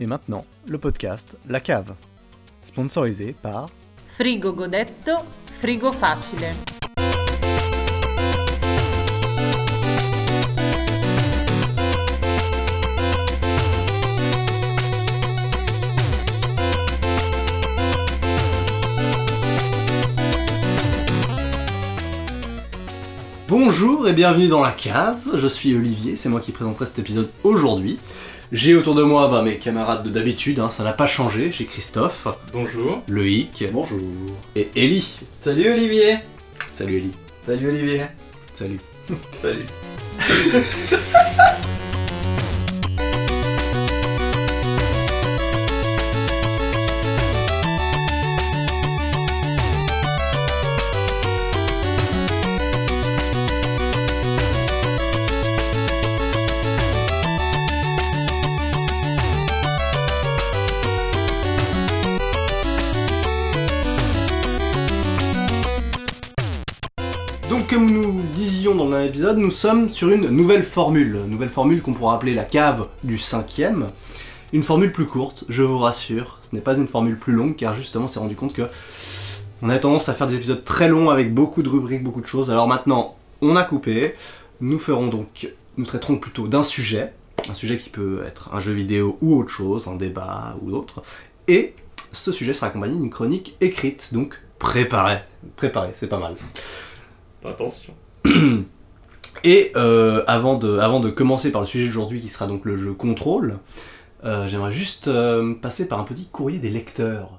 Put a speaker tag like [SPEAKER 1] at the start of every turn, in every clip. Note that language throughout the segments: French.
[SPEAKER 1] Et maintenant, le podcast La Cave, sponsorisé par
[SPEAKER 2] Frigo Godetto, frigo facile.
[SPEAKER 3] Bonjour et bienvenue dans la cave, je suis Olivier, c'est moi qui présenterai cet épisode aujourd'hui. J'ai autour de moi bah, mes camarades de d'habitude, hein, ça n'a pas changé, j'ai Christophe,
[SPEAKER 4] Bonjour.
[SPEAKER 3] Loïc
[SPEAKER 5] Bonjour.
[SPEAKER 3] et Ellie.
[SPEAKER 5] Salut Olivier.
[SPEAKER 3] Salut Ellie.
[SPEAKER 5] Salut Olivier.
[SPEAKER 3] Salut.
[SPEAKER 5] Salut.
[SPEAKER 3] nous sommes sur une nouvelle formule, nouvelle formule qu'on pourra appeler la cave du cinquième. Une formule plus courte, je vous rassure, ce n'est pas une formule plus longue car justement on s'est rendu compte que on a tendance à faire des épisodes très longs avec beaucoup de rubriques, beaucoup de choses. Alors maintenant, on a coupé, nous ferons donc, nous traiterons plutôt d'un sujet, un sujet qui peut être un jeu vidéo ou autre chose, un débat ou autre, et ce sujet sera accompagné d'une chronique écrite, donc préparée, préparée, c'est pas mal.
[SPEAKER 4] Attention.
[SPEAKER 3] Et euh, avant, de, avant de commencer par le sujet d'aujourd'hui qui sera donc le jeu contrôle, euh, j'aimerais juste euh, passer par un petit courrier des lecteurs.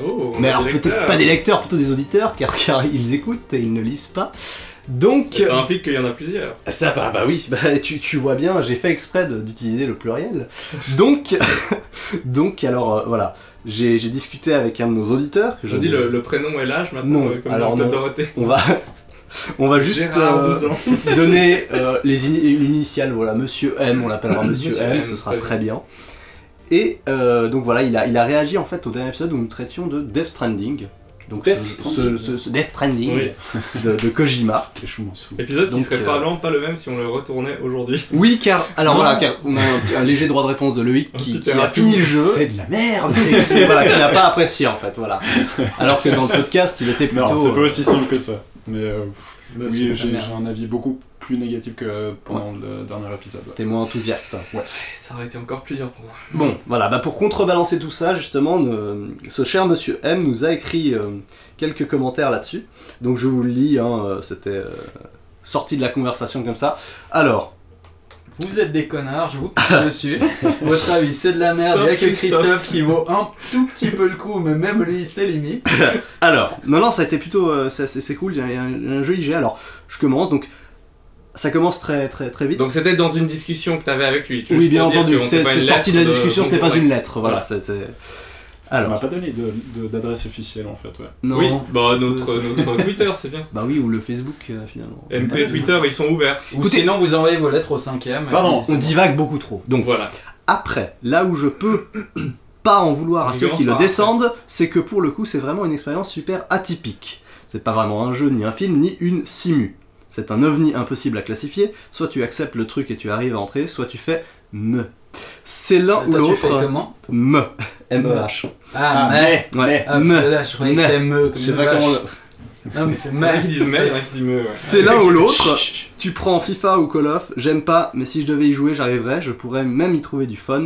[SPEAKER 4] Oh,
[SPEAKER 3] Mais alors peut-être pas des lecteurs, plutôt des auditeurs, car, car ils écoutent et ils ne lisent pas. Donc...
[SPEAKER 4] Ça implique qu'il y en a plusieurs.
[SPEAKER 3] Ça bah, bah oui, bah, tu, tu vois bien, j'ai fait exprès d'utiliser le pluriel. Donc, donc alors euh, voilà, j'ai discuté avec un de nos auditeurs. que
[SPEAKER 4] Je dis le, le prénom et l'âge maintenant,
[SPEAKER 3] Non,
[SPEAKER 4] euh, comme
[SPEAKER 3] alors non.
[SPEAKER 4] Dorothée.
[SPEAKER 3] On va, on va juste euh,
[SPEAKER 4] 12 ans.
[SPEAKER 3] donner euh, les ini- initiales. Voilà, Monsieur M, on l'appellera Monsieur,
[SPEAKER 4] Monsieur
[SPEAKER 3] M,
[SPEAKER 4] M,
[SPEAKER 3] ce sera
[SPEAKER 4] très
[SPEAKER 3] très bien. Et donc voilà, il a, il a réagi en fait au dernier épisode où nous traitions de Death Stranding. Donc
[SPEAKER 5] Death
[SPEAKER 3] ce- Death Stranding
[SPEAKER 4] Oui.
[SPEAKER 3] de, de Kojima.
[SPEAKER 5] Et je m'en sous.
[SPEAKER 4] Épisode
[SPEAKER 3] Donc,
[SPEAKER 4] qui serait
[SPEAKER 3] euh,
[SPEAKER 4] probablement pas le même si on le retournait aujourd'hui.
[SPEAKER 3] Oui, car alors
[SPEAKER 5] Non.
[SPEAKER 3] voilà, car on a un, léger droit de réponse de Loïc qui, a fini le jeu.
[SPEAKER 5] C'est de la merde.
[SPEAKER 3] qui, voilà, qui n'a pas apprécié en fait, voilà. Alors que dans le podcast, il était plutôt.
[SPEAKER 5] Non, c'est pas
[SPEAKER 3] euh,
[SPEAKER 5] aussi simple que ça. Mais euh, oui, j'ai un avis beaucoup plus négatif que pendant le dernier épisode. ouais.
[SPEAKER 3] T'es moins enthousiaste.
[SPEAKER 4] Ça aurait été encore plus dur pour moi.
[SPEAKER 3] Bon, voilà, bah pour contrebalancer tout ça, justement, ne- ce cher monsieur M nous a écrit euh, quelques commentaires là-dessus. Donc je vous le lis, hein, euh, c'était euh, sorti de la conversation comme ça. Alors,
[SPEAKER 6] Vous êtes des connards, je vous pisse dessus. Votre avis, c'est de la merde. Il y a que
[SPEAKER 4] Christophe.
[SPEAKER 6] Christophe qui vaut un tout petit peu le coup, mais même lui, c'est limite.
[SPEAKER 3] alors, non, non, ça a été plutôt, euh, c'est cool, il y a un, un joli jet. Alors, je commence, donc ça commence très très très vite.
[SPEAKER 4] Donc c'était dans une discussion que t'avais avec lui.
[SPEAKER 3] oui,
[SPEAKER 4] juste
[SPEAKER 3] bien entendu, c'est sorti de la discussion, ce n'est pas une lettre, voilà.
[SPEAKER 4] Ouais.
[SPEAKER 3] c'est- c'est-
[SPEAKER 5] On m'a
[SPEAKER 3] Alors,
[SPEAKER 5] pas donné de- de- d'adresse officielle en fait. Ouais.
[SPEAKER 3] non.
[SPEAKER 4] Oui, bah notre, notre Twitter, c'est bien.
[SPEAKER 3] Bah oui, ou le Facebook euh, finalement.
[SPEAKER 4] MP Twitter, ils sont ouverts.
[SPEAKER 6] Ou
[SPEAKER 3] Écoutez-
[SPEAKER 6] sinon, vous envoyez vos lettres au cinquième.
[SPEAKER 5] Pardon,
[SPEAKER 6] et
[SPEAKER 3] On
[SPEAKER 6] bon.
[SPEAKER 3] divague beaucoup trop. Donc,
[SPEAKER 4] voilà.
[SPEAKER 3] Après, là où je peux pas en vouloir à ceux qui le descendent, c'est que pour le coup, c'est vraiment une expérience super atypique. C'est pas vraiment un jeu, ni un film, ni une simu. C'est un ovni impossible à classifier. Soit tu acceptes le truc et tu arrives à entrer, soit tu fais me. C'est l'un ou l'autre.
[SPEAKER 6] comment
[SPEAKER 3] Me. M-E-H.
[SPEAKER 6] Ah, mais.
[SPEAKER 3] Ouais.
[SPEAKER 6] Ah,
[SPEAKER 3] me.
[SPEAKER 6] que là, je croyais que
[SPEAKER 3] Mais.
[SPEAKER 6] c'était me. Comme
[SPEAKER 3] Je sais pas comment le-
[SPEAKER 6] Non, mais c'est
[SPEAKER 4] qui disent mais, il y en a qui disent me, ouais.
[SPEAKER 3] C'est l'un ou l'autre. Tu prends FIFA ou Call of, j'aime pas, mais si je devais y jouer, j'arriverais, je pourrais même y trouver du fun.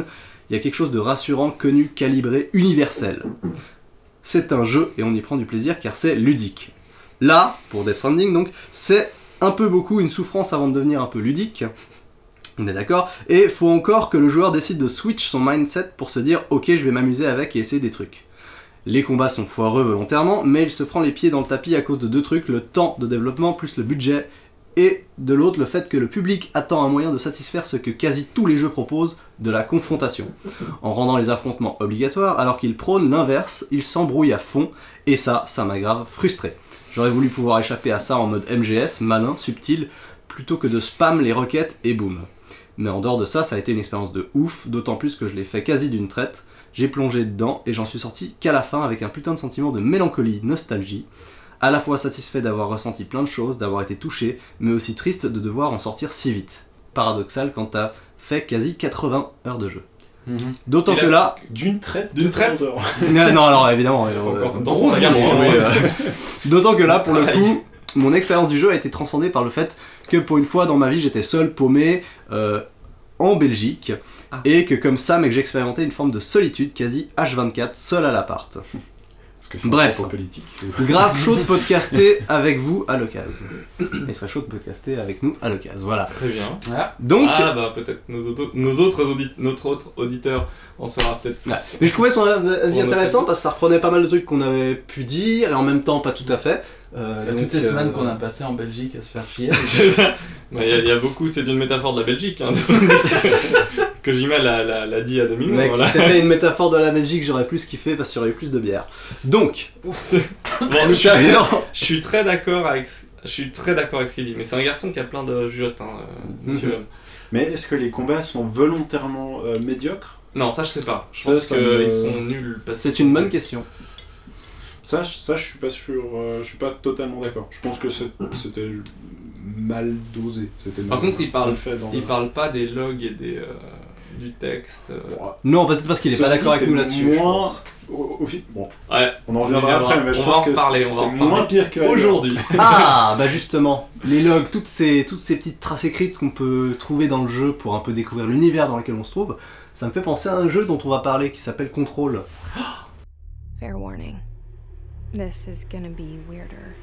[SPEAKER 3] Il y a quelque chose de rassurant, connu, calibré, universel. C'est un jeu et on y prend du plaisir car c'est ludique. Là, pour Death Stranding, donc, c'est un peu beaucoup une souffrance avant de devenir un peu ludique. On est d'accord Et faut encore que le joueur décide de switch son mindset pour se dire ok, je vais m'amuser avec et essayer des trucs. Les combats sont foireux volontairement, mais il se prend les pieds dans le tapis à cause de deux trucs, le temps de développement plus le budget, et de l'autre le fait que le public attend un moyen de satisfaire ce que quasi tous les jeux proposent, de la confrontation. En rendant les affrontements obligatoires, alors qu'il prône l'inverse, il s'embrouille à fond, et ça, ça m'a grave frustré. J'aurais voulu pouvoir échapper à ça en mode MGS, malin, subtil, plutôt que de spam les requêtes et boum. Mais en dehors de ça, ça a été une expérience de ouf, d'autant plus que je l'ai fait quasi d'une traite. J'ai plongé dedans et j'en suis sorti qu'à la fin avec un putain de sentiment de mélancolie, nostalgie. À la fois satisfait d'avoir ressenti plein de choses, d'avoir été touché, mais aussi triste de devoir en sortir si vite. Paradoxal quand t'as fait quasi 80 heures de jeu. D'autant
[SPEAKER 4] Et
[SPEAKER 3] que là,
[SPEAKER 5] D'une traite
[SPEAKER 4] D'une traite
[SPEAKER 5] 30 heures.
[SPEAKER 3] non, non, alors évidemment, euh,
[SPEAKER 4] Encore
[SPEAKER 3] euh. D'autant que là, pour le coup, mon expérience du jeu a été transcendée par le fait que pour une fois dans ma vie, j'étais seul, paumé, euh, en Belgique,
[SPEAKER 4] Ah.
[SPEAKER 3] et que comme ça, mec, j'ai expérimenté une forme de solitude quasi H24, seul à l'appart.
[SPEAKER 5] Parce que c'est
[SPEAKER 3] Bref.
[SPEAKER 5] un peu politique.
[SPEAKER 3] Grave chaud de podcaster avec vous à l'occasion. Il serait chaud de podcaster avec nous à l'occasion, voilà.
[SPEAKER 4] Très bien.
[SPEAKER 6] Voilà.
[SPEAKER 3] Donc,
[SPEAKER 4] ah bah peut-être nos, auto- nos autres notre autre auditeur en saura peut-être plus.
[SPEAKER 3] Ouais. Mais je trouvais son avis intéressant parce que ça reprenait pas mal de trucs qu'on avait pu dire et en même temps pas tout à fait. Euh,
[SPEAKER 6] Il y a
[SPEAKER 3] donc,
[SPEAKER 6] toutes
[SPEAKER 3] euh,
[SPEAKER 6] semaines qu'on a passé en Belgique à se faire chier.
[SPEAKER 4] Il y, a- il y a beaucoup, c'est une métaphore de la Belgique, hein, que Jima l'a, l'a, l'a dit à demi
[SPEAKER 3] Mec,
[SPEAKER 4] voilà.
[SPEAKER 3] si c'était une métaphore de la Belgique, j'aurais plus kiffé parce qu'il y aurait eu plus de bière. Donc,
[SPEAKER 4] Bon, je, suis,
[SPEAKER 3] non.
[SPEAKER 4] je suis très d'accord avec, ce- je suis très d'accord avec ce qu'il dit, mais c'est un garçon qui a plein de jugeotes, hein, euh, monsieur
[SPEAKER 3] Mhm.
[SPEAKER 5] Mais est-ce que les combats sont volontairement euh, médiocres?
[SPEAKER 4] Non, ça je sais pas. Je
[SPEAKER 5] Ça,
[SPEAKER 4] pense qu'ils
[SPEAKER 5] me-
[SPEAKER 4] sont nuls. parce
[SPEAKER 3] c'est une bonne
[SPEAKER 4] nuls.
[SPEAKER 3] question.
[SPEAKER 5] ça, je- ça, je suis pas sûr. euh, je suis pas totalement d'accord. Je pense que c'était mal dosé. C'était
[SPEAKER 4] Par
[SPEAKER 5] mal-
[SPEAKER 4] contre, il parle-
[SPEAKER 5] mal
[SPEAKER 4] Il
[SPEAKER 5] le-
[SPEAKER 4] parle pas des logs et des, euh, du texte. euh.
[SPEAKER 5] Bon,
[SPEAKER 3] Non, peut-être parce qu'il est pas d'accord avec nous là-dessus. je
[SPEAKER 5] moins-. Au, au fi- bon,
[SPEAKER 4] Ouais,
[SPEAKER 5] on en reviendra
[SPEAKER 4] viendra.
[SPEAKER 5] après, mais je
[SPEAKER 4] On va
[SPEAKER 5] pense
[SPEAKER 4] en
[SPEAKER 5] que c'est
[SPEAKER 4] on va en
[SPEAKER 5] c'est
[SPEAKER 4] reparler.
[SPEAKER 5] moins pire que
[SPEAKER 4] aujourd'hui.
[SPEAKER 3] Ah, bah justement, les logs, toutes ces, toutes ces petites traces écrites qu'on peut trouver dans le jeu pour un peu découvrir l'univers dans lequel on se trouve, ça me fait penser à un jeu dont on va parler qui s'appelle Control.
[SPEAKER 7] Fair warning. This is gonna be weirder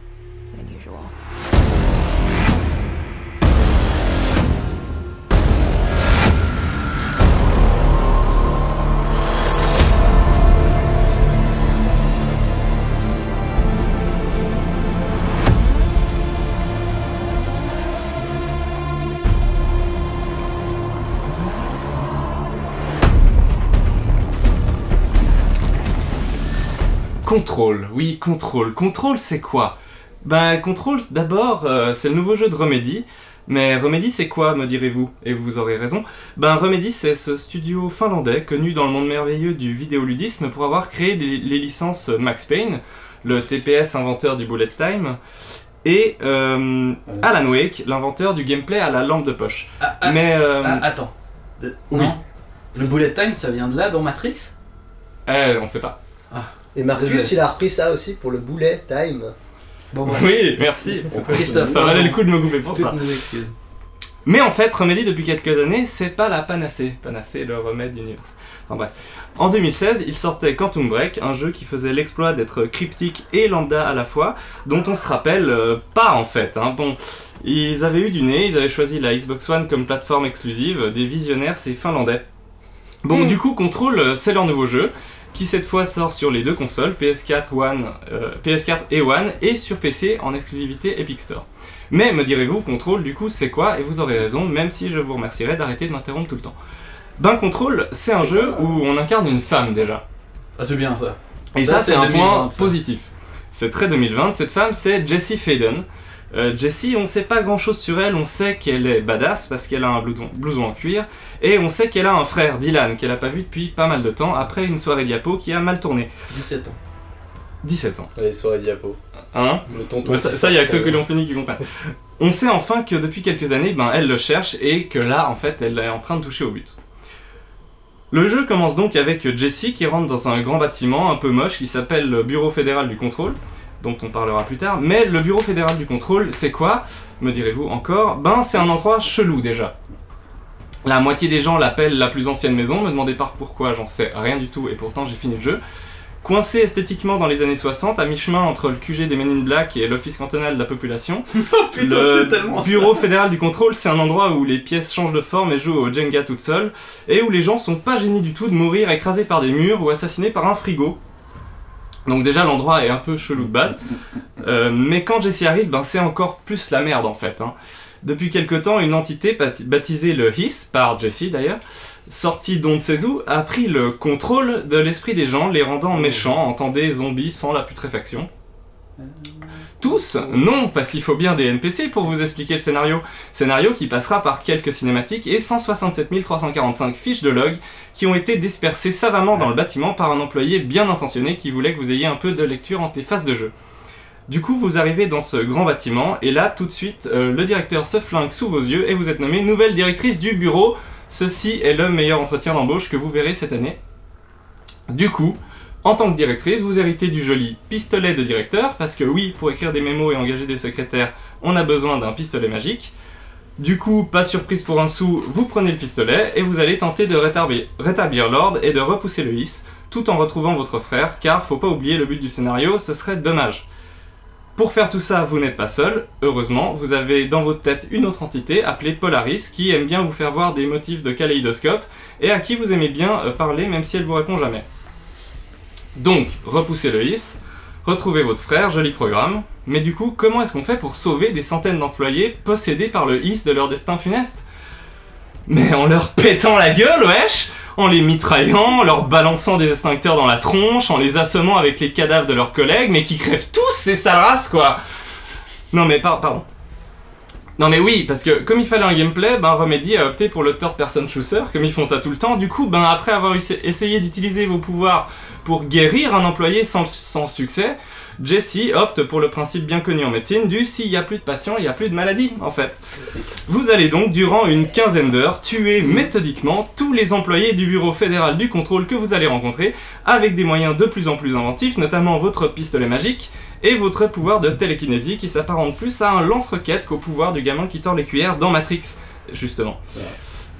[SPEAKER 4] Contrôle, oui, contrôle. Contrôle, c'est quoi? Ben, contrôle, d'abord, euh, c'est le nouveau jeu de Remedy. Mais Remedy, c'est quoi, me direz-vous? Et vous aurez raison. Ben, Remedy, c'est ce studio finlandais connu dans le monde merveilleux du vidéoludisme pour avoir créé des- les licences Max Payne, le TPS inventeur du bullet time, et euh, Alan Wake, l'inventeur du gameplay à la lampe de poche.
[SPEAKER 6] Ah, ah,
[SPEAKER 4] Mais euh,
[SPEAKER 6] ah, attends. Euh,
[SPEAKER 4] oui.
[SPEAKER 6] Non. Le bullet time, ça vient de là dans Matrix?
[SPEAKER 4] Eh, on sait pas.
[SPEAKER 3] Et
[SPEAKER 6] Désolé.
[SPEAKER 3] il a repris ça aussi pour le bullet time.
[SPEAKER 6] Bon.
[SPEAKER 4] Oui, merci.
[SPEAKER 6] Christophe,
[SPEAKER 4] ça valait le coup de me couper pour ça.
[SPEAKER 6] Toutes nos excuses.
[SPEAKER 4] Mais en fait, Remedy depuis quelques années, c'est pas la panacée. Panacée, le remède universel. Enfin bref. En 2016, il sortait Quantum Break, un jeu qui faisait l'exploit d'être cryptique et lambda à la fois, dont on se rappelle euh, pas en fait. hein. Bon, ils avaient eu du nez, ils avaient choisi la Xbox One comme plateforme exclusive, des visionnaires, c'est finlandais. Bon,
[SPEAKER 7] Mm.
[SPEAKER 4] du coup, Control, euh, c'est leur nouveau jeu, qui cette fois sort sur les deux consoles, PS4, One, euh, PS4 et One, et sur PC en exclusivité Epic Store. Mais me direz-vous, Control, du coup, c'est quoi? Et vous aurez raison, même si je vous remercierai d'arrêter de m'interrompre tout le temps. Ben, Control, c'est un jeu où on incarne une femme déjà.
[SPEAKER 6] Ah, c'est bien ça.
[SPEAKER 4] Et
[SPEAKER 6] Ça,
[SPEAKER 4] ça, c'est
[SPEAKER 6] c'est
[SPEAKER 4] un
[SPEAKER 6] 2020,
[SPEAKER 4] point
[SPEAKER 6] ça.
[SPEAKER 4] positif. C'est très 2020. Cette femme, c'est Jessie Faden. Euh, Jessie, on sait pas grand chose sur elle. On sait qu'elle est badass parce qu'elle a un blouson, blouson en cuir. Et on sait qu'elle a un frère, Dylan, qu'elle a pas vu depuis pas mal de temps après une soirée diapo qui a mal tourné.
[SPEAKER 6] 17 ans.
[SPEAKER 4] 17 ans.
[SPEAKER 3] Allez, soirée diapo.
[SPEAKER 4] Hein
[SPEAKER 3] Le tonton.
[SPEAKER 4] Ça, ça, y a que ceux qui l'ont fini qui comprennent. On sait enfin que depuis quelques années, ben, elle le cherche et que là, en fait, elle est en train de toucher au but. Le jeu commence donc avec Jessie qui rentre dans un grand bâtiment un peu moche qui s'appelle le Bureau fédéral du contrôle, dont on parlera plus tard. Mais le Bureau fédéral du contrôle, c'est quoi Me direz-vous encore? Ben, c'est un endroit chelou déjà. La moitié des gens l'appellent la plus ancienne maison, me demandez pas pourquoi, j'en sais rien du tout et pourtant j'ai fini le jeu. Coincé esthétiquement dans les années 60, à mi-chemin entre le QG des Men in Black et l'Office cantonal de la population, le Bureau fédéral du contrôle, c'est un endroit où les pièces changent de forme et jouent au Jenga toutes seules, et où les gens sont pas gênés du tout de mourir écrasés par des murs ou assassinés par un frigo. Donc déjà l'endroit est un peu chelou de base, Euh, mais quand Jessie arrive, ben c'est encore plus la merde en fait. hein. Depuis quelque temps, une entité baptisée le Hiss, par Jessie d'ailleurs, sortie d'on a pris le contrôle de l'esprit des gens, les rendant méchants, entendez zombies sans la putréfaction. Tous Non, parce qu'il faut bien des NPC pour vous expliquer le scénario. Scénario qui passera par quelques cinématiques et 167 345 fiches de log qui ont été dispersées savamment dans le bâtiment par un employé bien intentionné qui voulait que vous ayez un peu de lecture entre les phases de jeu. Du coup, vous arrivez dans ce grand bâtiment et là, tout de suite, euh, le directeur se flingue sous vos yeux et vous êtes nommée nouvelle directrice du bureau. Ceci est le meilleur entretien d'embauche que vous verrez cette année. Du coup, en tant que directrice, vous héritez du joli pistolet de directeur, parce que oui, pour écrire des mémos et engager des secrétaires, on a besoin d'un pistolet magique. Du coup, pas surprise pour un sou, vous prenez le pistolet et vous allez tenter de rétablir, l'ordre et de repousser le hisse, tout en retrouvant votre frère, car faut pas oublier le but du scénario, ce serait dommage. Pour faire tout ça, vous n'êtes pas seul, heureusement, vous avez dans votre tête une autre entité appelée Polaris qui aime bien vous faire voir des motifs de kaléidoscope et à qui vous aimez bien euh, parler même si elle vous répond jamais. Donc, repoussez le hisse, retrouvez votre frère, joli programme, mais du coup, comment est-ce qu'on fait pour sauver des centaines d'employés possédés par le hisse de leur destin funeste? Mais en leur pétant la gueule, wesh! En les mitraillant, en leur balançant des extincteurs dans la tronche, en les assommant avec les cadavres de leurs collègues, mais qui crèvent tous ces sales races, quoi! Non mais, par- pardon. Non mais oui, parce que comme il fallait un gameplay, ben Remedy a opté pour le third person chooser, comme ils font ça tout le temps. Du coup, ben après avoir essa- essayé d'utiliser vos pouvoirs pour guérir un employé sans, sans succès, Jesse opte pour le principe bien connu en médecine du s'il n'y a plus de patients, il n'y a plus de maladie, en fait. Vous allez donc, durant une quinzaine d'heures, tuer méthodiquement tous les employés du Bureau fédéral du contrôle que vous allez rencontrer, avec des moyens de plus en plus inventifs, notamment votre pistolet magique et votre pouvoir de télékinésie qui s'apparente plus à un lance-roquette qu'au pouvoir du gamin qui tord les cuillères dans Matrix, justement.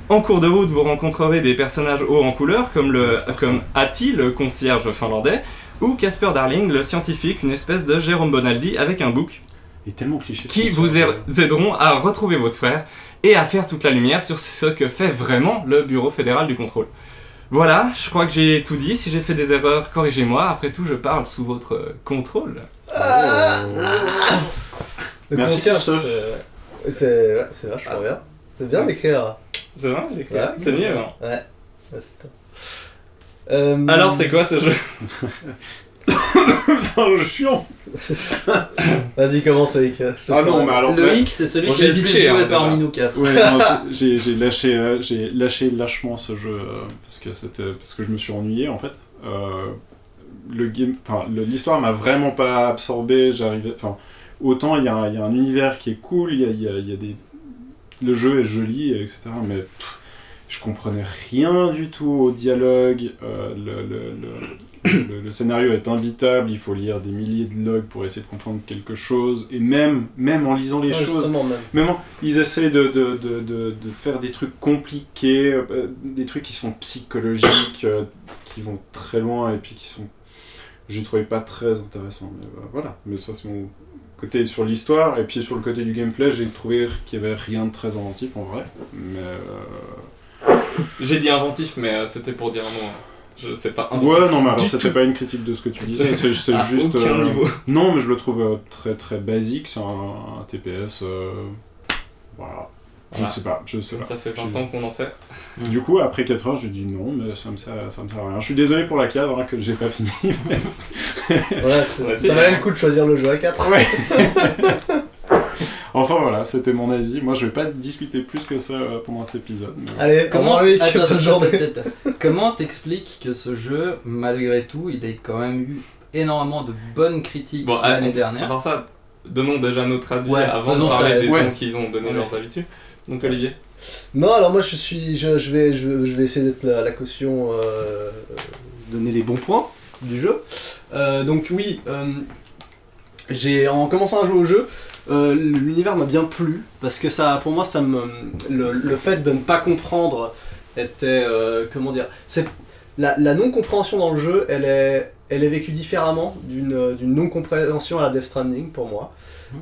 [SPEAKER 4] En cours de route, vous rencontrerez des personnages hauts en couleur, comme, le, comme le concierge finlandais, ou Casper Darling, le scientifique, une espèce de Jérôme Bonaldi avec un bouc,
[SPEAKER 5] est tellement cliché.
[SPEAKER 4] qui vous aideront à retrouver votre frère et à faire toute la lumière sur ce que fait vraiment le Bureau fédéral du contrôle. Voilà, je crois que j'ai tout dit. Si j'ai fait des erreurs, corrigez-moi. Après tout, je parle sous votre contrôle.
[SPEAKER 3] Le
[SPEAKER 5] Merci,
[SPEAKER 3] concierge,
[SPEAKER 5] Christophe.
[SPEAKER 3] c'est- c'est ouais, vachement bien. C'est bien d'écrire.
[SPEAKER 4] C'est vrai, l'écrire
[SPEAKER 3] Ouais.
[SPEAKER 4] C'est mieux. hein.
[SPEAKER 3] Ouais, ouais, c'est top. Euh,
[SPEAKER 4] Alors, c'est quoi ce jeu?
[SPEAKER 5] Suis chiant.
[SPEAKER 3] Vas-y, commence avec. euh,
[SPEAKER 5] Ah
[SPEAKER 3] sens.
[SPEAKER 5] non, mais alors.
[SPEAKER 6] Le
[SPEAKER 5] ouais.
[SPEAKER 6] hic, c'est celui
[SPEAKER 4] Bon,
[SPEAKER 6] qui est le plus joué
[SPEAKER 4] hein,
[SPEAKER 6] parmi nous quatre.
[SPEAKER 5] Ouais, c'est- j'ai j'ai lâché, euh, j'ai lâché lâchement ce jeu euh, parce que c'était parce que je me suis ennuyé en fait. Euh, le game, l'histoire m'a vraiment pas absorbé. J'arrivais, enfin autant il y, a un- il y a un univers qui est cool, il y a, il y a- il y a des, le jeu est joli, etc. Mais pff, je comprenais rien du tout au dialogue. euh, le, le- le- le- le scénario est imbitable. Il faut lire des milliers de logs pour essayer de comprendre quelque chose. Et même même en lisant les
[SPEAKER 3] Ouais,
[SPEAKER 5] choses,
[SPEAKER 3] justement, même.
[SPEAKER 5] même en- ils essayent de, de, de, de, de faire des trucs compliqués, euh, des trucs qui sont psychologiques, euh, qui vont très loin et puis qui sont. J'ai trouvé pas très intéressants. Mais euh, voilà, mais ça c'est mon côté sur l'histoire. Et puis sur le côté du gameplay, j'ai trouvé qu'il y avait rien de très inventif en vrai. Mais. euh,
[SPEAKER 4] J'ai dit inventif, mais euh, c'était pour dire un mot. Je sais pas.
[SPEAKER 5] Ouais, non, mais alors c'était pas une critique de ce que tu disais, c'est juste.
[SPEAKER 4] aucun
[SPEAKER 5] euh,
[SPEAKER 4] niveau.
[SPEAKER 5] Non, mais je le trouve euh, très très basique, c'est un, un TPS. euh, Voilà. Je
[SPEAKER 4] Voilà.
[SPEAKER 5] sais pas, je sais pas.
[SPEAKER 4] Ça fait 20
[SPEAKER 5] J'ai-
[SPEAKER 4] ans qu'on en fait.
[SPEAKER 5] Du coup, après 4 heures, j'ai dit non, mais ça me sert, ça me sert à rien. Je suis désolé pour la cave hein, que j'ai pas fini.
[SPEAKER 3] Voilà,
[SPEAKER 4] Ouais, c'est
[SPEAKER 3] ça valait le coup de choisir le jeu à 4.
[SPEAKER 5] Ouais. enfin voilà, c'était mon avis. Moi, je vais pas discuter plus que ça euh, pendant cet épisode. mais-
[SPEAKER 3] Allez,
[SPEAKER 6] Comment,
[SPEAKER 3] comment Loïc,
[SPEAKER 6] attends,
[SPEAKER 3] bonne
[SPEAKER 6] attends,
[SPEAKER 3] journée.
[SPEAKER 6] attends, attends. Comment t'expliques que ce jeu, malgré tout, il ait quand même eu énormément de bonnes critiques
[SPEAKER 4] Bon,
[SPEAKER 6] l'année
[SPEAKER 4] à- À
[SPEAKER 6] dernière
[SPEAKER 4] part ça, donnons déjà notre avis
[SPEAKER 6] Ouais,
[SPEAKER 4] avant de parler des
[SPEAKER 5] Ouais.
[SPEAKER 4] gens qui ont donné
[SPEAKER 6] Ouais.
[SPEAKER 4] leurs habitudes. Donc Olivier.
[SPEAKER 3] Non, alors moi je suis, je, je vais, je, je vais essayer d'être la, la caution, euh, donner les bons points du jeu. Euh, donc oui, euh, j'ai en commençant à jouer au jeu, euh, l'univers m'a bien plu parce que ça, pour moi, ça me, le, le fait de ne pas comprendre était, euh, comment dire, c'est la, la non compréhension dans le jeu, elle est, elle est vécue différemment d'une d'une non compréhension à la Death Stranding pour moi.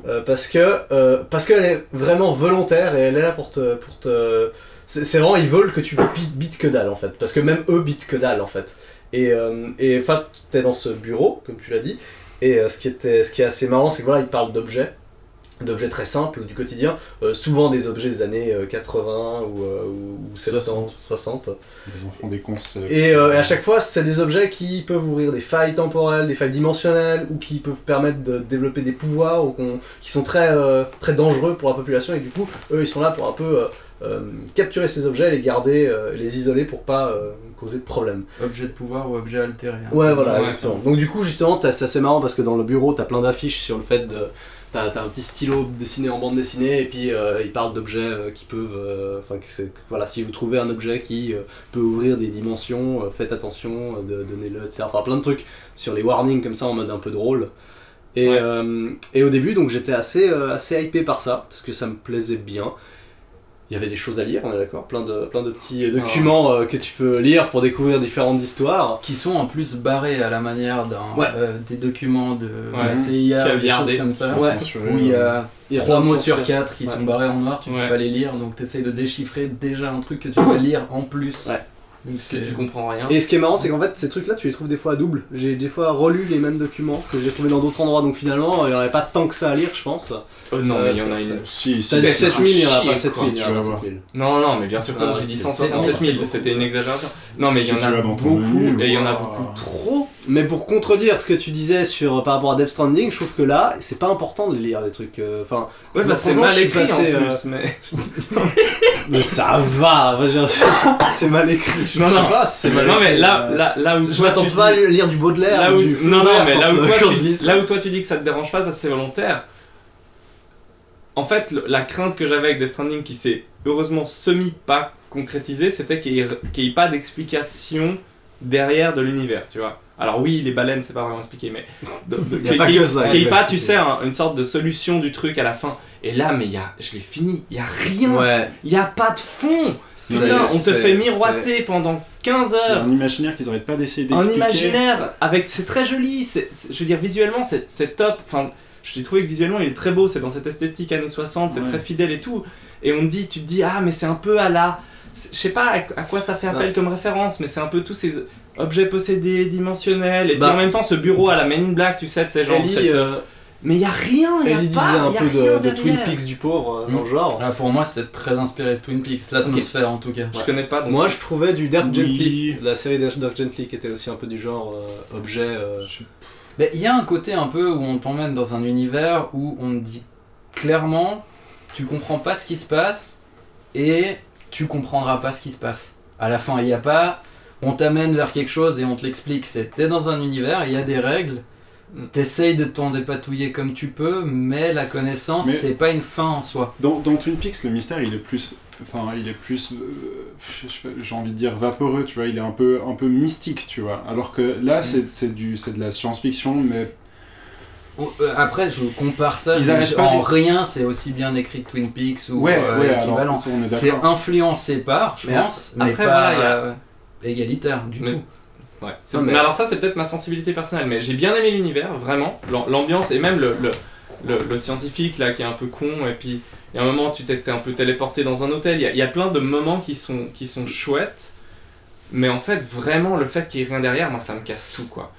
[SPEAKER 3] Euh, parce que euh, parce qu'elle est vraiment volontaire et elle est là pour te pour te c'est c'est vraiment ils veulent que tu bites, que dalle en fait. Parce que même eux bitent que dalle en fait. Et euh, et enfin t'es dans ce bureau comme tu l'as dit et ce qui était ce qui est assez marrant c'est que voilà ils parlent d'objets d'objets très simples du quotidien, euh, souvent des objets des années euh, 80 ou, euh, ou 70,
[SPEAKER 6] 60.
[SPEAKER 3] 60.
[SPEAKER 5] Ils en font des concepts.
[SPEAKER 3] Et, euh, et à chaque fois, c'est des objets qui peuvent ouvrir des failles temporelles, des failles dimensionnelles, ou qui peuvent permettre de développer des pouvoirs, ou qu'on- qui sont très, euh, très dangereux pour la population, et du coup, eux, ils sont là pour un peu euh, euh, capturer ces objets, les garder, euh, les isoler pour pas euh, causer de problème.
[SPEAKER 6] Objet de pouvoir ou objet altéré. hein,
[SPEAKER 3] Ouais, voilà, exactement. Donc du coup, justement, t'as- c'est assez marrant parce que dans le bureau, t'as plein d'affiches sur le fait de... T'as un petit stylo dessiné en bande dessinée et puis euh, il parle d'objets euh, qui peuvent... euh, Enfin, c'est- voilà, si vous trouvez un objet qui euh, peut ouvrir des dimensions, euh, faites attention, euh, de, donnez-le, etc. Enfin, plein de trucs sur les warnings comme ça en mode un peu drôle. Et,
[SPEAKER 4] Ouais.
[SPEAKER 3] euh, et au début, donc j'étais assez, euh, assez hypé par ça parce que ça me plaisait bien. Il y avait des choses à lire, on est d'accord Plein de, plein de petits documents euh, que tu peux lire pour découvrir différentes histoires.
[SPEAKER 6] Qui sont en plus barrés à la manière d'un,
[SPEAKER 3] Ouais.
[SPEAKER 6] euh, des documents de
[SPEAKER 4] Ouais.
[SPEAKER 6] la CIA, ou des choses comme ça.
[SPEAKER 3] Ouais.
[SPEAKER 6] Où il y a
[SPEAKER 3] Il y a
[SPEAKER 6] trois mots sur quatre qui
[SPEAKER 3] Ouais.
[SPEAKER 6] sont barrés en noir, tu
[SPEAKER 4] Ouais.
[SPEAKER 6] peux pas les lire, donc tu essayes de déchiffrer déjà un truc que tu dois lire en plus. Donc
[SPEAKER 4] que tu comprends rien.
[SPEAKER 3] Et ce qui est marrant, c'est qu'en fait, ces trucs-là, tu les trouves des fois à double. J'ai des fois relu les mêmes documents que j'ai trouvés dans d'autres endroits, donc finalement, il n'y en avait pas tant que ça à lire, je pense.
[SPEAKER 4] Oh non, mais il y en
[SPEAKER 3] Euh,
[SPEAKER 4] a une.
[SPEAKER 5] Si, si.
[SPEAKER 3] T'as des
[SPEAKER 5] c'est
[SPEAKER 3] 7000, il n'y en a pas
[SPEAKER 4] quoi,
[SPEAKER 3] 7000. il y en a
[SPEAKER 5] tu
[SPEAKER 3] pas
[SPEAKER 5] vas voir.
[SPEAKER 3] 7000.
[SPEAKER 4] Non, non, mais bien sûr, quand j'ai dit
[SPEAKER 3] c'est-
[SPEAKER 4] 167
[SPEAKER 3] c'est-
[SPEAKER 4] 000, c'était une exagération. Non, mais il y en a beaucoup, et il y en a beaucoup trop.
[SPEAKER 3] Mais pour contredire ce que tu disais sur, par rapport à Death Stranding, je trouve que là, c'est pas important de lire les trucs. euh, Enfin,
[SPEAKER 4] Ouais, bah c'est mal écrit
[SPEAKER 3] passé,
[SPEAKER 4] en
[SPEAKER 3] euh,
[SPEAKER 4] plus, mais.
[SPEAKER 3] mais ça va, c'est mal écrit. Je
[SPEAKER 4] Non,
[SPEAKER 3] sais
[SPEAKER 4] non.
[SPEAKER 3] pas c'est mal
[SPEAKER 4] Non,
[SPEAKER 3] écrit.
[SPEAKER 4] mais là,
[SPEAKER 3] euh,
[SPEAKER 4] là, là où.
[SPEAKER 3] Je m'attends pas à lire du Baudelaire.
[SPEAKER 4] Là où,
[SPEAKER 3] du
[SPEAKER 4] non, mais là où, toi, tu, là où toi tu dis que ça te dérange pas parce que c'est volontaire. En fait, la crainte que j'avais avec Death Stranding qui s'est heureusement semi pas concrétisée, c'était qu'il n'y ait pas d'explication derrière de l'univers, tu vois. Alors oui, les baleines, c'est pas vraiment expliqué, mais
[SPEAKER 3] Il y a pas que ça,
[SPEAKER 4] qu'il ait pas, tu sais, un- une sorte de solution du truc à la fin. Et là, mais il y a, je l'ai fini, il y a rien,
[SPEAKER 3] Ouais,
[SPEAKER 4] il y a pas de fond.
[SPEAKER 3] c'est-
[SPEAKER 4] Putain, on te fait miroiter pendant 15
[SPEAKER 5] Il y a
[SPEAKER 4] heures
[SPEAKER 5] un imaginaire qu'ils arrêtent pas d'essayer
[SPEAKER 4] un
[SPEAKER 5] d'expliquer.
[SPEAKER 4] imaginaire avec c'est très joli je veux dire visuellement c'est c'est top enfin j'ai trouvé que visuellement il est très beau c'est dans cette esthétique années 60 c'est
[SPEAKER 5] Ouais.
[SPEAKER 4] très fidèle et tout et on te dit tu te dis ah mais c'est un peu à la c'est- je sais pas à, à quoi ça fait appel
[SPEAKER 3] Ouais.
[SPEAKER 4] comme référence mais c'est un peu tous ces objets possédés dimensionnels et
[SPEAKER 3] Bah.
[SPEAKER 4] puis en même temps ce bureau à la Men in Black tu sais de ces gens
[SPEAKER 3] Ellie,
[SPEAKER 4] cette,
[SPEAKER 3] euh,
[SPEAKER 4] mais il y a rien il y a
[SPEAKER 3] Ellie
[SPEAKER 4] pas
[SPEAKER 3] disait un
[SPEAKER 4] y a
[SPEAKER 3] peu de, Twin. Peaks du pauvre euh,
[SPEAKER 6] Mm.
[SPEAKER 3] dans le genre.
[SPEAKER 6] Là, pour moi, c'est très inspiré de Twin Peaks, l'atmosphère en tout cas.
[SPEAKER 4] je connais pas donc
[SPEAKER 3] Moi, je trouvais du
[SPEAKER 5] Oui.
[SPEAKER 3] Gently, la série Dirk Gently qui était aussi un peu du genre euh, objet. euh,
[SPEAKER 5] Je-
[SPEAKER 6] Mais il y a un côté un peu où on t'emmène dans un univers où on te dit clairement, tu comprends pas ce qui se passe et tu comprendras pas ce qui se passe. À la fin, il n'y a pas, on t'amène vers quelque chose et on te l'explique. C'est t'es dans un univers, il y a des règles.
[SPEAKER 4] Mm.
[SPEAKER 6] T'essayes de t'en dépatouiller comme tu peux, mais la connaissance,
[SPEAKER 5] Mais-
[SPEAKER 6] c'est pas une fin en soi.
[SPEAKER 5] Dans, dans Twin Peaks, le mystère, il est plus, enfin, il est plus, euh, je sais pas, j'ai envie de dire vaporeux, tu vois. Il est un peu, un peu mystique, tu vois. Alors que là, c'est, c'est du, c'est de la science-fiction, mais
[SPEAKER 6] Oh, euh, Après, je compare ça,
[SPEAKER 5] Ils
[SPEAKER 6] je- en
[SPEAKER 5] d'être-
[SPEAKER 6] rien, c'est aussi bien écrit que Twin Peaks ou
[SPEAKER 5] ouais,
[SPEAKER 6] euh,
[SPEAKER 5] ouais,
[SPEAKER 6] équivalent.
[SPEAKER 5] alors, ça, on est
[SPEAKER 6] C'est influencé par, je
[SPEAKER 4] Mais
[SPEAKER 6] pense, mais
[SPEAKER 4] après,
[SPEAKER 6] pas
[SPEAKER 4] voilà, il y a-
[SPEAKER 6] euh, égalitaire du
[SPEAKER 4] Mais-
[SPEAKER 6] tout.
[SPEAKER 4] Ouais.
[SPEAKER 3] Non,
[SPEAKER 4] mais...
[SPEAKER 3] mais-
[SPEAKER 4] alors ça c'est peut-être ma sensibilité personnelle, mais j'ai bien aimé l'univers, vraiment, L'am- l'ambiance et même le, le, le- le scientifique là qui est un peu con et puis il y a un moment tu t'es un peu téléporté dans un hôtel, il y a, il y a plein de moments qui sont, qui sont chouettes, mais en fait vraiment le fait qu'il y ait rien derrière, moi ça me casse tout quoi.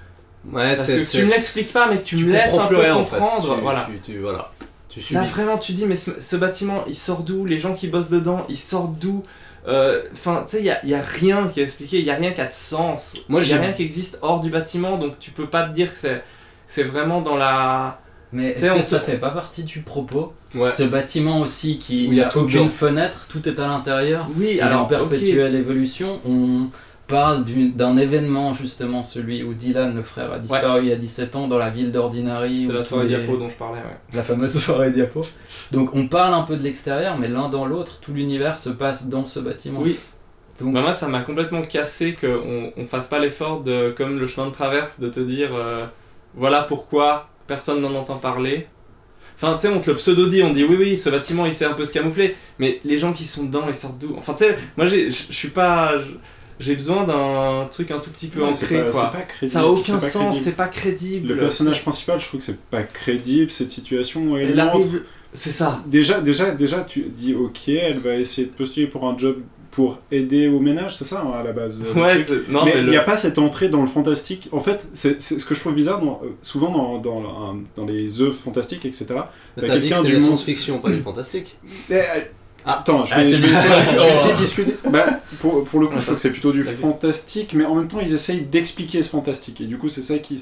[SPEAKER 3] Ouais,
[SPEAKER 4] Parce que tu me l'expliques pas mais que tu, me laisses un peu
[SPEAKER 3] rien, en fait.
[SPEAKER 4] comprendre,
[SPEAKER 3] Tu-
[SPEAKER 4] voilà.
[SPEAKER 3] Tu, tu- voilà. Tu
[SPEAKER 4] Là vraiment tu dis mais ce, ce bâtiment il sort d'où? Les gens qui bossent dedans ils sortent d'où? Euh, Enfin tu sais il y a, y a rien qui est expliqué, il y a rien qui a de sens.
[SPEAKER 3] Moi,
[SPEAKER 4] il y a rien qui existe hors du bâtiment donc tu peux pas te dire que c'est c'est vraiment dans la
[SPEAKER 6] Mais est-ce que ça fait pas partie du propos
[SPEAKER 3] Ouais.
[SPEAKER 6] Ce bâtiment aussi qui
[SPEAKER 3] il y a
[SPEAKER 6] aucune fenêtre, tout est à l'intérieur.
[SPEAKER 4] Oui,
[SPEAKER 6] Il est
[SPEAKER 4] alors
[SPEAKER 6] en perpétuelle évolution. On parle d'un événement justement, celui où Dylan, le frère, a disparu il y a 17 ans dans la ville d'Ordinary.
[SPEAKER 4] C'est la soirée
[SPEAKER 6] les-
[SPEAKER 4] diapo dont je parlais, ouais.
[SPEAKER 6] La fameuse soirée diapo. Donc on parle un peu de l'extérieur, mais l'un dans l'autre, tout l'univers se passe dans ce bâtiment.
[SPEAKER 4] Oui.
[SPEAKER 6] Donc-
[SPEAKER 4] Bah, moi, ça m'a complètement cassé qu'on on fasse pas l'effort de, comme le chemin de traverse, de te dire euh, voilà pourquoi personne n'en entend parler. Enfin, tu sais, on te le pseudo-dit, on dit oui, oui, ce bâtiment il s'est un peu se camoufler, mais les gens qui sont dedans, ils sortent d'où? Enfin, tu sais, moi je suis pas. J'ai besoin d'un truc un tout petit peu
[SPEAKER 5] Ouais,
[SPEAKER 4] ancré,
[SPEAKER 5] pas,
[SPEAKER 4] quoi.
[SPEAKER 5] c'est pas crédible.
[SPEAKER 4] Ça a aucun sens, c'est pas crédible.
[SPEAKER 5] Le personnage principal, je trouve que c'est pas crédible cette situation où elle,
[SPEAKER 4] Elle arrive. C'est ça.
[SPEAKER 5] Déjà, déjà, déjà, tu dis ok, elle va essayer de postuler pour un job pour aider au ménage, c'est ça hein, à la base
[SPEAKER 4] Ouais, non,
[SPEAKER 5] mais il
[SPEAKER 4] le-
[SPEAKER 5] n'y a pas cette entrée dans le fantastique. En fait, c'est c'est ce que je trouve bizarre, dans- euh, souvent dans, dans, dans les œuvres fantastiques, etc. T'as
[SPEAKER 3] dit que
[SPEAKER 5] quelqu'un
[SPEAKER 3] c'est
[SPEAKER 5] du
[SPEAKER 3] de la
[SPEAKER 5] monde-
[SPEAKER 3] science-fiction, pas du fantastique.
[SPEAKER 5] Euh, Attends, je vais,
[SPEAKER 6] Ah,
[SPEAKER 5] je vais essayer, je vais
[SPEAKER 3] Oh.
[SPEAKER 5] essayer de discuter. Bah, pour, pour le coup,
[SPEAKER 4] Ouais,
[SPEAKER 5] je trouve que c'est plutôt du fantastique, mais en même temps, ils essayent d'expliquer ce fantastique. Et du coup, c'est ça qui,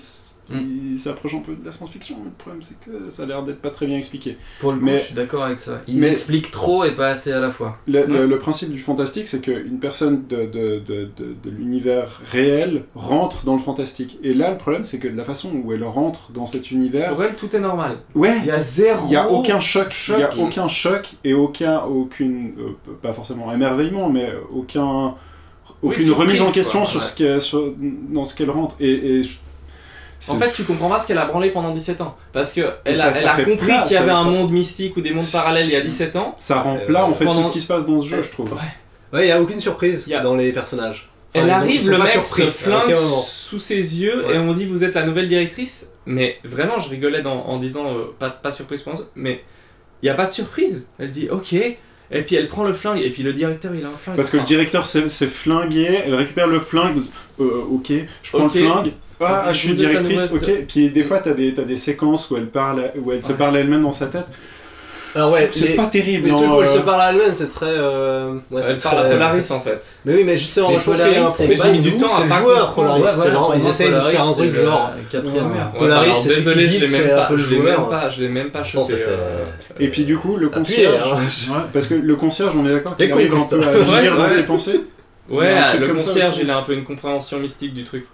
[SPEAKER 5] s-
[SPEAKER 6] Mm.
[SPEAKER 5] qui s'approche un peu de la science-fiction. Mais le problème, c'est que ça a l'air d'être pas très bien expliqué.
[SPEAKER 6] Pour le coup,
[SPEAKER 5] Mais-
[SPEAKER 6] je suis d'accord avec ça. Ils
[SPEAKER 5] mais-
[SPEAKER 6] expliquent trop et pas assez à la fois.
[SPEAKER 5] Le, le-
[SPEAKER 4] Ouais.
[SPEAKER 5] le principe du fantastique, c'est qu'une personne de, de, de, de, de l'univers réel rentre dans le fantastique. Et là, le problème, c'est que de la façon où elle rentre dans cet univers.
[SPEAKER 4] Pour elle, tout est normal.
[SPEAKER 5] Ouais!
[SPEAKER 4] Il y a zéro.
[SPEAKER 5] Il n'y a aucun choc, il y a aucun choc et aucun, aucune, euh, pas forcément émerveillement, mais aucun,
[SPEAKER 4] Oui,
[SPEAKER 5] aucune
[SPEAKER 4] surprise,
[SPEAKER 5] remise en question
[SPEAKER 4] quoi,
[SPEAKER 5] sur
[SPEAKER 4] ouais.
[SPEAKER 5] ce qu'elle- sur- dans ce qu'elle rentre. Et, et
[SPEAKER 4] En fait, tu comprends pas ce qu'elle a branlé pendant 17 ans. Parce que elle
[SPEAKER 5] ça-
[SPEAKER 4] a,
[SPEAKER 5] ça
[SPEAKER 4] elle a
[SPEAKER 5] fait
[SPEAKER 4] compris
[SPEAKER 5] plat,
[SPEAKER 4] qu'il y
[SPEAKER 5] ça-
[SPEAKER 4] avait un
[SPEAKER 5] ça-
[SPEAKER 4] monde mystique ou des mondes parallèles il y a 17 ans.
[SPEAKER 5] ça rend
[SPEAKER 3] Euh,
[SPEAKER 5] plat en fait
[SPEAKER 4] pendant-
[SPEAKER 5] tout ce qui se passe dans ce jeu, je trouve.
[SPEAKER 3] Ouais, il y a aucune surprise
[SPEAKER 4] Il y a-
[SPEAKER 3] dans les personnages. Enfin,
[SPEAKER 4] Elle arrive, le mec
[SPEAKER 3] surpris,
[SPEAKER 4] se flingue sous ses yeux
[SPEAKER 3] Ouais.
[SPEAKER 4] et on dit vous êtes la nouvelle directrice. Mais vraiment, je rigolais dans- en disant euh, pas, pas surprise pour mais il n'y a pas de surprise. Elle dit ok, et puis elle prend le flingue, et puis le directeur il a un flingue.
[SPEAKER 5] Parce que le directeur s'est s'est flingué, elle récupère le flingue, euh, ok, je prends le flingue, ah,
[SPEAKER 4] dit,
[SPEAKER 5] je suis directrice, ok, puis des fois t'as des, t'as des séquences où elle, parle, où elle se parle elle-même dans sa tête.
[SPEAKER 3] Alors ouais,
[SPEAKER 5] c'est pas terrible.
[SPEAKER 3] les
[SPEAKER 5] non,
[SPEAKER 3] trucs où elle
[SPEAKER 5] euh,
[SPEAKER 3] se parle à elle-même, c'est très... euh, ouais,
[SPEAKER 4] elle parle à
[SPEAKER 3] très-
[SPEAKER 4] Polaris en fait.
[SPEAKER 3] Mais oui, mais justement,
[SPEAKER 6] Mais
[SPEAKER 3] je pense qu'il y a un
[SPEAKER 6] Polaris, c'est
[SPEAKER 3] problème.
[SPEAKER 4] j'ai mis du temps à
[SPEAKER 3] C'est le joueur. Polaris.
[SPEAKER 6] Ouais,
[SPEAKER 3] c'est
[SPEAKER 6] voilà,
[SPEAKER 3] vraiment- ils essayent de faire un truc genre... Polaris, c'est celui qui
[SPEAKER 4] je
[SPEAKER 3] guide,
[SPEAKER 4] l'ai même
[SPEAKER 3] c'est un
[SPEAKER 4] pas,
[SPEAKER 3] peu le
[SPEAKER 4] je l'ai
[SPEAKER 3] joueur.
[SPEAKER 4] même pas, je l'ai même pas chopé. euh,
[SPEAKER 5] Et puis du coup, le concierge,
[SPEAKER 3] hein.
[SPEAKER 5] parce que le concierge, on est d'accord qu'il
[SPEAKER 3] T'es
[SPEAKER 5] arrive un peu à
[SPEAKER 4] Ouais,
[SPEAKER 5] dans ses pensées
[SPEAKER 4] Ouais,
[SPEAKER 5] Il y a un truc
[SPEAKER 4] le concierge, il a un peu une compréhension mystique du truc.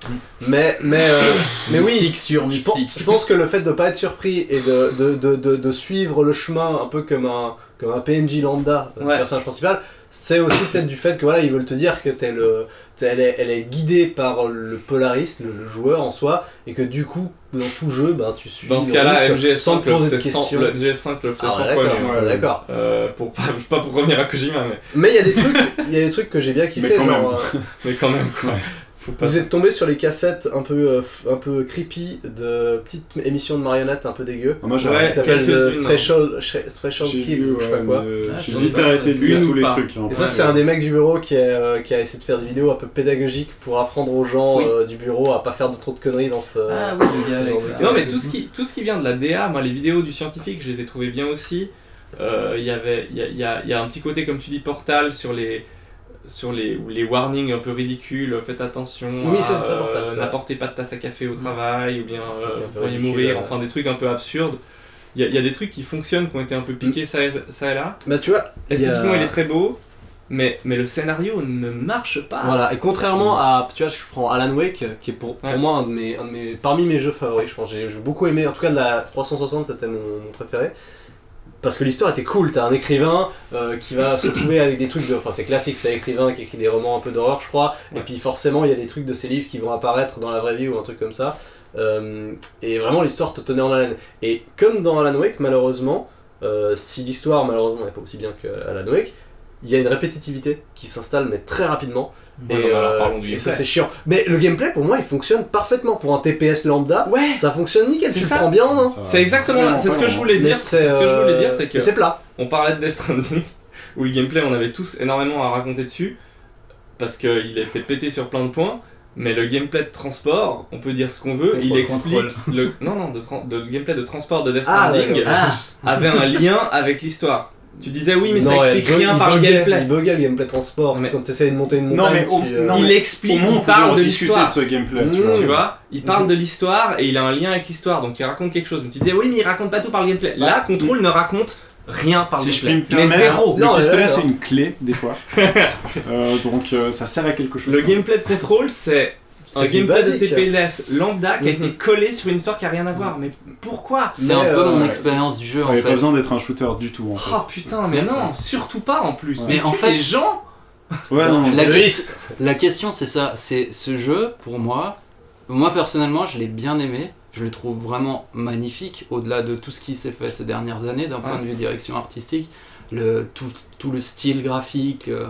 [SPEAKER 3] Mais, mais, euh, mais oui,
[SPEAKER 6] Mystique sur
[SPEAKER 3] je pense,
[SPEAKER 6] mystique.
[SPEAKER 3] je pense que le fait de pas être surpris et de, de, de, de, de suivre le chemin un peu comme un, comme un PNJ lambda, le personnage principal, c'est aussi peut-être du fait que voilà, ils veulent te dire que t'es le, elle, est, elle est guidée par le polariste, le, le joueur en soi, et que du coup, dans tout jeu, ben, tu suis
[SPEAKER 4] Dans ce cas-là,
[SPEAKER 3] route
[SPEAKER 4] MGS5
[SPEAKER 3] sans te
[SPEAKER 4] le
[SPEAKER 3] poser de
[SPEAKER 4] faisait 100
[SPEAKER 3] questions.
[SPEAKER 4] le MGS5 le faisait
[SPEAKER 3] Ah,
[SPEAKER 4] 100
[SPEAKER 3] ouais,
[SPEAKER 4] fois
[SPEAKER 3] d'accord,
[SPEAKER 4] mieux.
[SPEAKER 3] d'accord.
[SPEAKER 4] Euh, pour pas, pas pour revenir à Kojima, mais,
[SPEAKER 3] Mais il y a des trucs, il y a des trucs que j'ai bien kiffé,
[SPEAKER 5] Mais quand
[SPEAKER 3] genre, euh,
[SPEAKER 4] mais quand même quoi. Faut pas.
[SPEAKER 3] Vous êtes tombé sur les cassettes un peu, euh, un peu creepy de petites émissions de marionnettes un peu dégueu.
[SPEAKER 5] Moi, j'ai
[SPEAKER 4] Ouais,
[SPEAKER 3] qui s'appelle The
[SPEAKER 4] quelques-unes.
[SPEAKER 3] Threshold, Threshold Kids,
[SPEAKER 5] vu,
[SPEAKER 3] ou je sais pas
[SPEAKER 5] ouais,
[SPEAKER 3] quoi.
[SPEAKER 6] Ah,
[SPEAKER 5] J'ai vite arrêté de lire tous
[SPEAKER 4] ou
[SPEAKER 5] les trucs. hein.
[SPEAKER 3] Et ça,
[SPEAKER 4] Ouais,
[SPEAKER 3] c'est
[SPEAKER 4] ouais.
[SPEAKER 3] un des mecs du bureau qui a, euh, qui a essayé de faire des vidéos un peu pédagogiques pour apprendre aux gens
[SPEAKER 4] Oui.
[SPEAKER 3] euh, du bureau à pas faire de trop de conneries dans ce.
[SPEAKER 6] Ah oui, le gars Ah.
[SPEAKER 4] Non, mais tout ce, qui, tout ce qui vient de la DA, moi, les vidéos du scientifique, je les ai trouvées bien aussi. Euh, Il y avait, il y a, il y a- il y a un petit côté, comme tu dis, portal sur les sur les, les warnings un peu ridicules, faites attention,
[SPEAKER 3] Oui, ça.
[SPEAKER 4] n'apportez pas de tasse à café au travail, ou bien euh, vous pourriez mourir, enfin des trucs un peu absurdes. Il y a, il y a des trucs qui fonctionnent, qui ont été un peu piqués ça, et- ça et là.
[SPEAKER 3] Bah, tu vois, a-
[SPEAKER 4] Esthétiquement, il est très beau, mais, mais le scénario ne marche pas.
[SPEAKER 3] Voilà, et contrairement à, tu vois, je prends Alan Wake, qui est pour, pour
[SPEAKER 4] Ouais.
[SPEAKER 3] moi un de, mes, un de mes, parmi mes jeux favoris, je pense, j'ai j'ai beaucoup aimé, en tout cas de la 360, c'était mon, mon préféré. Parce que l'histoire était cool, t'as un écrivain euh, qui va se retrouver avec des trucs de. Enfin, c'est classique, c'est un écrivain qui écrit des romans un peu d'horreur, je crois, et puis forcément, il y a des trucs de ses livres qui vont apparaître dans la vraie vie ou un truc comme ça. Euh, et vraiment, l'histoire te tenait en haleine. Et comme dans Alan Wake, malheureusement, euh, si l'histoire, malheureusement, n'est pas aussi bien que Alan Wake, il y a une répétitivité qui s'installe, mais très rapidement. Et euh,
[SPEAKER 4] parlons du
[SPEAKER 3] et ça,
[SPEAKER 4] gameplay.
[SPEAKER 3] c'est chiant. Mais le gameplay, pour moi, il fonctionne parfaitement. Pour un TPS lambda,
[SPEAKER 4] Ouais
[SPEAKER 3] ça fonctionne nickel, tu
[SPEAKER 4] ça.
[SPEAKER 3] le prends bien.
[SPEAKER 5] Ça-
[SPEAKER 4] C'est exactement c'est ce que je
[SPEAKER 5] hein.
[SPEAKER 4] voulais dire. C'est ce que je voulais dire, c'est que
[SPEAKER 3] c'est plat.
[SPEAKER 4] on parlait de Death Stranding, où le gameplay on avait tous énormément à raconter dessus, parce qu'il était pété sur plein de points, mais le gameplay de transport, on peut dire ce qu'on veut, il explique
[SPEAKER 6] contrôle.
[SPEAKER 4] le non non de, de gameplay de transport de Death
[SPEAKER 3] Ah,
[SPEAKER 4] Stranding.
[SPEAKER 6] Ah,
[SPEAKER 4] avait un lien avec l'histoire. Tu disais oui mais
[SPEAKER 3] Non,
[SPEAKER 4] ça explique rien par le gameplay.
[SPEAKER 3] Il buguait le gameplay transport.
[SPEAKER 4] Mais-
[SPEAKER 3] Quand tu essayes de monter une
[SPEAKER 5] Non,
[SPEAKER 3] montagne,
[SPEAKER 5] mais au-
[SPEAKER 3] tu, euh,
[SPEAKER 5] non,
[SPEAKER 4] il
[SPEAKER 5] mais
[SPEAKER 4] explique,
[SPEAKER 5] Au moins, on
[SPEAKER 4] il parle
[SPEAKER 5] en
[SPEAKER 4] de
[SPEAKER 5] discuter
[SPEAKER 4] l'histoire.
[SPEAKER 5] de ce gameplay, tu vois.
[SPEAKER 4] Tu vois, il parle de l'histoire et il a un lien avec l'histoire, donc il raconte quelque chose. Mais tu disais oui mais il raconte pas tout par le gameplay. Là, Control ne raconte rien par le
[SPEAKER 5] je
[SPEAKER 4] gameplay. Mais zéro.
[SPEAKER 5] le
[SPEAKER 3] Non, mais
[SPEAKER 5] pistolet c'est une clé des fois. Euh, donc euh, ça sert à quelque chose.
[SPEAKER 4] Le gameplay de Control c'est
[SPEAKER 3] c'est du
[SPEAKER 4] gameplay de. TPS lambda qui a été
[SPEAKER 3] Mhm.
[SPEAKER 4] collé sur une histoire qui a rien à voir. Mais pourquoi
[SPEAKER 6] c'est un peu
[SPEAKER 3] euh,
[SPEAKER 6] mon
[SPEAKER 3] ouais.
[SPEAKER 6] expérience du jeu
[SPEAKER 5] Ça
[SPEAKER 6] en fait.
[SPEAKER 5] pas besoin d'être un shooter du tout en fait.
[SPEAKER 4] Oh putain, mais non, surtout pas en plus.
[SPEAKER 6] Mais en fait-
[SPEAKER 4] les gens.
[SPEAKER 5] Ouais, non,
[SPEAKER 6] La,
[SPEAKER 3] risque.
[SPEAKER 6] la question c'est ça, c'est ce jeu pour moi, moi personnellement je l'ai bien aimé, je le trouve vraiment magnifique au-delà de tout ce qui s'est fait ces dernières années d'un point de vue direction artistique, le, tout, tout le style graphique euh,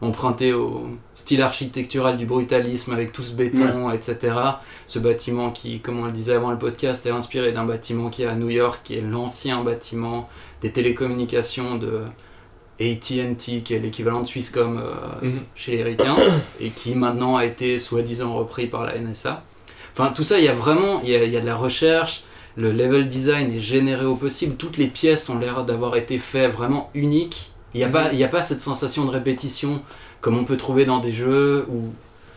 [SPEAKER 6] emprunté au style architectural du brutalisme avec tout ce béton, etc. Ce bâtiment qui, comme on le disait avant le podcast, est inspiré d'un bâtiment qui est à New York, qui est l'ancien bâtiment des télécommunications de AT&T, qui est l'équivalent de Swisscom euh,
[SPEAKER 4] Mhm.
[SPEAKER 6] chez les ricains, et qui maintenant a été soi-disant repris par la NSA. Enfin, tout ça, il y a vraiment, il y a, il y a de la recherche, le level design est généré au possible, toutes les pièces ont l'air d'avoir été faites vraiment uniques. Il n'y a,
[SPEAKER 4] Mhm.
[SPEAKER 6] pas- il y a pas cette sensation de répétition comme on peut trouver dans des jeux où...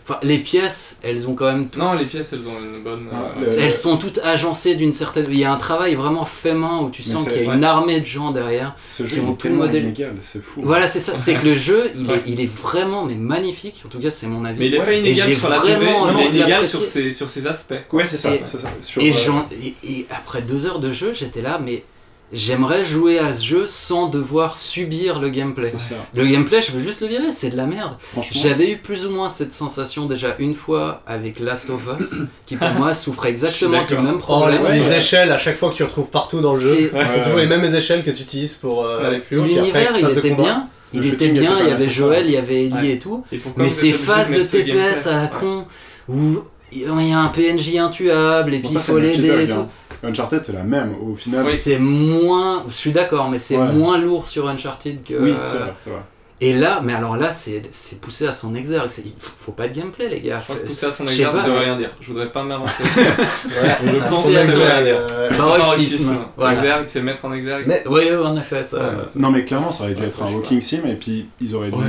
[SPEAKER 6] Enfin, les pièces, elles ont quand même...
[SPEAKER 4] Non, les pièces, elles ont une bonne.
[SPEAKER 5] Non,
[SPEAKER 4] euh,
[SPEAKER 5] le-
[SPEAKER 6] Elles sont toutes agencées d'une certaine... Il y a un travail vraiment fait main où tu sens qu'il y a
[SPEAKER 4] ouais.
[SPEAKER 6] une armée de gens derrière.
[SPEAKER 5] Ce
[SPEAKER 6] qui
[SPEAKER 5] jeu
[SPEAKER 6] ont
[SPEAKER 5] il est
[SPEAKER 6] tout
[SPEAKER 5] tellement
[SPEAKER 6] modèle.
[SPEAKER 5] inégal, c'est fou.
[SPEAKER 6] Voilà, c'est ça. C'est que le jeu, il,
[SPEAKER 4] Ouais.
[SPEAKER 6] est, il est vraiment mais magnifique. En tout cas, c'est mon avis.
[SPEAKER 4] Mais il est pas inégal
[SPEAKER 6] j'ai
[SPEAKER 4] sur la
[SPEAKER 6] vraiment
[SPEAKER 4] non, mais
[SPEAKER 6] de
[SPEAKER 4] inégal sur ses, sur ses aspects.
[SPEAKER 5] Ouais, c'est ça.
[SPEAKER 6] Et-
[SPEAKER 5] c'est ça. Sur,
[SPEAKER 6] Et,
[SPEAKER 5] euh,
[SPEAKER 6] et après deux heures de jeu, j'étais là, mais j'aimerais jouer à ce jeu sans devoir subir le gameplay. Le gameplay, je veux juste le virer, c'est de la merde. J'avais eu plus ou moins cette sensation déjà une fois avec Last of Us, qui pour moi souffrait exactement du même
[SPEAKER 3] Oh,
[SPEAKER 6] problème.
[SPEAKER 3] les, les
[SPEAKER 5] Ouais.
[SPEAKER 3] échelles, à chaque fois que tu retrouves partout dans le jeu,
[SPEAKER 6] C'est-
[SPEAKER 4] Ouais.
[SPEAKER 3] c'est toujours les mêmes échelles que tu utilises pour euh, aller plus après,
[SPEAKER 6] L'univers, il était bien. Il
[SPEAKER 5] Le
[SPEAKER 6] était bien, il y avait. Joël, il y avait Ellie
[SPEAKER 4] Ouais.
[SPEAKER 6] et tout.
[SPEAKER 4] Et
[SPEAKER 6] Mais ces phases de TPS à la con, où il y a un PNJ intuable et puis il faut l'aider et tout.
[SPEAKER 5] hein. Uncharted, c'est la même. Au final,
[SPEAKER 6] C'est moins, je suis d'accord, mais c'est
[SPEAKER 5] Ouais.
[SPEAKER 6] moins lourd sur Uncharted que.
[SPEAKER 5] oui,
[SPEAKER 6] euh,
[SPEAKER 5] c'est vrai, c'est vrai.
[SPEAKER 6] Et là, mais alors là, c'est c'est poussé à son exergue. Il faut, faut pas de gameplay, les gars.
[SPEAKER 4] Je crois que pousser à son
[SPEAKER 6] pas.
[SPEAKER 4] ça veut rien dire. Je voudrais pas m'avancer.
[SPEAKER 3] Ouais,
[SPEAKER 4] Je
[SPEAKER 3] à
[SPEAKER 4] pense
[SPEAKER 3] son
[SPEAKER 4] que ça veut
[SPEAKER 3] exergue,
[SPEAKER 4] rien dire.
[SPEAKER 3] euh,
[SPEAKER 4] C'est
[SPEAKER 6] Paroxysme, voilà.
[SPEAKER 4] Exergue, c'est mettre en exergue.
[SPEAKER 3] Mais
[SPEAKER 6] Oui, oui, en effet, ça.
[SPEAKER 4] Ouais.
[SPEAKER 5] Non, mais clairement, ça aurait dû
[SPEAKER 4] Ouais,
[SPEAKER 5] être un walking sim et puis ils auraient dû
[SPEAKER 4] Ouais.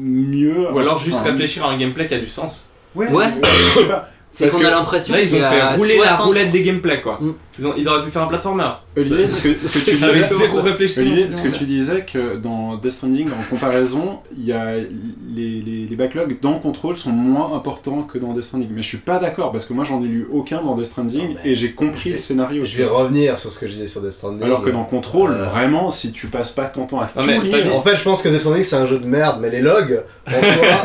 [SPEAKER 5] mieux.
[SPEAKER 4] Ou alors juste
[SPEAKER 5] enfin,
[SPEAKER 4] réfléchir à un gameplay qui a du sens.
[SPEAKER 5] Ouais,
[SPEAKER 6] Ouais.
[SPEAKER 5] euh, je sais pas.
[SPEAKER 6] C'est qu'on a
[SPEAKER 5] que
[SPEAKER 6] l'impression
[SPEAKER 4] Là, ils
[SPEAKER 6] qu'il
[SPEAKER 4] ont fait rouler la
[SPEAKER 6] 60
[SPEAKER 4] roulette des gameplays, quoi.
[SPEAKER 6] Mm.
[SPEAKER 4] Ils, ont, ils auraient pu faire un platformer.
[SPEAKER 5] Olivier, ce que, ce que tu disais,
[SPEAKER 4] zéro.
[SPEAKER 5] Olivier, ce que tu disais que dans Death Stranding, en comparaison, il y a les, les, les backlogs dans Control sont moins importants que dans Death Stranding. Mais je suis pas d'accord parce que moi j'en ai lu aucun dans Death Stranding
[SPEAKER 3] Non, mais
[SPEAKER 5] et j'ai compris le scénario.
[SPEAKER 3] Je vais revenir sur ce que je disais sur Death Stranding.
[SPEAKER 5] Alors que dans Control,
[SPEAKER 3] Euh,
[SPEAKER 5] vraiment, si tu passes pas ton temps à
[SPEAKER 4] Non,
[SPEAKER 5] tout
[SPEAKER 4] mais ça
[SPEAKER 5] lire,
[SPEAKER 4] dit-
[SPEAKER 3] En fait, je pense que Death Stranding c'est un jeu de merde, mais les logs, en soi,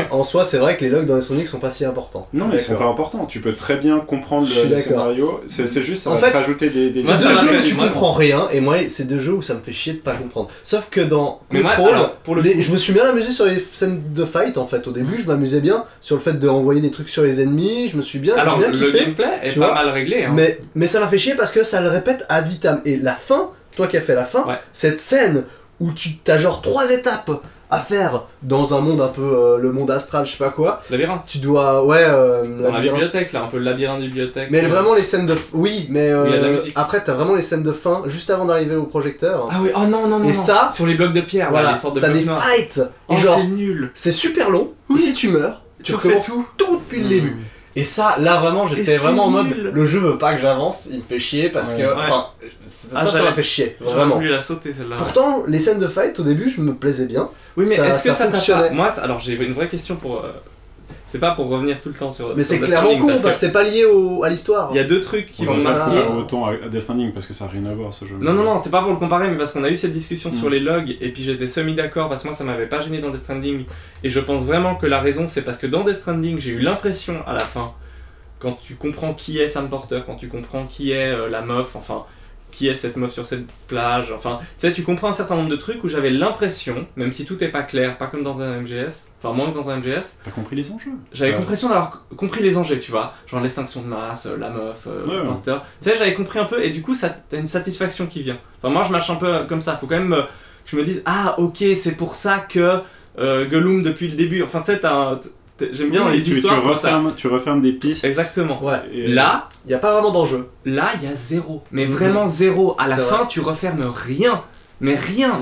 [SPEAKER 3] en soi c'est vrai que les logs dans Death Stranding sont pas si importants.
[SPEAKER 5] non, mais ils sont pas importants. Tu peux très bien comprendre le, scénario. C'est c'est juste ça
[SPEAKER 3] En
[SPEAKER 5] va
[SPEAKER 3] fait,
[SPEAKER 5] te rajouter des. des
[SPEAKER 3] C'est deux jeux où tu comprends rien, et moi c'est deux jeux où ça me fait chier de pas comprendre. Sauf que dans
[SPEAKER 4] Mais moi,
[SPEAKER 3] Control,
[SPEAKER 4] alors, pour le
[SPEAKER 3] les-
[SPEAKER 4] coup-
[SPEAKER 3] je me suis bien amusé sur les scènes de fight en fait. Au début, je m'amusais bien sur le fait d'envoyer des trucs sur les ennemis, je me suis bien,
[SPEAKER 4] Alors,
[SPEAKER 3] bien
[SPEAKER 4] le
[SPEAKER 3] kiffé.
[SPEAKER 4] gameplay est pas mal réglé. Hein.
[SPEAKER 3] Mais, mais ça m'a fait chier parce que ça le répète ad vitam. Et la fin, toi qui as fait la fin,
[SPEAKER 4] Ouais.
[SPEAKER 3] cette scène où tu as genre trois étapes à faire dans un monde un peu euh, le monde astral, je sais pas quoi.
[SPEAKER 4] Labyrinthe.
[SPEAKER 3] Tu dois, ouais, euh,
[SPEAKER 4] Dans la bibliothèque, là, un peu le labyrinthe de bibliothèque.
[SPEAKER 3] Mais vraiment les scènes de, oui, mais euh,
[SPEAKER 4] de
[SPEAKER 3] après t'as vraiment les scènes de fin juste avant d'arriver au projecteur.
[SPEAKER 4] Ah oui, oh non, non, non.
[SPEAKER 3] Et
[SPEAKER 4] non.
[SPEAKER 3] ça,
[SPEAKER 4] Sur les blocs de pierre, là,
[SPEAKER 3] voilà,
[SPEAKER 4] de
[SPEAKER 3] t'as
[SPEAKER 4] blocs
[SPEAKER 3] des fights.
[SPEAKER 4] Oh, c'est nul.
[SPEAKER 3] c'est super long.
[SPEAKER 4] Oui.
[SPEAKER 3] Et si tu meurs, tu
[SPEAKER 4] Tu refais
[SPEAKER 3] recommences
[SPEAKER 4] tout.
[SPEAKER 3] tout depuis le
[SPEAKER 6] Mm.
[SPEAKER 3] début. Et ça, là vraiment, j'étais vraiment en mode,
[SPEAKER 4] nul.
[SPEAKER 3] le jeu veut pas que j'avance, il me fait chier parce
[SPEAKER 5] Ouais.
[SPEAKER 3] que,
[SPEAKER 4] Ouais.
[SPEAKER 3] enfin, ça,
[SPEAKER 4] Ah,
[SPEAKER 3] ça m'a fait chier, vraiment.
[SPEAKER 4] voulu la sauter, celle-là.
[SPEAKER 3] Pourtant, les scènes de fight au début, je me plaisais bien.
[SPEAKER 4] Oui, mais est-ce que
[SPEAKER 3] ça
[SPEAKER 4] ça t'a pas... Moi, alors j'ai une vraie question pour... euh, C'est pas pour revenir tout le temps sur...
[SPEAKER 3] Mais c'est clairement con
[SPEAKER 4] parce que
[SPEAKER 3] c'est pas lié au, à l'histoire.
[SPEAKER 4] Il y a deux trucs qui m'ont marqué.
[SPEAKER 5] pas autant à à Death Stranding parce que ça n'a rien à voir ce jeu.
[SPEAKER 4] Non, non, non, c'est pas pour le comparer, mais parce qu'on a eu cette discussion
[SPEAKER 5] Mm.
[SPEAKER 4] sur les logs, et puis j'étais semi-d'accord, parce que moi ça m'avait pas gêné dans Death Stranding, et je pense vraiment que la raison c'est parce que dans Death Stranding, j'ai eu l'impression à la fin, quand tu comprends qui est Sam Porter, quand tu comprends qui est euh, la meuf, enfin, qui est cette meuf sur cette plage, enfin, tu sais, tu comprends un certain nombre de trucs où j'avais l'impression, même si tout est pas clair, pas comme dans un MGS, enfin, moins que dans un MGS,
[SPEAKER 5] T'as compris les enjeux
[SPEAKER 4] j'avais
[SPEAKER 5] Ouais.
[SPEAKER 4] l'impression d'avoir compris les enjeux, tu vois. Genre l'extinction de masse, euh, la meuf, euh,
[SPEAKER 5] Ouais,
[SPEAKER 4] le
[SPEAKER 5] ouais.
[SPEAKER 4] porteur. Tu sais, j'avais compris un peu et du coup, ça t'as une satisfaction qui vient. Enfin, moi, je marche un peu comme ça. Faut quand même euh, que je me dise, ah, ok, c'est pour ça que euh, Gollum depuis le début. Enfin, tu sais, t'as un- t'as- j'aime bien dans les
[SPEAKER 5] tu,
[SPEAKER 4] histoires.
[SPEAKER 5] Tu refermes, tu refermes des pistes.
[SPEAKER 4] Exactement.
[SPEAKER 3] Ouais.
[SPEAKER 5] Et-
[SPEAKER 4] Là,
[SPEAKER 3] Il y a pas vraiment d'enjeu.
[SPEAKER 4] là, il y a zéro. Mais
[SPEAKER 3] Mhm.
[SPEAKER 4] vraiment zéro. À la fin,
[SPEAKER 3] vrai.
[SPEAKER 4] tu refermes rien. Mais rien.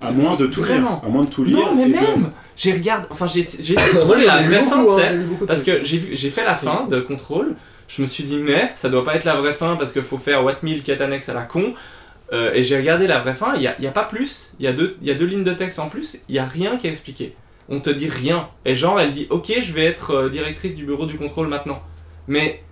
[SPEAKER 5] À moins de tout
[SPEAKER 4] Vraiment.
[SPEAKER 5] lire. À moins de tout lire.
[SPEAKER 4] Non, mais
[SPEAKER 5] et de-
[SPEAKER 4] même. J'ai regardé. Enfin, j'ai j'ai essayé de trouver la vraie fin,
[SPEAKER 3] beaucoup, hein, de
[SPEAKER 4] Parce que j'ai fait la fin de contrôle, je me suis dit mais ça doit pas être la vraie fin parce qu'il faut faire what mille quête annexe à la con. Euh, et j'ai regardé la vraie fin, il y a, il y a pas plus, il y, a deux- il y a deux lignes de texte en plus, il y a rien qui est expliqué. On te dit rien. Et genre elle dit ok je vais être euh, directrice du bureau du contrôle maintenant. Mais,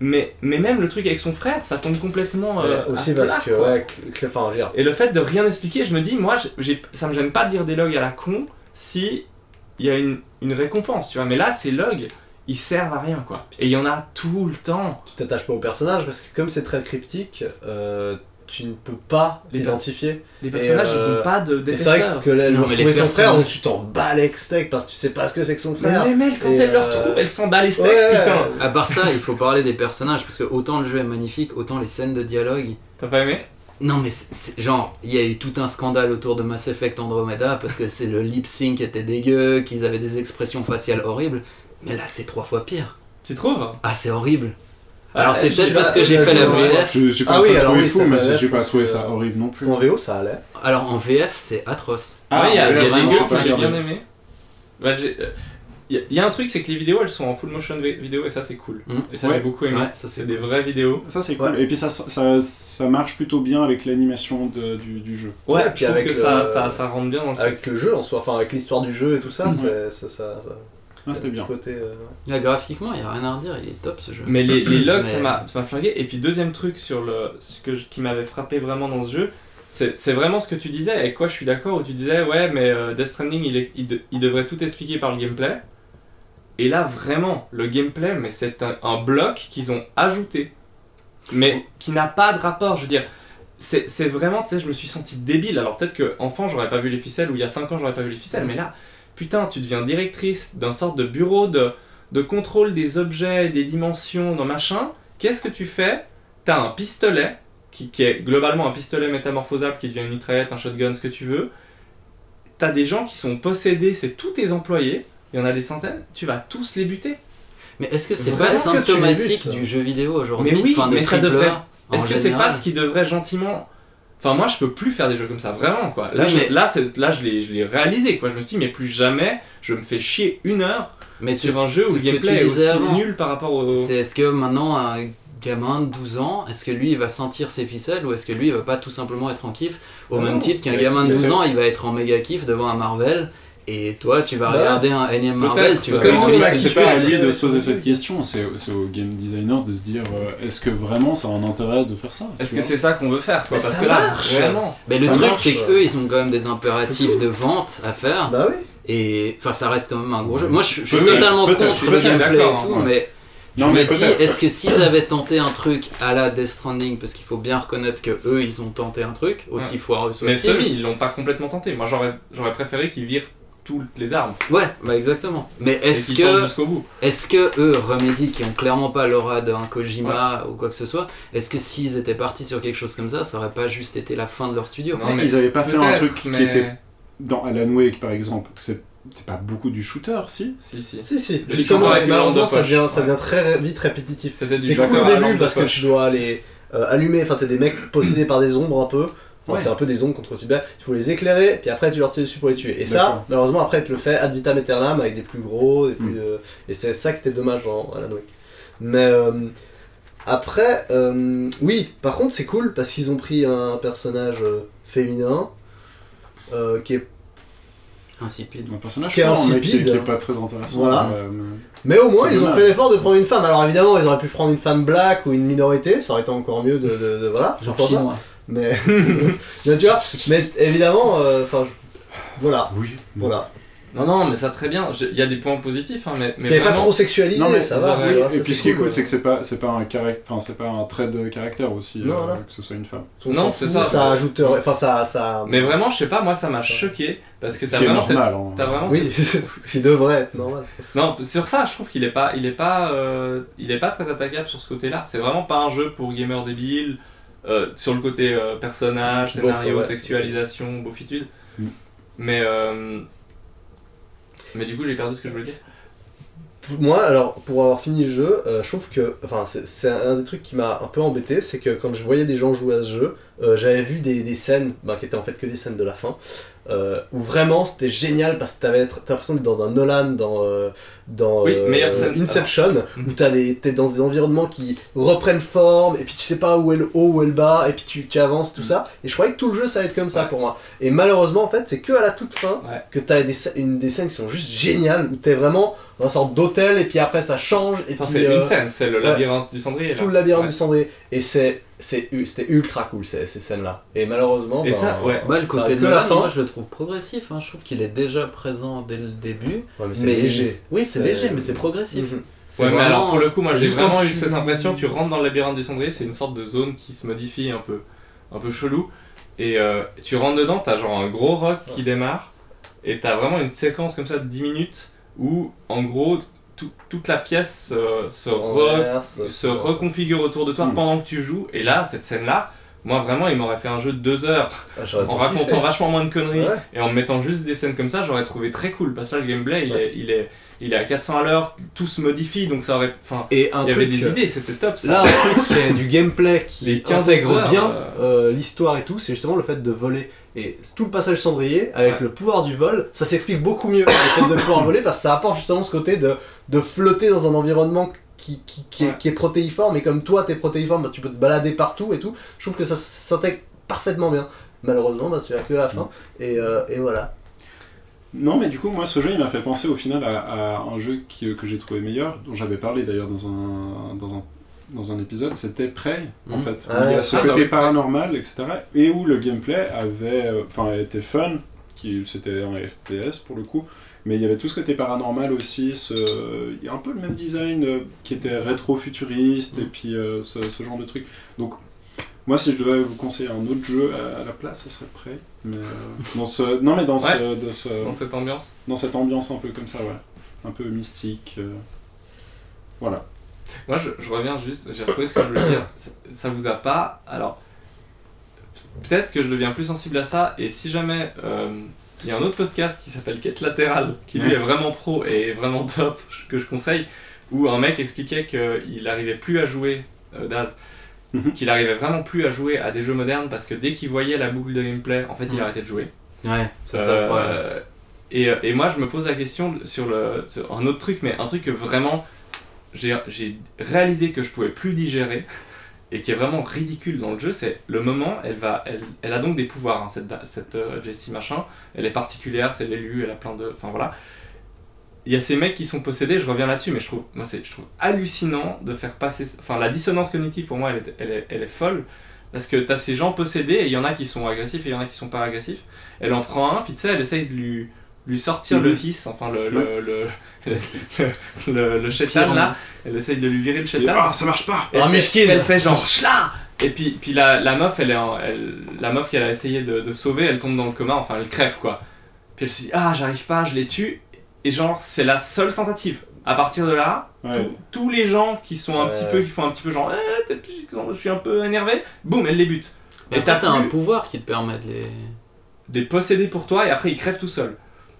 [SPEAKER 4] mais, mais même le truc avec son frère, ça tombe complètement... euh,
[SPEAKER 3] Ouais, aussi
[SPEAKER 4] à
[SPEAKER 3] parce que,
[SPEAKER 4] quoi.
[SPEAKER 3] ouais, enfin, dire,
[SPEAKER 4] Et le fait de rien expliquer, je me dis, moi, j'ai- ça me gêne pas de lire des logs à la con si il y a une, une récompense, tu vois. Mais là, ces logs, ils servent à rien, quoi. Et il y en a tout le temps.
[SPEAKER 3] tu t'attaches pas au personnage parce que comme c'est très cryptique, euh, tu ne peux pas
[SPEAKER 4] Les
[SPEAKER 3] t'identifier.
[SPEAKER 4] Les personnages,
[SPEAKER 3] euh,
[SPEAKER 4] ils ont pas de
[SPEAKER 3] c'est vrai
[SPEAKER 4] d'épaisseur.
[SPEAKER 3] que là,
[SPEAKER 6] Non, mais
[SPEAKER 3] son frère,
[SPEAKER 6] personnages-
[SPEAKER 3] donc tu t'en bats les steaks parce que tu sais pas ce que c'est que son
[SPEAKER 4] Mais
[SPEAKER 3] frère.
[SPEAKER 4] même elle, quand
[SPEAKER 3] Et,
[SPEAKER 4] elle le
[SPEAKER 3] euh,
[SPEAKER 4] retrouve, elle s'en bat les steaks,
[SPEAKER 3] Ouais.
[SPEAKER 4] putain.
[SPEAKER 6] À part ça, il faut parler des personnages parce que autant le jeu est magnifique, autant les scènes de dialogue.
[SPEAKER 4] T'as pas aimé?
[SPEAKER 6] Non, mais c'est genre, il y a eu tout un scandale autour de Mass Effect Andromeda parce que c'est le lip sync était dégueu, qu'ils avaient des expressions faciales horribles. Mais là, c'est trois fois pire.
[SPEAKER 4] Tu trouves?
[SPEAKER 6] Ah, c'est horrible. Alors,
[SPEAKER 4] Ah,
[SPEAKER 6] c'est peut-être parce que j'ai fait la
[SPEAKER 3] joué,
[SPEAKER 6] VF.
[SPEAKER 5] Je- J'ai pas
[SPEAKER 3] Ah oui, alors
[SPEAKER 5] trouvé
[SPEAKER 3] oui,
[SPEAKER 5] fou, mais j'ai pas trouvé ça horrible non plus.
[SPEAKER 3] qu'en VO, ça allait.
[SPEAKER 6] Alors, en VF, c'est atroce.
[SPEAKER 4] Ah oui, il y a, il
[SPEAKER 6] vraiment
[SPEAKER 4] j'ai
[SPEAKER 6] bien.
[SPEAKER 4] aimé. Bah, j'ai- euh, Il y, a- il un truc, c'est que les vidéos elles sont en full motion vi- vidéo et ça c'est cool.
[SPEAKER 6] Mm.
[SPEAKER 4] Et ça
[SPEAKER 5] Ouais.
[SPEAKER 4] j'ai beaucoup aimé.
[SPEAKER 6] Ouais, ça
[SPEAKER 4] c'est des vraies vidéos.
[SPEAKER 5] Ça c'est cool. Et puis ça, ça, ça marche plutôt bien avec l'animation de- du, du jeu.
[SPEAKER 4] Ouais,
[SPEAKER 3] Ouais, puis
[SPEAKER 4] je
[SPEAKER 3] avec
[SPEAKER 4] que
[SPEAKER 3] le-
[SPEAKER 4] ça, ça, ça rentre bien dans le truc.
[SPEAKER 3] Avec le jeu en soi, enfin avec l'histoire du jeu et tout ça, c'est ça, ça,
[SPEAKER 5] c'était
[SPEAKER 3] petit
[SPEAKER 5] bien.
[SPEAKER 3] côté. euh,
[SPEAKER 6] Là, graphiquement, il y a rien à redire, il est top ce jeu.
[SPEAKER 4] Mais les, les logs, ça
[SPEAKER 6] Mais-
[SPEAKER 4] m'a ça m'a flingué. Et puis, deuxième truc sur le, ce que je- qui m'avait frappé vraiment dans ce jeu, c'est c'est vraiment ce que tu disais, avec quoi je suis d'accord, où tu disais, ouais, mais euh, Death Stranding, il, est- il, de- il devrait tout expliquer par le gameplay. Et là, vraiment, le gameplay, mais c'est un, un bloc qu'ils ont ajouté, mais qui n'a pas de rapport. Je veux dire, c'est c'est vraiment, tu sais, je me suis senti débile. Alors, peut-être que enfant, j'aurais pas vu les ficelles, ou il y a 5 ans, j'aurais pas vu les ficelles, mais là, putain, tu deviens directrice d'un sorte de bureau de, de contrôle des objets, des dimensions, dans machin. Qu'est-ce que tu fais? T'as un pistolet, qui, qui est globalement un pistolet métamorphosable qui devient une mitraillette, un shotgun, ce que tu veux. T'as des gens qui sont possédés, c'est tous tes employés, il y en a des centaines, tu vas tous les buter.
[SPEAKER 6] Mais est-ce que c'est pas symptomatique du jeu vidéo aujourd'hui?
[SPEAKER 4] Mais oui,
[SPEAKER 6] Enfin,
[SPEAKER 4] mais ça devrait- Est-ce que c'est pas ce qui devrait gentiment. Enfin, moi, je peux plus faire des jeux comme ça, vraiment, quoi. Là,
[SPEAKER 6] Oui,
[SPEAKER 4] je-
[SPEAKER 6] mais-
[SPEAKER 4] là, là je l'ai réalisé, quoi. Je me suis dit, mais plus jamais, je me fais chier une heure
[SPEAKER 6] Mais c'est
[SPEAKER 4] sur un jeu où le gameplay est aussi
[SPEAKER 6] avant.
[SPEAKER 4] nul par rapport au.
[SPEAKER 6] C'est est-ce que maintenant un gamin de 12 ans, est-ce que lui il va sentir ses ficelles ou est-ce que lui il va pas tout simplement être en kiff au
[SPEAKER 3] Non,
[SPEAKER 6] même titre qu'un gamin de
[SPEAKER 3] c'est-
[SPEAKER 6] 12 ans il va être en méga kiff devant un Marvel et toi tu vas
[SPEAKER 3] Bah,
[SPEAKER 6] regarder un énième Marvel, tu vas
[SPEAKER 4] peut-être.
[SPEAKER 3] Comme
[SPEAKER 5] C'est pas à lui de se poser cette question, c'est c'est au game designer de se dire euh, est-ce que vraiment ça a un intérêt de faire ça
[SPEAKER 4] Est-ce que c'est ça qu'on veut faire, quoi
[SPEAKER 3] Mais
[SPEAKER 4] Parce
[SPEAKER 3] ça
[SPEAKER 4] que là,
[SPEAKER 3] marche.
[SPEAKER 4] vraiment.
[SPEAKER 6] Mais le
[SPEAKER 3] Ça
[SPEAKER 6] truc c'est qu'eux ils ont quand même des impératifs de vente à faire
[SPEAKER 3] Bah oui.
[SPEAKER 6] et enfin ça reste quand même un gros jeu. Moi je, je suis totalement contre le gameplay et tout
[SPEAKER 5] hein, ouais.
[SPEAKER 6] mais je
[SPEAKER 5] Non,
[SPEAKER 6] me
[SPEAKER 5] mais
[SPEAKER 6] dis, est-ce que s'ils avaient tenté un truc à la Death Stranding, parce qu'il faut bien reconnaître que eux ils ont tenté un truc, aussi
[SPEAKER 4] Ouais.
[SPEAKER 6] foireux
[SPEAKER 4] Mais
[SPEAKER 6] soit-il.
[SPEAKER 4] semi, ils l'ont pas complètement tenté. Moi, j'aurais j'aurais préféré qu'ils virent toutes les armes.
[SPEAKER 6] Ouais, bah exactement. Mais est-ce que,
[SPEAKER 4] jusqu'au bout.
[SPEAKER 6] est-ce que eux, Remedy, qui ont clairement pas l'aura d'un Kojima ou quoi que ce soit, est-ce que s'ils étaient partis sur quelque chose comme ça, ça aurait pas juste été la fin de leur studio
[SPEAKER 4] Non, mais
[SPEAKER 5] Ils avaient pas fait un truc qui était dans Alan Wake par exemple. C'est c'est pas beaucoup du shooter, si
[SPEAKER 4] Si, si.
[SPEAKER 3] Si, si, justement, malheureusement, ça devient, ça devient très vite répétitif. C'est cool au début parce que tu dois les euh, allumer, enfin, t'es des mecs possédés par des ombres un peu. Enfin,
[SPEAKER 5] Ouais.
[SPEAKER 3] C'est un peu des ombres contre tu te bats. Il faut les éclairer, puis après tu leur tires dessus pour les tuer. Et ça, malheureusement, après, tu le fais ad vitam aeternam avec des plus gros, des plus,
[SPEAKER 5] Mm.
[SPEAKER 3] euh, et c'est ça qui était dommage dans Alan Wake. Mais euh, après, euh, oui, par contre, c'est cool parce qu'ils ont pris un personnage euh, féminin euh, qui est
[SPEAKER 6] Insipide.
[SPEAKER 5] Un personnage
[SPEAKER 3] Qui est insipide.
[SPEAKER 5] qui, qui est pas très intéressant.
[SPEAKER 3] Voilà.
[SPEAKER 5] euh, mais-
[SPEAKER 3] Mais au moins, ils ont fait l'effort de prendre une femme. Alors évidemment, ils auraient pu prendre une femme black ou une minorité, ça aurait été encore mieux de, de- de- voilà.
[SPEAKER 6] Genre
[SPEAKER 3] pas. Mais Mais tu vois, mais évidemment, euh, enfin, voilà,
[SPEAKER 5] Oui.
[SPEAKER 3] voilà.
[SPEAKER 4] Non, non, mais ça très bien. Il y a des points positifs, hein, mais, mais
[SPEAKER 3] pas trop sexualisé,
[SPEAKER 5] Non, mais
[SPEAKER 3] ça va.
[SPEAKER 5] Et puis ce qui est
[SPEAKER 3] cool.
[SPEAKER 5] c'est que c'est pas, c'est pas un caractère, enfin c'est pas un trait de caractère aussi,
[SPEAKER 3] Non,
[SPEAKER 5] euh,
[SPEAKER 3] voilà.
[SPEAKER 5] que ce soit une femme.
[SPEAKER 3] On
[SPEAKER 4] Non, c'est ça.
[SPEAKER 3] Ça ajoute, enfin ça, ça.
[SPEAKER 4] Mais vraiment, je sais pas, moi ça m'a choqué parce que
[SPEAKER 5] Ce
[SPEAKER 4] t'as vraiment,
[SPEAKER 5] normal,
[SPEAKER 4] cette...
[SPEAKER 5] hein.
[SPEAKER 4] t'as vraiment
[SPEAKER 3] Oui, qui devrait être normal.
[SPEAKER 4] Non, sur ça, je trouve qu'il est pas, il est pas, euh, il est pas très attaquable sur ce côté-là. C'est vraiment pas un jeu pour gamers débiles. Euh, sur le côté euh, personnage,
[SPEAKER 3] Beauf,
[SPEAKER 4] scénario,
[SPEAKER 3] ouais,
[SPEAKER 4] sexualisation, beaufitude.
[SPEAKER 5] Mm.
[SPEAKER 4] Mais euh, mais du coup, j'ai perdu ce que je voulais dire.
[SPEAKER 3] Moi, alors, pour avoir fini le jeu, je trouve que, enfin, c'est un des trucs qui m'a un peu embêté, c'est que quand je voyais des gens jouer à ce jeu, j'avais vu des, des scènes, bah, qui étaient en fait que des scènes de la fin, euh, où vraiment c'était génial parce que t'avais l'impression d'être dans un Nolan, dans, euh, dans
[SPEAKER 4] Oui,
[SPEAKER 3] euh. Inception,
[SPEAKER 4] Mhm.
[SPEAKER 3] où t'es dans des environnements qui reprennent forme, et puis tu sais pas où est le haut, où est le bas, et puis tu, tu avances, tout ça. Et je croyais que tout le jeu ça allait être comme ça pour moi. Et malheureusement, en fait, c'est que à la toute fin
[SPEAKER 4] Ouais.
[SPEAKER 3] que t'as des, une, des scènes qui sont juste géniales, où t'es vraiment dans une sorte d'hôtel, et puis après ça change, et
[SPEAKER 4] Enfin,
[SPEAKER 3] puis
[SPEAKER 4] c'est
[SPEAKER 3] euh,
[SPEAKER 4] une scène, c'est le
[SPEAKER 3] ouais.
[SPEAKER 4] labyrinthe du cendrier. là.
[SPEAKER 3] tout le labyrinthe du cendrier. Et c'est c'était ultra cool ces, ces scènes-là. Et malheureusement,
[SPEAKER 4] Et
[SPEAKER 3] ben,
[SPEAKER 4] ça, ouais.
[SPEAKER 6] Bah, le
[SPEAKER 3] ça
[SPEAKER 6] côté de Nolan,
[SPEAKER 3] fin.
[SPEAKER 6] moi je le trouve progressif. hein. Je trouve qu'il est déjà présent dès le début.
[SPEAKER 3] Ouais, mais c'est léger.
[SPEAKER 6] Oui, c'est léger, mais c'est progressif.
[SPEAKER 3] Mhm.
[SPEAKER 6] C'est
[SPEAKER 4] Ouais, mais
[SPEAKER 6] vraiment-
[SPEAKER 4] alors pour le coup, moi j'ai vraiment eu cette impression. Tu rentres dans le labyrinthe du cendrier, c'est une sorte de zone qui se modifie un peu, un peu chelou. Et euh, tu rentres dedans, t'as genre un gros rock qui démarre, et t'as vraiment une séquence comme ça de 10 minutes où en gros tout- toute la pièce euh, se, re-
[SPEAKER 3] Renverse,
[SPEAKER 4] se reconfigure autour de toi
[SPEAKER 5] Hmm.
[SPEAKER 4] pendant que tu joues. Et là, cette scène-là, Moi, vraiment, il m'aurait fait un jeu de deux heures
[SPEAKER 3] Ah,
[SPEAKER 4] en racontant
[SPEAKER 3] kiffé.
[SPEAKER 4] vachement moins de conneries
[SPEAKER 3] Ouais.
[SPEAKER 4] et en me mettant juste des scènes comme ça, j'aurais trouvé très cool. Parce que là, le gameplay, il, est, il, est, il est à 400 à l'heure, tout se modifie, donc ça aurait. Enfin,
[SPEAKER 3] Et un
[SPEAKER 4] il y avait des
[SPEAKER 3] euh,
[SPEAKER 4] idées, c'était top ça.
[SPEAKER 3] Là, un truc qui est du gameplay qui
[SPEAKER 4] Les 15
[SPEAKER 3] intègre
[SPEAKER 4] heures,
[SPEAKER 3] bien
[SPEAKER 4] euh,
[SPEAKER 3] euh, l'histoire et tout, c'est justement le fait de voler. Et tout le passage cendrier, avec
[SPEAKER 4] Ouais.
[SPEAKER 3] le pouvoir du vol, ça s'explique beaucoup mieux le fait de pouvoir voler parce que ça apporte justement ce côté de, de flotter dans un environnement qui, qui, qui est,
[SPEAKER 4] Ouais.
[SPEAKER 3] qui est protéiforme. Et comme toi, t'es protéiforme, bah, tu peux te balader partout et tout. Je trouve que ça s'intègre parfaitement bien. Malheureusement, bah, c'est que la fin. Et, euh, et voilà.
[SPEAKER 5] Non, mais du coup, moi, ce jeu, il m'a fait penser au final à, à un jeu qui- que j'ai trouvé meilleur, dont j'avais parlé d'ailleurs dans un, dans un, dans un épisode, c'était Prey, en
[SPEAKER 6] Mhm.
[SPEAKER 5] fait.
[SPEAKER 3] Ah
[SPEAKER 5] où il y a ce
[SPEAKER 4] Ah, bah
[SPEAKER 5] côté
[SPEAKER 4] oui.
[SPEAKER 5] paranormal, etc. Et où le gameplay avait, euh, enfin, était fun, qui c'était un FPS pour le coup, mais il y avait tout ce côté paranormal aussi, ce, il y a un peu le même design euh, qui était rétro-futuriste, et puis euh, ce, ce genre de truc. Donc, moi, si je devais vous conseiller un autre jeu à, à la place, ce serait. Mais euh, dans ce, non, mais dans ce,
[SPEAKER 4] Ouais.
[SPEAKER 5] de ce,
[SPEAKER 4] Dans cette ambiance.
[SPEAKER 5] dans cette ambiance un peu comme ça, ouais. Un peu mystique. euh, Voilà.
[SPEAKER 4] Moi, je, je reviens juste, j'ai retrouvé ce que je voulais dire. Ça, ça vous a pas. Alors, peut-être que je deviens plus sensible à ça, et si jamais. euh, Il y a un autre podcast qui s'appelle Quête latérale, qui lui est vraiment pro et vraiment top, que je conseille, où un mec expliquait qu'il n'arrivait plus à jouer, euh, Daz,
[SPEAKER 5] Mhm.
[SPEAKER 4] qu'il arrivait vraiment plus à jouer à des jeux modernes parce que dès qu'il voyait la boucle de gameplay, en fait, il
[SPEAKER 6] Mhm.
[SPEAKER 4] arrêtait de jouer.
[SPEAKER 6] Ouais, c'est ça
[SPEAKER 4] Euh,
[SPEAKER 6] le problème.
[SPEAKER 4] et, et moi, je me pose la question sur, le, sur un autre truc, mais un truc que vraiment j'ai j'ai réalisé que je pouvais plus digérer et qui est vraiment ridicule dans le jeu, c'est le moment, elle, va, elle, elle a donc des pouvoirs, hein, cette, cette euh, Jessie machin, elle est particulière, c'est l'élu, elle a plein de. Enfin voilà. Il y a ces mecs qui sont possédés, je reviens là-dessus, mais je trouve, moi, c'est- je trouve hallucinant de faire passer. Enfin, la dissonance cognitive pour moi, elle est, elle est, elle est folle. Parce que t'as ces gens possédés et il y en a qui sont agressifs et il y en a qui sont pas agressifs. Elle en prend un, puis tu sais, elle essaye de lui, lui sortir le
[SPEAKER 5] Mhm.
[SPEAKER 4] hiss, enfin le, le, le, le, le, le chétan, là. Elle essaye de lui virer le chétan.
[SPEAKER 5] Ah, ça marche pas
[SPEAKER 4] Elle
[SPEAKER 3] Ah,
[SPEAKER 4] fait-
[SPEAKER 3] Mishkin.
[SPEAKER 4] Elle fait genre chla Et puis, puis la, la meuf, elle est en- elle, la meuf qu'elle a essayé de, de sauver, elle tombe dans le coma, enfin elle crève quoi. Puis elle se dit ah j'arrive pas, je les tue. Et genre c'est la seule tentative. À partir de là,
[SPEAKER 5] Ouais.
[SPEAKER 4] tous- tous les gens qui sont un
[SPEAKER 3] Ouais.
[SPEAKER 4] petit peu, qui font un petit peu genre eh, je suis un peu énervé, boum elle les bute.
[SPEAKER 6] Mais
[SPEAKER 4] Et t'as
[SPEAKER 6] t'as un pouvoir qui te permet de les.
[SPEAKER 4] des possédés pour toi et après ils crèvent tout seuls.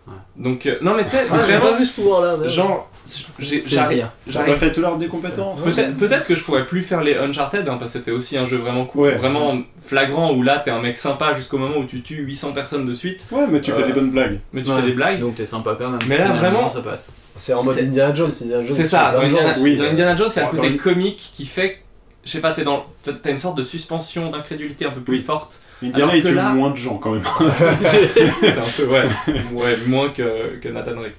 [SPEAKER 6] Ouais.
[SPEAKER 4] Donc euh, non mais tu sais
[SPEAKER 3] Ah,
[SPEAKER 4] vraiment
[SPEAKER 3] pas vu ce pouvoir là. mais-
[SPEAKER 4] genre.
[SPEAKER 5] J'aurais
[SPEAKER 4] j'arrive
[SPEAKER 5] fait tout l'ordre des compétences.
[SPEAKER 4] Peut-être que je pourrais plus faire les Uncharted, hein, parce que c'était aussi un jeu vraiment cool,
[SPEAKER 5] Ouais.
[SPEAKER 4] vraiment flagrant, où là t'es un mec sympa jusqu'au moment où tu tues 800 personnes de suite,
[SPEAKER 5] Ouais, mais tu fais
[SPEAKER 4] Euh,
[SPEAKER 5] des bonnes blagues.
[SPEAKER 4] mais tu
[SPEAKER 6] Ouais.
[SPEAKER 4] fais des blagues.
[SPEAKER 6] Donc t'es sympa quand même.
[SPEAKER 4] Mais là, vraiment-
[SPEAKER 6] ça passe.
[SPEAKER 3] C'est en mode Indiana Jones. Indiana Jones
[SPEAKER 4] C'est ça, dans Indiana,
[SPEAKER 5] oui.
[SPEAKER 4] dans Indiana Jones, il y a le côté comique qui fait, je sais pas, t'es dans, t'as- une sorte de suspension d'incrédulité un peu plus
[SPEAKER 5] Oui.
[SPEAKER 4] forte.
[SPEAKER 5] Indiana, il tue
[SPEAKER 4] là-
[SPEAKER 5] moins de gens quand même.
[SPEAKER 4] C'est un peu, ouais, ouais moins que, que Nathan Drake.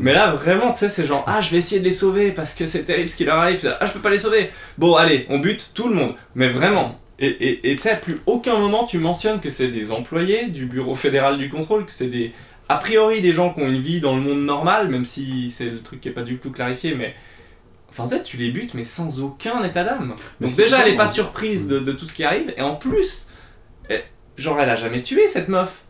[SPEAKER 4] Mais là, vraiment, tu sais, c'est genre, ah, je vais essayer de les sauver parce que c'est terrible ce qui leur arrive. Ah, je peux pas les sauver. Bon, allez, on bute tout le monde. Mais vraiment. Et tu sais, à plus aucun moment tu mentionnes que c'est des employés du Bureau fédéral du contrôle, que c'est des. A priori, des gens qui ont une vie dans le monde normal, même si c'est le truc qui est pas du tout clarifié, mais. Enfin, tu sais, tu les butes, mais sans aucun état d'âme. Donc, déjà, elle est pas
[SPEAKER 5] moi.
[SPEAKER 4] surprise de, de tout ce qui arrive, et en plus, elle- genre, elle a jamais tué cette meuf.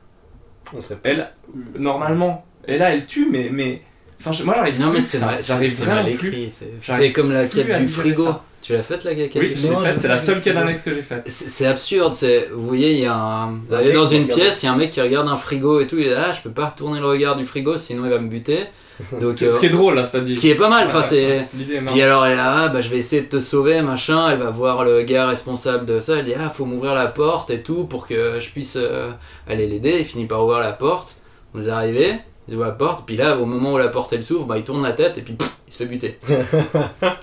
[SPEAKER 3] On sait pas.
[SPEAKER 4] Elle, normalement. Et là, elle tue, mais. mais... Enfin, je- moi, j'arrive
[SPEAKER 6] Non
[SPEAKER 4] plus
[SPEAKER 6] mais c'est
[SPEAKER 4] ça.
[SPEAKER 6] mal, mal écrit. C'est comme la quête du frigo.
[SPEAKER 4] ça.
[SPEAKER 6] Tu l'as faite la quête
[SPEAKER 4] Oui,
[SPEAKER 6] du
[SPEAKER 4] je l'ai
[SPEAKER 6] frigo?
[SPEAKER 4] faite, c'est la seule quête annexe que j'ai faite.
[SPEAKER 6] C'est absurde, c'est vous voyez, il y a un vous
[SPEAKER 3] mec
[SPEAKER 6] dans une pièce, il y a un mec qui regarde un frigo et tout, il est là, ah, je peux pas retourner le regard du frigo sinon il va me buter. Donc
[SPEAKER 4] C'est-
[SPEAKER 6] euh,
[SPEAKER 4] Ce qui est drôle, là, c'est-à-dire.
[SPEAKER 6] ce qui est pas mal, enfin c'est puis alors elle est là, ah, bah je vais essayer de te sauver, machin, elle va voir le gars responsable de ça, elle dit ah faut m'ouvrir la porte et tout pour que je puisse euh, aller l'aider, il finit par ouvrir la porte, vous arrivez, ouvre la porte, puis là au moment où la porte elle s'ouvre, bah il tourne la tête et puis pff, il se fait buter.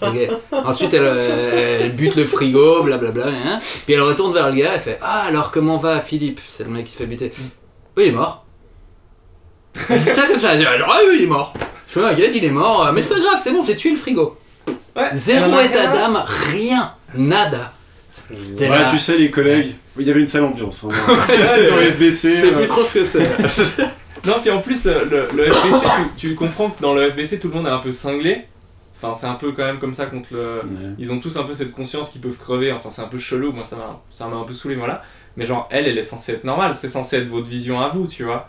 [SPEAKER 6] Ok. Ensuite elle, euh, elle bute le frigo, blablabla, hein. puis elle retourne vers le gars, elle fait ah alors comment va Philippe, c'est le mec qui se fait buter. Oui il est mort. Elle dit ça comme ça, elle dit, genre ah oui il est mort. Je fais t'inquiète il est mort, mais c'est pas grave, c'est bon j'ai tué le frigo.
[SPEAKER 4] Ouais,
[SPEAKER 6] Zéro état d'âme, rien, nada.
[SPEAKER 5] Ouais,
[SPEAKER 6] là.
[SPEAKER 5] tu sais, les collègues, il y avait une sale ambiance. Hein. Dans les FBC.
[SPEAKER 6] C'est
[SPEAKER 5] euh,
[SPEAKER 6] plus trop ce que c'est.
[SPEAKER 4] Non, puis en plus, le, le, le FBC, tu, tu comprends que dans le FBC, tout le monde est un peu cinglé. Enfin, c'est un peu quand même comme ça contre le.
[SPEAKER 5] ouais.
[SPEAKER 4] Ils ont tous un peu cette conscience qu'ils peuvent crever. Enfin, c'est un peu chelou. Moi, ça m'a ça m'a un peu saoulé, voilà. Mais genre, elle, elle est censée être normale. C'est censé être votre vision à vous, tu vois.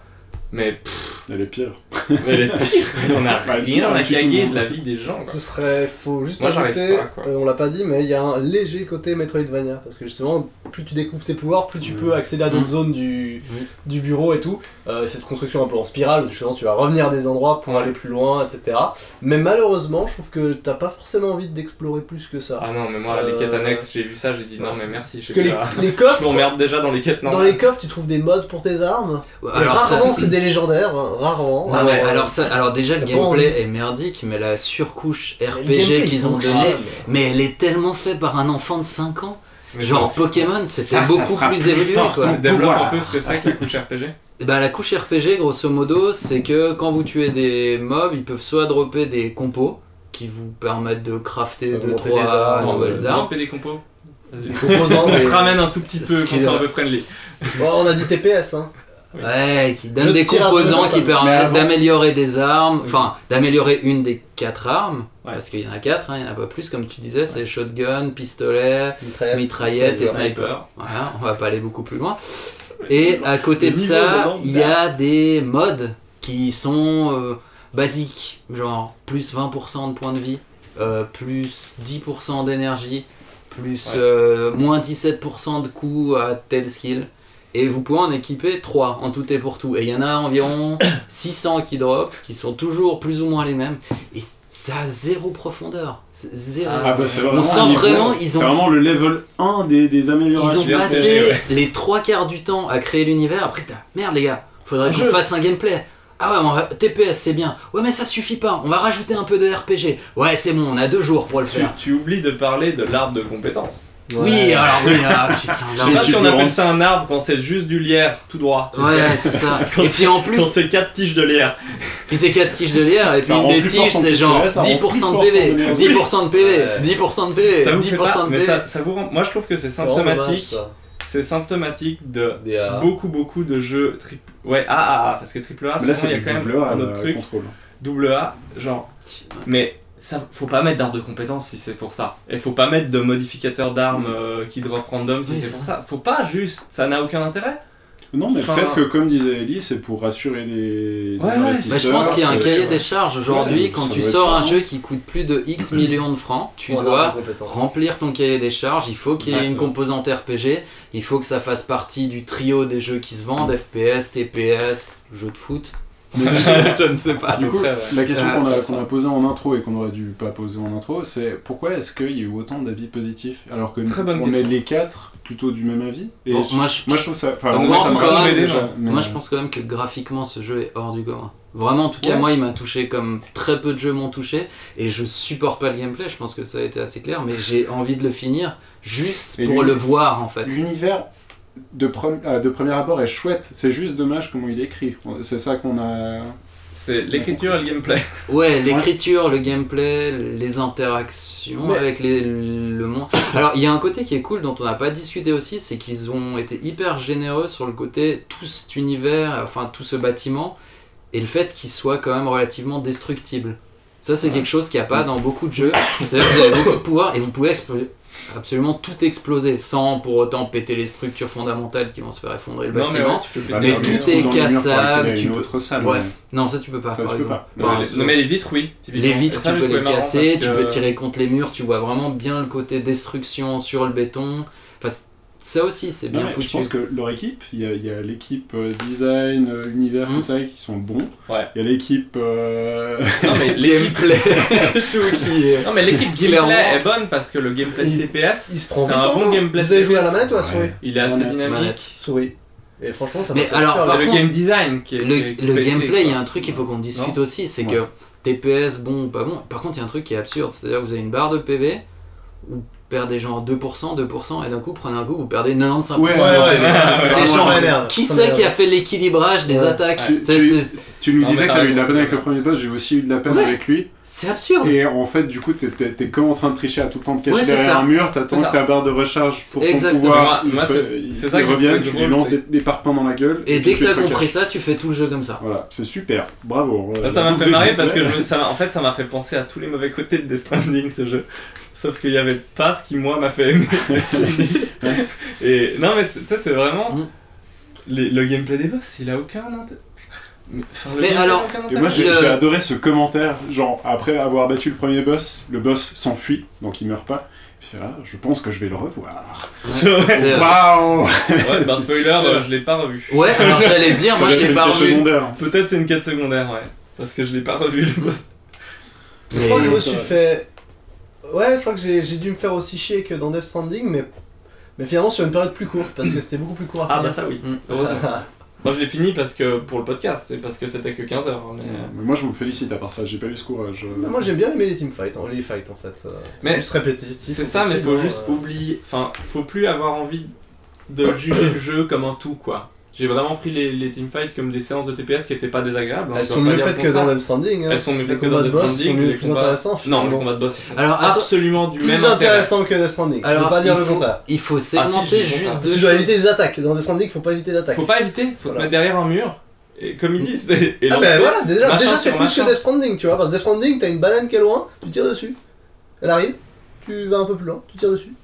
[SPEAKER 4] Mais pff,
[SPEAKER 5] Elle est pire.
[SPEAKER 4] elle est pire. On a rien à caguer
[SPEAKER 5] non.
[SPEAKER 4] de la vie des gens. quoi.
[SPEAKER 3] Ce serait, faut juste
[SPEAKER 4] Moi,
[SPEAKER 3] ajouter,
[SPEAKER 4] pas, quoi.
[SPEAKER 3] euh, on l'a pas dit, mais il y a un léger côté Metroidvania, parce que justement, plus tu découvres tes pouvoirs, plus tu peux accéder à d'autres
[SPEAKER 6] Mm.
[SPEAKER 3] zones du,
[SPEAKER 6] Oui.
[SPEAKER 3] du bureau et tout. Euh, cette construction un peu en spirale, où justement tu vas revenir à des endroits pour
[SPEAKER 4] Ouais.
[SPEAKER 3] aller plus loin, etc. Mais malheureusement, je trouve que t'as pas forcément envie d'explorer plus que ça.
[SPEAKER 4] Ah non, mais moi, les
[SPEAKER 3] Euh,
[SPEAKER 4] quêtes annexes, j'ai vu ça, j'ai dit non, mais merci.
[SPEAKER 3] Parce que les, les
[SPEAKER 4] Je
[SPEAKER 3] coffres,
[SPEAKER 4] m'emmerde déjà dans les quêtes
[SPEAKER 3] dans
[SPEAKER 4] normales.
[SPEAKER 3] les coffres, tu trouves des modes pour tes armes.
[SPEAKER 6] Ouais, Alors, ça-
[SPEAKER 3] rarement, c'est des légendaires, hein, rarement.
[SPEAKER 6] Non, mais
[SPEAKER 3] euh,
[SPEAKER 6] alors, ça, alors déjà le gameplay
[SPEAKER 3] envie.
[SPEAKER 6] est merdique, mais la surcouche RPG qu'ils
[SPEAKER 3] il
[SPEAKER 6] ont donnée, mais elle est tellement faite par un enfant de 5 ans.
[SPEAKER 4] Mais
[SPEAKER 6] Genre Pokémon, c'était
[SPEAKER 5] ça
[SPEAKER 6] beaucoup plus
[SPEAKER 5] plus
[SPEAKER 6] évolué quoi.
[SPEAKER 4] Développe un peu ce que c'est que la couche RPG.
[SPEAKER 6] Bah, la couche RPG, grosso modo, c'est que quand vous tuez des mobs, ils peuvent soit dropper des compos qui vous permettent de crafter
[SPEAKER 3] De
[SPEAKER 6] 2
[SPEAKER 3] monter
[SPEAKER 6] 3
[SPEAKER 3] des armes,
[SPEAKER 6] Ah, nouvelles
[SPEAKER 4] Euh,
[SPEAKER 6] armes.
[SPEAKER 4] Dropper des compos. On se ramène un tout petit peu, qu'on soit un peu friendly.
[SPEAKER 3] Ouais, on a dit TPS, hein.
[SPEAKER 6] Ouais, qui
[SPEAKER 3] Je
[SPEAKER 6] donnent des composants qui permettent d'améliorer des armes, enfin d'améliorer une des quatre armes,
[SPEAKER 4] Ouais.
[SPEAKER 6] parce qu'il y en a quatre, hein, il n'y en a pas plus, comme tu disais, c'est shotgun, pistolet,
[SPEAKER 3] Mitraillette,
[SPEAKER 6] mitraillette et
[SPEAKER 3] sniper.
[SPEAKER 6] Voilà, on va pas aller beaucoup plus loin. Et à côté de ça, il y a des modes qui sont euh, basiques, genre plus 20% de points de vie, euh, plus 10% d'énergie, plus
[SPEAKER 4] Ouais.
[SPEAKER 6] euh, moins 17% de coups à tel skill. Et vous pouvez en équiper 3 en tout et pour tout. Et il y en a environ 600 qui drop, qui sont toujours plus ou moins les mêmes. Et ça a zéro profondeur. C'est Zéro.
[SPEAKER 5] Ah bah c'est
[SPEAKER 6] On
[SPEAKER 5] vraiment
[SPEAKER 6] sent vraiment, ils
[SPEAKER 5] C'est
[SPEAKER 6] ont-
[SPEAKER 5] vraiment le level 1 des, des
[SPEAKER 6] Ils
[SPEAKER 5] améliorations.
[SPEAKER 6] ont
[SPEAKER 4] RPG,
[SPEAKER 6] passé
[SPEAKER 4] ouais.
[SPEAKER 6] les trois quarts du temps à créer l'univers. Après, c'était merde, les gars, faudrait qu'on fasse un gameplay. Ah ouais, on va- TPS, c'est bien. Ouais, mais ça suffit pas. On va rajouter un peu de RPG. Ouais, c'est bon, on a deux jours pour le
[SPEAKER 4] Tu,
[SPEAKER 6] faire.
[SPEAKER 4] tu oublies de parler de l'arbre de compétences.
[SPEAKER 6] Oui, alors oui, ah, putain,
[SPEAKER 4] Je sais pas si on appelle ça un arbre quand c'est juste du lierre tout droit.
[SPEAKER 6] Ouais, c'est ça.
[SPEAKER 4] Quand
[SPEAKER 6] Et puis en plus,
[SPEAKER 4] Quand c'est quatre tiges de lierre.
[SPEAKER 6] puis c'est 4 tiges de lierre, et puis
[SPEAKER 5] Ça
[SPEAKER 6] une des tiges, c'est genre
[SPEAKER 5] ça rend
[SPEAKER 6] 10%
[SPEAKER 5] plus
[SPEAKER 6] de PV,
[SPEAKER 5] ton énergie.
[SPEAKER 6] 10% de PV,
[SPEAKER 3] Ouais.
[SPEAKER 6] 10% de PV,
[SPEAKER 4] Ça vous fait
[SPEAKER 6] 10%
[SPEAKER 4] pas,
[SPEAKER 6] de
[SPEAKER 4] mais
[SPEAKER 6] PV.
[SPEAKER 4] ça, ça vous rend- Moi je trouve que c'est symptomatique. C'est symptomatique de
[SPEAKER 3] euh,
[SPEAKER 4] beaucoup beaucoup de jeux triple. Ouais, AAA, parce que triple A, souvent,
[SPEAKER 5] c'est
[SPEAKER 4] il y
[SPEAKER 5] du
[SPEAKER 4] a quand même un
[SPEAKER 5] le
[SPEAKER 4] autre truc. Double A, genre. Mais ça, faut pas mettre d'arbre de compétences si c'est pour ça. Et faut pas mettre de modificateur d'armes euh, qui drop random si
[SPEAKER 6] Oui,
[SPEAKER 4] c'est pour ça. Faut pas juste. Ça n'a aucun intérêt.
[SPEAKER 5] Non mais
[SPEAKER 4] Enfin-
[SPEAKER 5] peut-être que comme disait Ellie, c'est pour rassurer les, les
[SPEAKER 4] Ouais, ouais,
[SPEAKER 5] investisseurs.
[SPEAKER 6] Bah, je pense qu'il y a un cahier
[SPEAKER 5] ouais.
[SPEAKER 6] des charges aujourd'hui.
[SPEAKER 5] Ouais,
[SPEAKER 6] quand tu sors un jeu qui coûte plus de X millions de francs, tu
[SPEAKER 3] on
[SPEAKER 6] dois remplir ton cahier des charges, il faut qu'il y ait
[SPEAKER 5] Ouais,
[SPEAKER 6] une composante RPG, il faut que ça fasse partie du trio des jeux qui se vendent, FPS, TPS, jeux de foot.
[SPEAKER 5] Mais
[SPEAKER 6] je ne sais pas.
[SPEAKER 5] Du coup,
[SPEAKER 4] près, ouais.
[SPEAKER 5] la question qu'on a,
[SPEAKER 6] ouais.
[SPEAKER 5] qu'on a posée en intro et qu'on aurait dû pas poser en intro, c'est pourquoi est-ce qu'il y a eu autant d'avis positifs alors que
[SPEAKER 4] Très bonne
[SPEAKER 5] on est les quatre plutôt du même avis et
[SPEAKER 6] Bon,
[SPEAKER 5] je-
[SPEAKER 6] moi, je,
[SPEAKER 5] moi je trouve ça. Enfin,
[SPEAKER 6] quand même,
[SPEAKER 5] déjà. mais-
[SPEAKER 6] moi, je pense quand même que graphiquement ce jeu est hors du commun. Vraiment, en tout cas,
[SPEAKER 5] Ouais.
[SPEAKER 6] moi il m'a touché comme très peu de jeux m'ont touché et je supporte pas le gameplay, je pense que ça a été assez clair, mais j'ai envie de le finir juste
[SPEAKER 5] Et
[SPEAKER 6] pour le voir en fait.
[SPEAKER 5] L'univers de, pre- euh, de premier abord est chouette, c'est juste dommage comment il est écrit. C'est ça qu'on a.
[SPEAKER 4] C'est l'écriture et le gameplay.
[SPEAKER 6] Ouais, l'écriture, le gameplay, les interactions
[SPEAKER 3] Mais-
[SPEAKER 6] avec les, le monde. Alors, il y a un côté qui est cool dont on n'a pas discuté aussi, c'est qu'ils ont été hyper généreux sur le côté tout cet univers, enfin tout ce bâtiment, et le fait qu'il soit quand même relativement destructible. Ça, c'est
[SPEAKER 4] Ouais.
[SPEAKER 6] quelque chose qu'il n'y a pas dans beaucoup de jeux. C'est-à-dire que vous avez beaucoup de pouvoir et vous pouvez exploser- absolument tout exploser sans pour autant péter les structures fondamentales qui vont se faire effondrer le
[SPEAKER 4] Non, mais
[SPEAKER 6] bâtiment.
[SPEAKER 4] ouais, tu peux
[SPEAKER 6] Mais
[SPEAKER 5] faire
[SPEAKER 4] un
[SPEAKER 6] tout est cassable, tu
[SPEAKER 5] une
[SPEAKER 6] peux-
[SPEAKER 5] autre salle.
[SPEAKER 6] Ouais.
[SPEAKER 5] mais-
[SPEAKER 6] Non, ça tu peux pas,
[SPEAKER 5] Ça,
[SPEAKER 6] par exemple.
[SPEAKER 5] pas.
[SPEAKER 6] Enfin,
[SPEAKER 4] Ouais, non, mais les vitres, oui.
[SPEAKER 6] Les vitres,
[SPEAKER 4] ça,
[SPEAKER 6] tu peux les casser, tu
[SPEAKER 4] que-
[SPEAKER 6] peux tirer contre les murs, tu vois vraiment bien le côté destruction sur le béton. Enfin, ça aussi, c'est bien foutu.
[SPEAKER 5] Je pense que leur équipe, il y a, il y a l'équipe euh, design, euh, univers,
[SPEAKER 6] Mm.
[SPEAKER 5] comme ça, qui sont bons.
[SPEAKER 4] Ouais.
[SPEAKER 5] Il y a l'équipe. euh,
[SPEAKER 4] Non, mais l'équipe.
[SPEAKER 6] Gameplay, tout qui est.
[SPEAKER 4] Non, mais l'équipe gameplay est bonne parce que le gameplay de
[SPEAKER 3] Il-
[SPEAKER 4] TPS,
[SPEAKER 3] Il se prend
[SPEAKER 4] c'est un bon
[SPEAKER 3] main.
[SPEAKER 4] gameplay.
[SPEAKER 3] Vous avez joué à la
[SPEAKER 4] TPS.
[SPEAKER 3] manette ou à la souris
[SPEAKER 5] Ouais.
[SPEAKER 4] Il est assez
[SPEAKER 5] Manette.
[SPEAKER 4] dynamique.
[SPEAKER 3] Souris. Et franchement, ça
[SPEAKER 6] Mais
[SPEAKER 3] passe
[SPEAKER 6] alors,
[SPEAKER 4] C'est le
[SPEAKER 6] contre,
[SPEAKER 4] game design qui est.
[SPEAKER 6] Le,
[SPEAKER 4] qui est-
[SPEAKER 6] le gameplay, il y a un truc qu'il faut qu'on discute
[SPEAKER 4] Non
[SPEAKER 6] aussi, c'est
[SPEAKER 5] Ouais.
[SPEAKER 6] que TPS, bon ou pas bon. Par contre, il y a un truc qui est absurde, c'est-à-dire que vous avez une barre de PV, vous perdez genre 2%, 2%, et d'un coup, prenez un coup, vous perdez 95%
[SPEAKER 5] Ouais,
[SPEAKER 6] de
[SPEAKER 3] Ouais,
[SPEAKER 6] C'est genre, qui c'est qui a fait l'équilibrage des
[SPEAKER 3] Ouais.
[SPEAKER 6] attaques
[SPEAKER 5] Tu-
[SPEAKER 6] Ça,
[SPEAKER 5] tu-
[SPEAKER 6] c'est-
[SPEAKER 5] Tu nous
[SPEAKER 4] Non,
[SPEAKER 5] disais que t'avais eu de la peine avec le premier boss, j'ai aussi eu de la peine
[SPEAKER 6] Ouais.
[SPEAKER 5] avec lui.
[SPEAKER 6] C'est absurde
[SPEAKER 5] Et en fait, du coup, t'es- t'es t'es comme en train de tricher à tout le temps de cacher
[SPEAKER 6] Ouais,
[SPEAKER 5] derrière
[SPEAKER 6] ça.
[SPEAKER 5] un mur, t'attends que ta barre de recharge pour ton
[SPEAKER 6] Exactement.
[SPEAKER 5] pouvoir,
[SPEAKER 4] Moi-
[SPEAKER 5] il se-
[SPEAKER 4] trouvé
[SPEAKER 5] tu lui lances des, des parpaings dans la gueule.
[SPEAKER 6] Et dès que t'as compris ça, tu fais tout le jeu comme ça.
[SPEAKER 5] Voilà, c'est super, bravo.
[SPEAKER 4] Bah,
[SPEAKER 5] La
[SPEAKER 4] ça m'a fait marrer parce que en fait ça m'a fait penser à tous les mauvais côtés de Death Stranding ce jeu. Sauf qu'il y avait pas ce qui moi m'a fait aimer Death Stranding. Et non mais ça c'est vraiment
[SPEAKER 6] Mm.
[SPEAKER 4] le gameplay des boss, il a aucun intérêt. Enfin,
[SPEAKER 6] Mais alors-
[SPEAKER 5] moi j'ai
[SPEAKER 6] Le-
[SPEAKER 5] adoré ce commentaire, genre après avoir battu le premier boss, le boss s'enfuit, donc il meurt pas. Il fait, ah, je pense que je vais le revoir. Waouh
[SPEAKER 4] Ouais, bah spoiler,
[SPEAKER 5] super.
[SPEAKER 4] euh, je l'ai pas revu.
[SPEAKER 6] Ouais, alors j'allais dire, moi je l'ai pas revu.
[SPEAKER 4] Peut-être c'est une quête secondaire, ouais. Parce que je l'ai pas revu. le boss.
[SPEAKER 3] Je crois que je me suis fait. Ouais, je crois que j'ai dû me faire aussi chier que dans Death Stranding, mais, mais finalement sur une période plus courte, parce que c'était beaucoup plus court à
[SPEAKER 4] Ah
[SPEAKER 3] finir.
[SPEAKER 4] bah ça oui,
[SPEAKER 6] Mm.
[SPEAKER 4] Moi je l'ai fini parce que pour le podcast, et parce que c'était que 15 heures. Mais...
[SPEAKER 5] Mais moi, je vous félicite à part ça, j'ai pas eu ce courage. euh.
[SPEAKER 3] Bah, Moi j'aime bien aimer les teamfights, hein, les fights en fait. euh,
[SPEAKER 4] Mais
[SPEAKER 3] c'est juste répétitif.
[SPEAKER 4] C'est ça, mais faut
[SPEAKER 3] hein,
[SPEAKER 4] juste
[SPEAKER 3] euh.
[SPEAKER 4] oublier. Enfin, faut plus avoir envie de juger le jeu comme un tout, quoi. J'ai vraiment pris les, les teamfights comme des séances de TPS qui étaient pas désagréables. hein,
[SPEAKER 3] Elles
[SPEAKER 4] je dois
[SPEAKER 3] sont
[SPEAKER 4] pas
[SPEAKER 3] mieux faites que dans. Death Stranding. hein.
[SPEAKER 4] Elles sont mieux faites que dans
[SPEAKER 3] de
[SPEAKER 4] Death
[SPEAKER 3] boss
[SPEAKER 4] Stranding.
[SPEAKER 3] sont plus intéressants
[SPEAKER 4] Non, les combats de boss sont
[SPEAKER 6] Alors,
[SPEAKER 4] absolument du
[SPEAKER 3] Plus
[SPEAKER 4] même intérêt.
[SPEAKER 3] intéressant que Death Stranding.
[SPEAKER 6] Alors,
[SPEAKER 3] pas dire
[SPEAKER 6] il
[SPEAKER 3] le
[SPEAKER 6] faut-
[SPEAKER 3] contraire.
[SPEAKER 6] Il faut
[SPEAKER 4] Ah, si,
[SPEAKER 6] segmenter juste deux
[SPEAKER 3] Tu dois éviter les attaques. Dans Death Stranding, faut pas éviter les attaques.
[SPEAKER 4] Faut pas éviter, faut
[SPEAKER 3] Voilà.
[SPEAKER 4] te mettre derrière un mur. Et comme ils disent, et, et
[SPEAKER 3] Ah bah voilà, déjà, déjà c'est plus que. Death Stranding, tu vois. Parce que Death Stranding, t'as une baleine qui est loin, tu tires dessus. Elle arrive, tu vas un peu plus loin, tu tires dessus.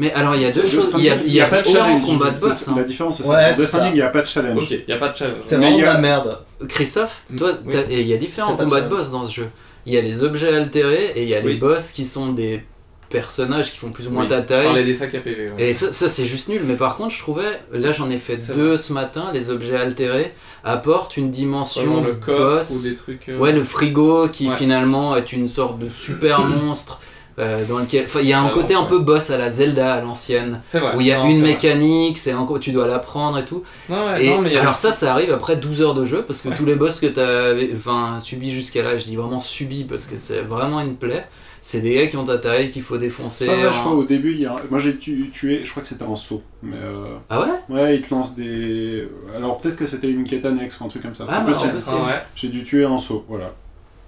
[SPEAKER 6] Mais alors il y a deux choses, il y a,
[SPEAKER 5] Stranding,
[SPEAKER 6] il y a
[SPEAKER 5] pas de challenge.
[SPEAKER 6] combats de
[SPEAKER 5] C'est-
[SPEAKER 6] boss.
[SPEAKER 5] c'est-
[SPEAKER 6] hein.
[SPEAKER 5] La différence, c'est
[SPEAKER 3] Ouais,
[SPEAKER 5] ça. Death il n'y a pas de challenge.
[SPEAKER 4] Ok, y a pas de challenge.
[SPEAKER 3] C'est
[SPEAKER 5] Mais
[SPEAKER 3] vraiment
[SPEAKER 5] il y
[SPEAKER 3] de
[SPEAKER 5] a-
[SPEAKER 3] la merde.
[SPEAKER 6] Christophe,
[SPEAKER 4] Mm,
[SPEAKER 6] toi, et il y a différents combats de boss dans ce jeu. Il y a les objets altérés et il y a les boss qui sont des personnages qui font plus ou moins
[SPEAKER 4] Oui,
[SPEAKER 6] ta
[SPEAKER 4] Je
[SPEAKER 6] taille.
[SPEAKER 4] parlais des sacs à PV. ouais.
[SPEAKER 6] Et ça, ça, c'est juste nul, mais par contre je trouvais, là j'en ai fait deux ce matin, les objets altérés apportent une dimension
[SPEAKER 4] le coffre
[SPEAKER 6] boss.
[SPEAKER 4] ou des trucs. euh,
[SPEAKER 6] Ouais, le frigo qui
[SPEAKER 4] Ouais.
[SPEAKER 6] finalement est une sorte de super monstre euh, dans lequel. Il y a un
[SPEAKER 4] Ah,
[SPEAKER 6] côté un peu boss à la Zelda à l'ancienne, où il y a
[SPEAKER 4] Non,
[SPEAKER 6] une mécanique, c'est encore, tu dois l'apprendre et tout.
[SPEAKER 4] Non, ouais,
[SPEAKER 6] Et
[SPEAKER 4] non, mais y a
[SPEAKER 6] alors ça, ça arrive après 12 heures de jeu parce que
[SPEAKER 4] Ouais.
[SPEAKER 6] tous les boss que tu as enfin, subis jusqu'à là, je dis vraiment subis parce que c'est vraiment une plaie. C'est des gars qui ont ta taille qu'il faut défoncer. En-
[SPEAKER 5] je crois au début, il y a un- moi j'ai tu- tué, je crois que c'était un saut. Mais euh,
[SPEAKER 6] Ah ouais?
[SPEAKER 5] ouais, il te lance des. Alors peut-être que c'était une quête annexe ou un truc comme ça.
[SPEAKER 6] Ah,
[SPEAKER 5] c'est
[SPEAKER 6] bah,
[SPEAKER 4] Ah ouais.
[SPEAKER 5] J'ai dû tuer un saut, voilà.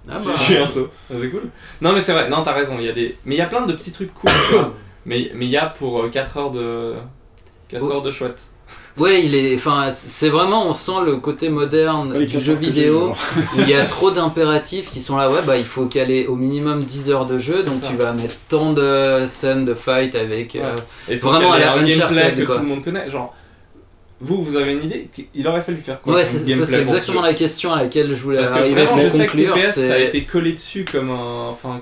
[SPEAKER 6] Ah bah.
[SPEAKER 4] J'ai un saut. Ah, C'est cool. Non, mais c'est vrai. Non, t'as raison. Il y a des. Mais il y a plein de petits trucs cool. tu vois. Mais mais il y a pour 4 heures de 4
[SPEAKER 6] Oh.
[SPEAKER 4] heures de chouette.
[SPEAKER 6] Ouais, il est. Enfin, c'est vraiment, on sent le côté moderne du jeu vidéo. où il y a trop d'impératifs qui sont là, ouais, bah il faut caler au minimum 10 heures de jeu, donc
[SPEAKER 4] ça.
[SPEAKER 6] tu vas mettre tant de scènes de fight avec.
[SPEAKER 4] Ouais.
[SPEAKER 6] euh,
[SPEAKER 4] Et faut
[SPEAKER 6] Vraiment à la
[SPEAKER 4] un gameplay que
[SPEAKER 6] quoi.
[SPEAKER 4] tout le monde connaît. Genre, vous, vous avez une idée Il aurait fallu faire quoi
[SPEAKER 6] Ouais, c'est-
[SPEAKER 4] ce
[SPEAKER 6] exactement la question à laquelle je voulais
[SPEAKER 4] Parce que
[SPEAKER 6] arriver
[SPEAKER 4] vraiment,
[SPEAKER 6] pour
[SPEAKER 4] je sais que
[SPEAKER 6] conclure.
[SPEAKER 4] TPS, ça a été collé dessus comme un. Enfin,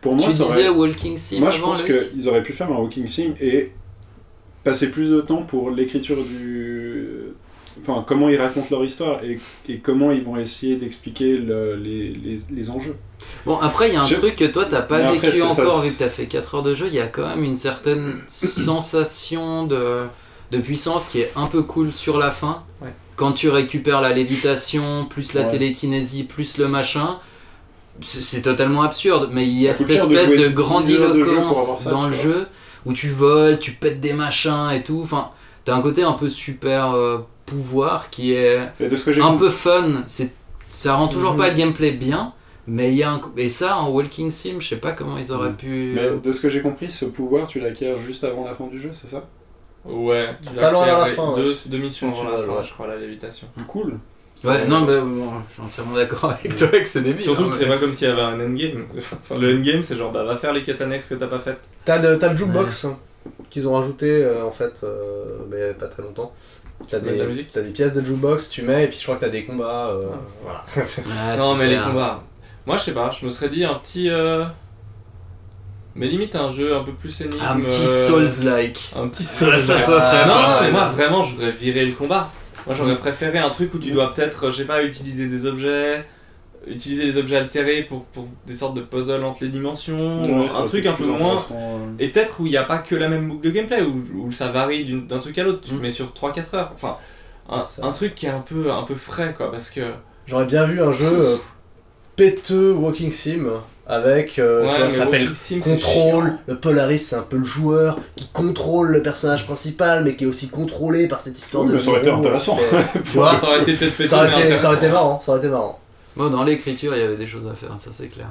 [SPEAKER 5] Pour moi,
[SPEAKER 6] Tu
[SPEAKER 5] ça
[SPEAKER 6] disais
[SPEAKER 5] aurait...
[SPEAKER 6] Walking Sim
[SPEAKER 5] Moi, je pense qu'ils auraient pu faire un walking sim et passer plus de temps pour l'écriture du. Enfin, comment ils racontent leur histoire et, et comment ils vont essayer d'expliquer le- les, les, les enjeux.
[SPEAKER 6] Bon, après, il y a un
[SPEAKER 5] Je-
[SPEAKER 6] truc que toi, t'as pas
[SPEAKER 5] Mais
[SPEAKER 6] vécu encore vu que t'as fait 4 heures de jeu. Il y a quand même une certaine sensation de, de puissance qui est un peu cool sur la fin.
[SPEAKER 4] Ouais.
[SPEAKER 6] Quand tu récupères la lévitation, plus la
[SPEAKER 5] Ouais.
[SPEAKER 6] télékinésie, plus le machin. C'est totalement absurde, mais il y a cette espèce de
[SPEAKER 5] 10 heures de jeu pour
[SPEAKER 6] grandiloquence dans le jeu où tu voles, tu pètes des machins et tout. Enfin, t'as un côté un peu super euh, pouvoir qui est
[SPEAKER 5] Et de ce que j'ai
[SPEAKER 6] un peu fun. C'est, ça rend toujours
[SPEAKER 3] Mhm.
[SPEAKER 6] pas le gameplay bien, mais il y a un, et ça en walking sim, je sais pas comment ils auraient
[SPEAKER 5] Mhm.
[SPEAKER 6] pu.
[SPEAKER 5] Mais de ce que j'ai compris, ce pouvoir, tu l'acquiers juste avant la fin du jeu, c'est ça?
[SPEAKER 4] Ouais. Tu
[SPEAKER 3] Pas loin vers la fin,
[SPEAKER 4] Deux,
[SPEAKER 3] ouais.
[SPEAKER 4] deux missions avant la fin,
[SPEAKER 3] ouais.
[SPEAKER 4] je crois, la lévitation.
[SPEAKER 5] Cool.
[SPEAKER 6] Ouais, non, mais bon, je suis entièrement d'accord avec toi que c'est débile.
[SPEAKER 4] Surtout
[SPEAKER 6] hein,
[SPEAKER 4] que c'est pas comme s'il y avait un endgame. Enfin, le endgame, c'est genre, bah va faire les quêtes annexes que t'as pas faites.
[SPEAKER 3] T'as le, t'as le jukebox hein, qu'ils ont rajouté euh, en fait, euh, mais pas très longtemps. T'as des, pièces de jukebox, tu mets, et puis je crois que t'as des combats. euh,
[SPEAKER 4] Ah.
[SPEAKER 3] Voilà.
[SPEAKER 6] Ah,
[SPEAKER 4] non, mais les combats. Moi, je sais pas, je me serais dit un petit. Euh, Mais limite un jeu un peu plus énigme.
[SPEAKER 6] Un petit
[SPEAKER 4] euh,
[SPEAKER 6] Souls-like.
[SPEAKER 4] Un petit
[SPEAKER 6] Ah,
[SPEAKER 4] Souls.
[SPEAKER 6] ça, ça serait
[SPEAKER 4] non,
[SPEAKER 6] pas
[SPEAKER 4] non, mais moi vraiment, je voudrais virer le combat. Moi, j'aurais préféré un truc où tu dois peut-être, je sais pas, utiliser des objets, utiliser les objets altérés pour, pour des sortes de puzzles entre les dimensions,
[SPEAKER 5] Ouais,
[SPEAKER 4] un truc un peu moins.
[SPEAKER 5] euh.
[SPEAKER 4] Et peut-être où il n'y a pas que la même boucle de gameplay, où, où ça varie d'un truc à l'autre, tu
[SPEAKER 6] Mm.
[SPEAKER 4] te mets sur 3-4 heures. Enfin, un, un truc qui est un peu, un peu frais, quoi, parce que.
[SPEAKER 3] J'aurais bien vu un jeu euh, péteux walking sim avec. euh, vois, ça s'appelle
[SPEAKER 4] Walking Sim, c'est
[SPEAKER 3] Control.
[SPEAKER 4] chiant.
[SPEAKER 3] Le Polaris, c'est un peu le joueur qui contrôle le personnage principal, mais qui est aussi contrôlé par cette histoire
[SPEAKER 5] Oui,
[SPEAKER 3] de.
[SPEAKER 5] mais ça aurait été intéressant.
[SPEAKER 3] Euh, tu vois
[SPEAKER 4] Ça aurait été peut-être pété,
[SPEAKER 3] ça aurait,
[SPEAKER 4] mais
[SPEAKER 3] été, ça aurait été
[SPEAKER 4] intéressant.
[SPEAKER 3] marrant, ça aurait été marrant.
[SPEAKER 6] Bon, dans l'écriture, il y avait des choses à faire, ça c'est clair.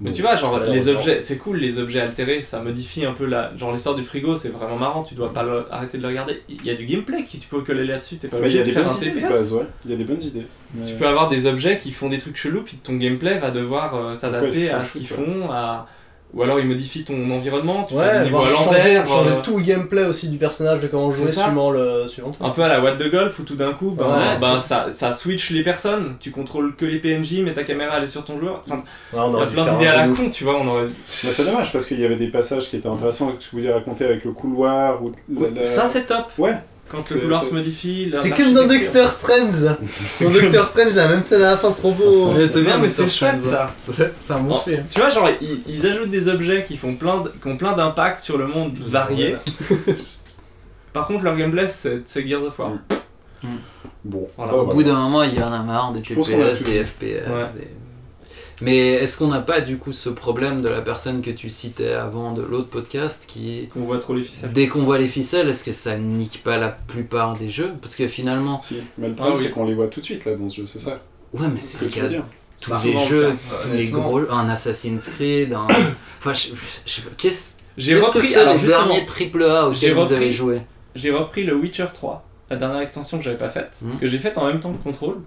[SPEAKER 4] Mais tu vois, genre les objets, c'est cool les objets altérés, ça modifie un peu la. Genre l'histoire du frigo, c'est vraiment marrant, tu dois pas le- arrêter de le regarder. Il y a du gameplay qui tu peux coller là-dessus, t'es pas
[SPEAKER 5] y
[SPEAKER 4] obligé de faire un TPS.
[SPEAKER 5] ouais. Il y a des bonnes idées. Mais-
[SPEAKER 4] Tu peux avoir des objets qui font des trucs chelous, puis ton gameplay va devoir euh, s'adapter à ce qu'ils font, à, Ou alors il modifie ton environnement, tu fais
[SPEAKER 3] Ouais, voir
[SPEAKER 4] à
[SPEAKER 3] changer, changer
[SPEAKER 4] euh,
[SPEAKER 3] tout le gameplay aussi du personnage, de comment jouer suivant le, suivant.
[SPEAKER 4] Un peu à la What de Golf où tout d'un coup, ben,
[SPEAKER 3] Ouais,
[SPEAKER 4] ben, ça, ça switch les personnes. Tu contrôles que les PNJ, mais ta caméra elle est sur ton joueur. Enfin,
[SPEAKER 3] Ouais, on
[SPEAKER 4] il y a plein d'idées à la con, tu vois. On aurait...
[SPEAKER 5] C'est dommage parce qu'il y avait des passages qui étaient intéressants que je voulais raconter avec le couloir ou la- la-
[SPEAKER 4] Ça c'est top.
[SPEAKER 5] Ouais.
[SPEAKER 4] Quand le couloir se modifie. la-
[SPEAKER 3] C'est comme dans. Dexter Strange Dans Doctor Strange, la même scène à la fin, trop beau
[SPEAKER 6] Mais c'est bien,
[SPEAKER 4] mais c'est chouette ça.
[SPEAKER 6] C'est un bon
[SPEAKER 4] En-
[SPEAKER 6] film.
[SPEAKER 4] Tu vois, genre, ils, ils ajoutent des objets qui font plein d- qui ont plein d'impact sur le monde varié. Par contre, leur gameplay, c'est c'est Gears of War.
[SPEAKER 5] Mm. Bon.
[SPEAKER 4] Voilà.
[SPEAKER 5] Ah,
[SPEAKER 6] Au bout d'un moment, il y en a marre des TPS, des. FPS.
[SPEAKER 4] Ouais.
[SPEAKER 6] des- Mais est-ce qu'on n'a pas du coup ce problème de la personne que tu citais avant de l'autre podcast qui,
[SPEAKER 4] Qu'on voit trop les ficelles.
[SPEAKER 6] dès qu'on voit les ficelles, est-ce que ça nique pas la plupart des jeux? Parce que finalement,
[SPEAKER 5] Si, mais le problème
[SPEAKER 4] Ah oui.
[SPEAKER 5] c'est qu'on les voit tout de suite là dans ce jeu, c'est ça
[SPEAKER 6] ouais, mais c'est
[SPEAKER 5] que
[SPEAKER 6] le cas tous les jeux,
[SPEAKER 3] le cas,
[SPEAKER 6] tous les gros, un Assassin's Creed, un. Enfin, je, je sais pas, qu'est-ce
[SPEAKER 4] J'ai
[SPEAKER 6] que
[SPEAKER 4] repris,
[SPEAKER 6] c'est
[SPEAKER 4] alors justement,
[SPEAKER 6] derniers triple A
[SPEAKER 4] j'ai
[SPEAKER 6] auxquels vous
[SPEAKER 4] repris-
[SPEAKER 6] avez joué?
[SPEAKER 4] j'ai repris le Witcher 3, la dernière extension que j'avais pas faite,
[SPEAKER 6] Mhm.
[SPEAKER 4] que j'ai faite en même temps que Control.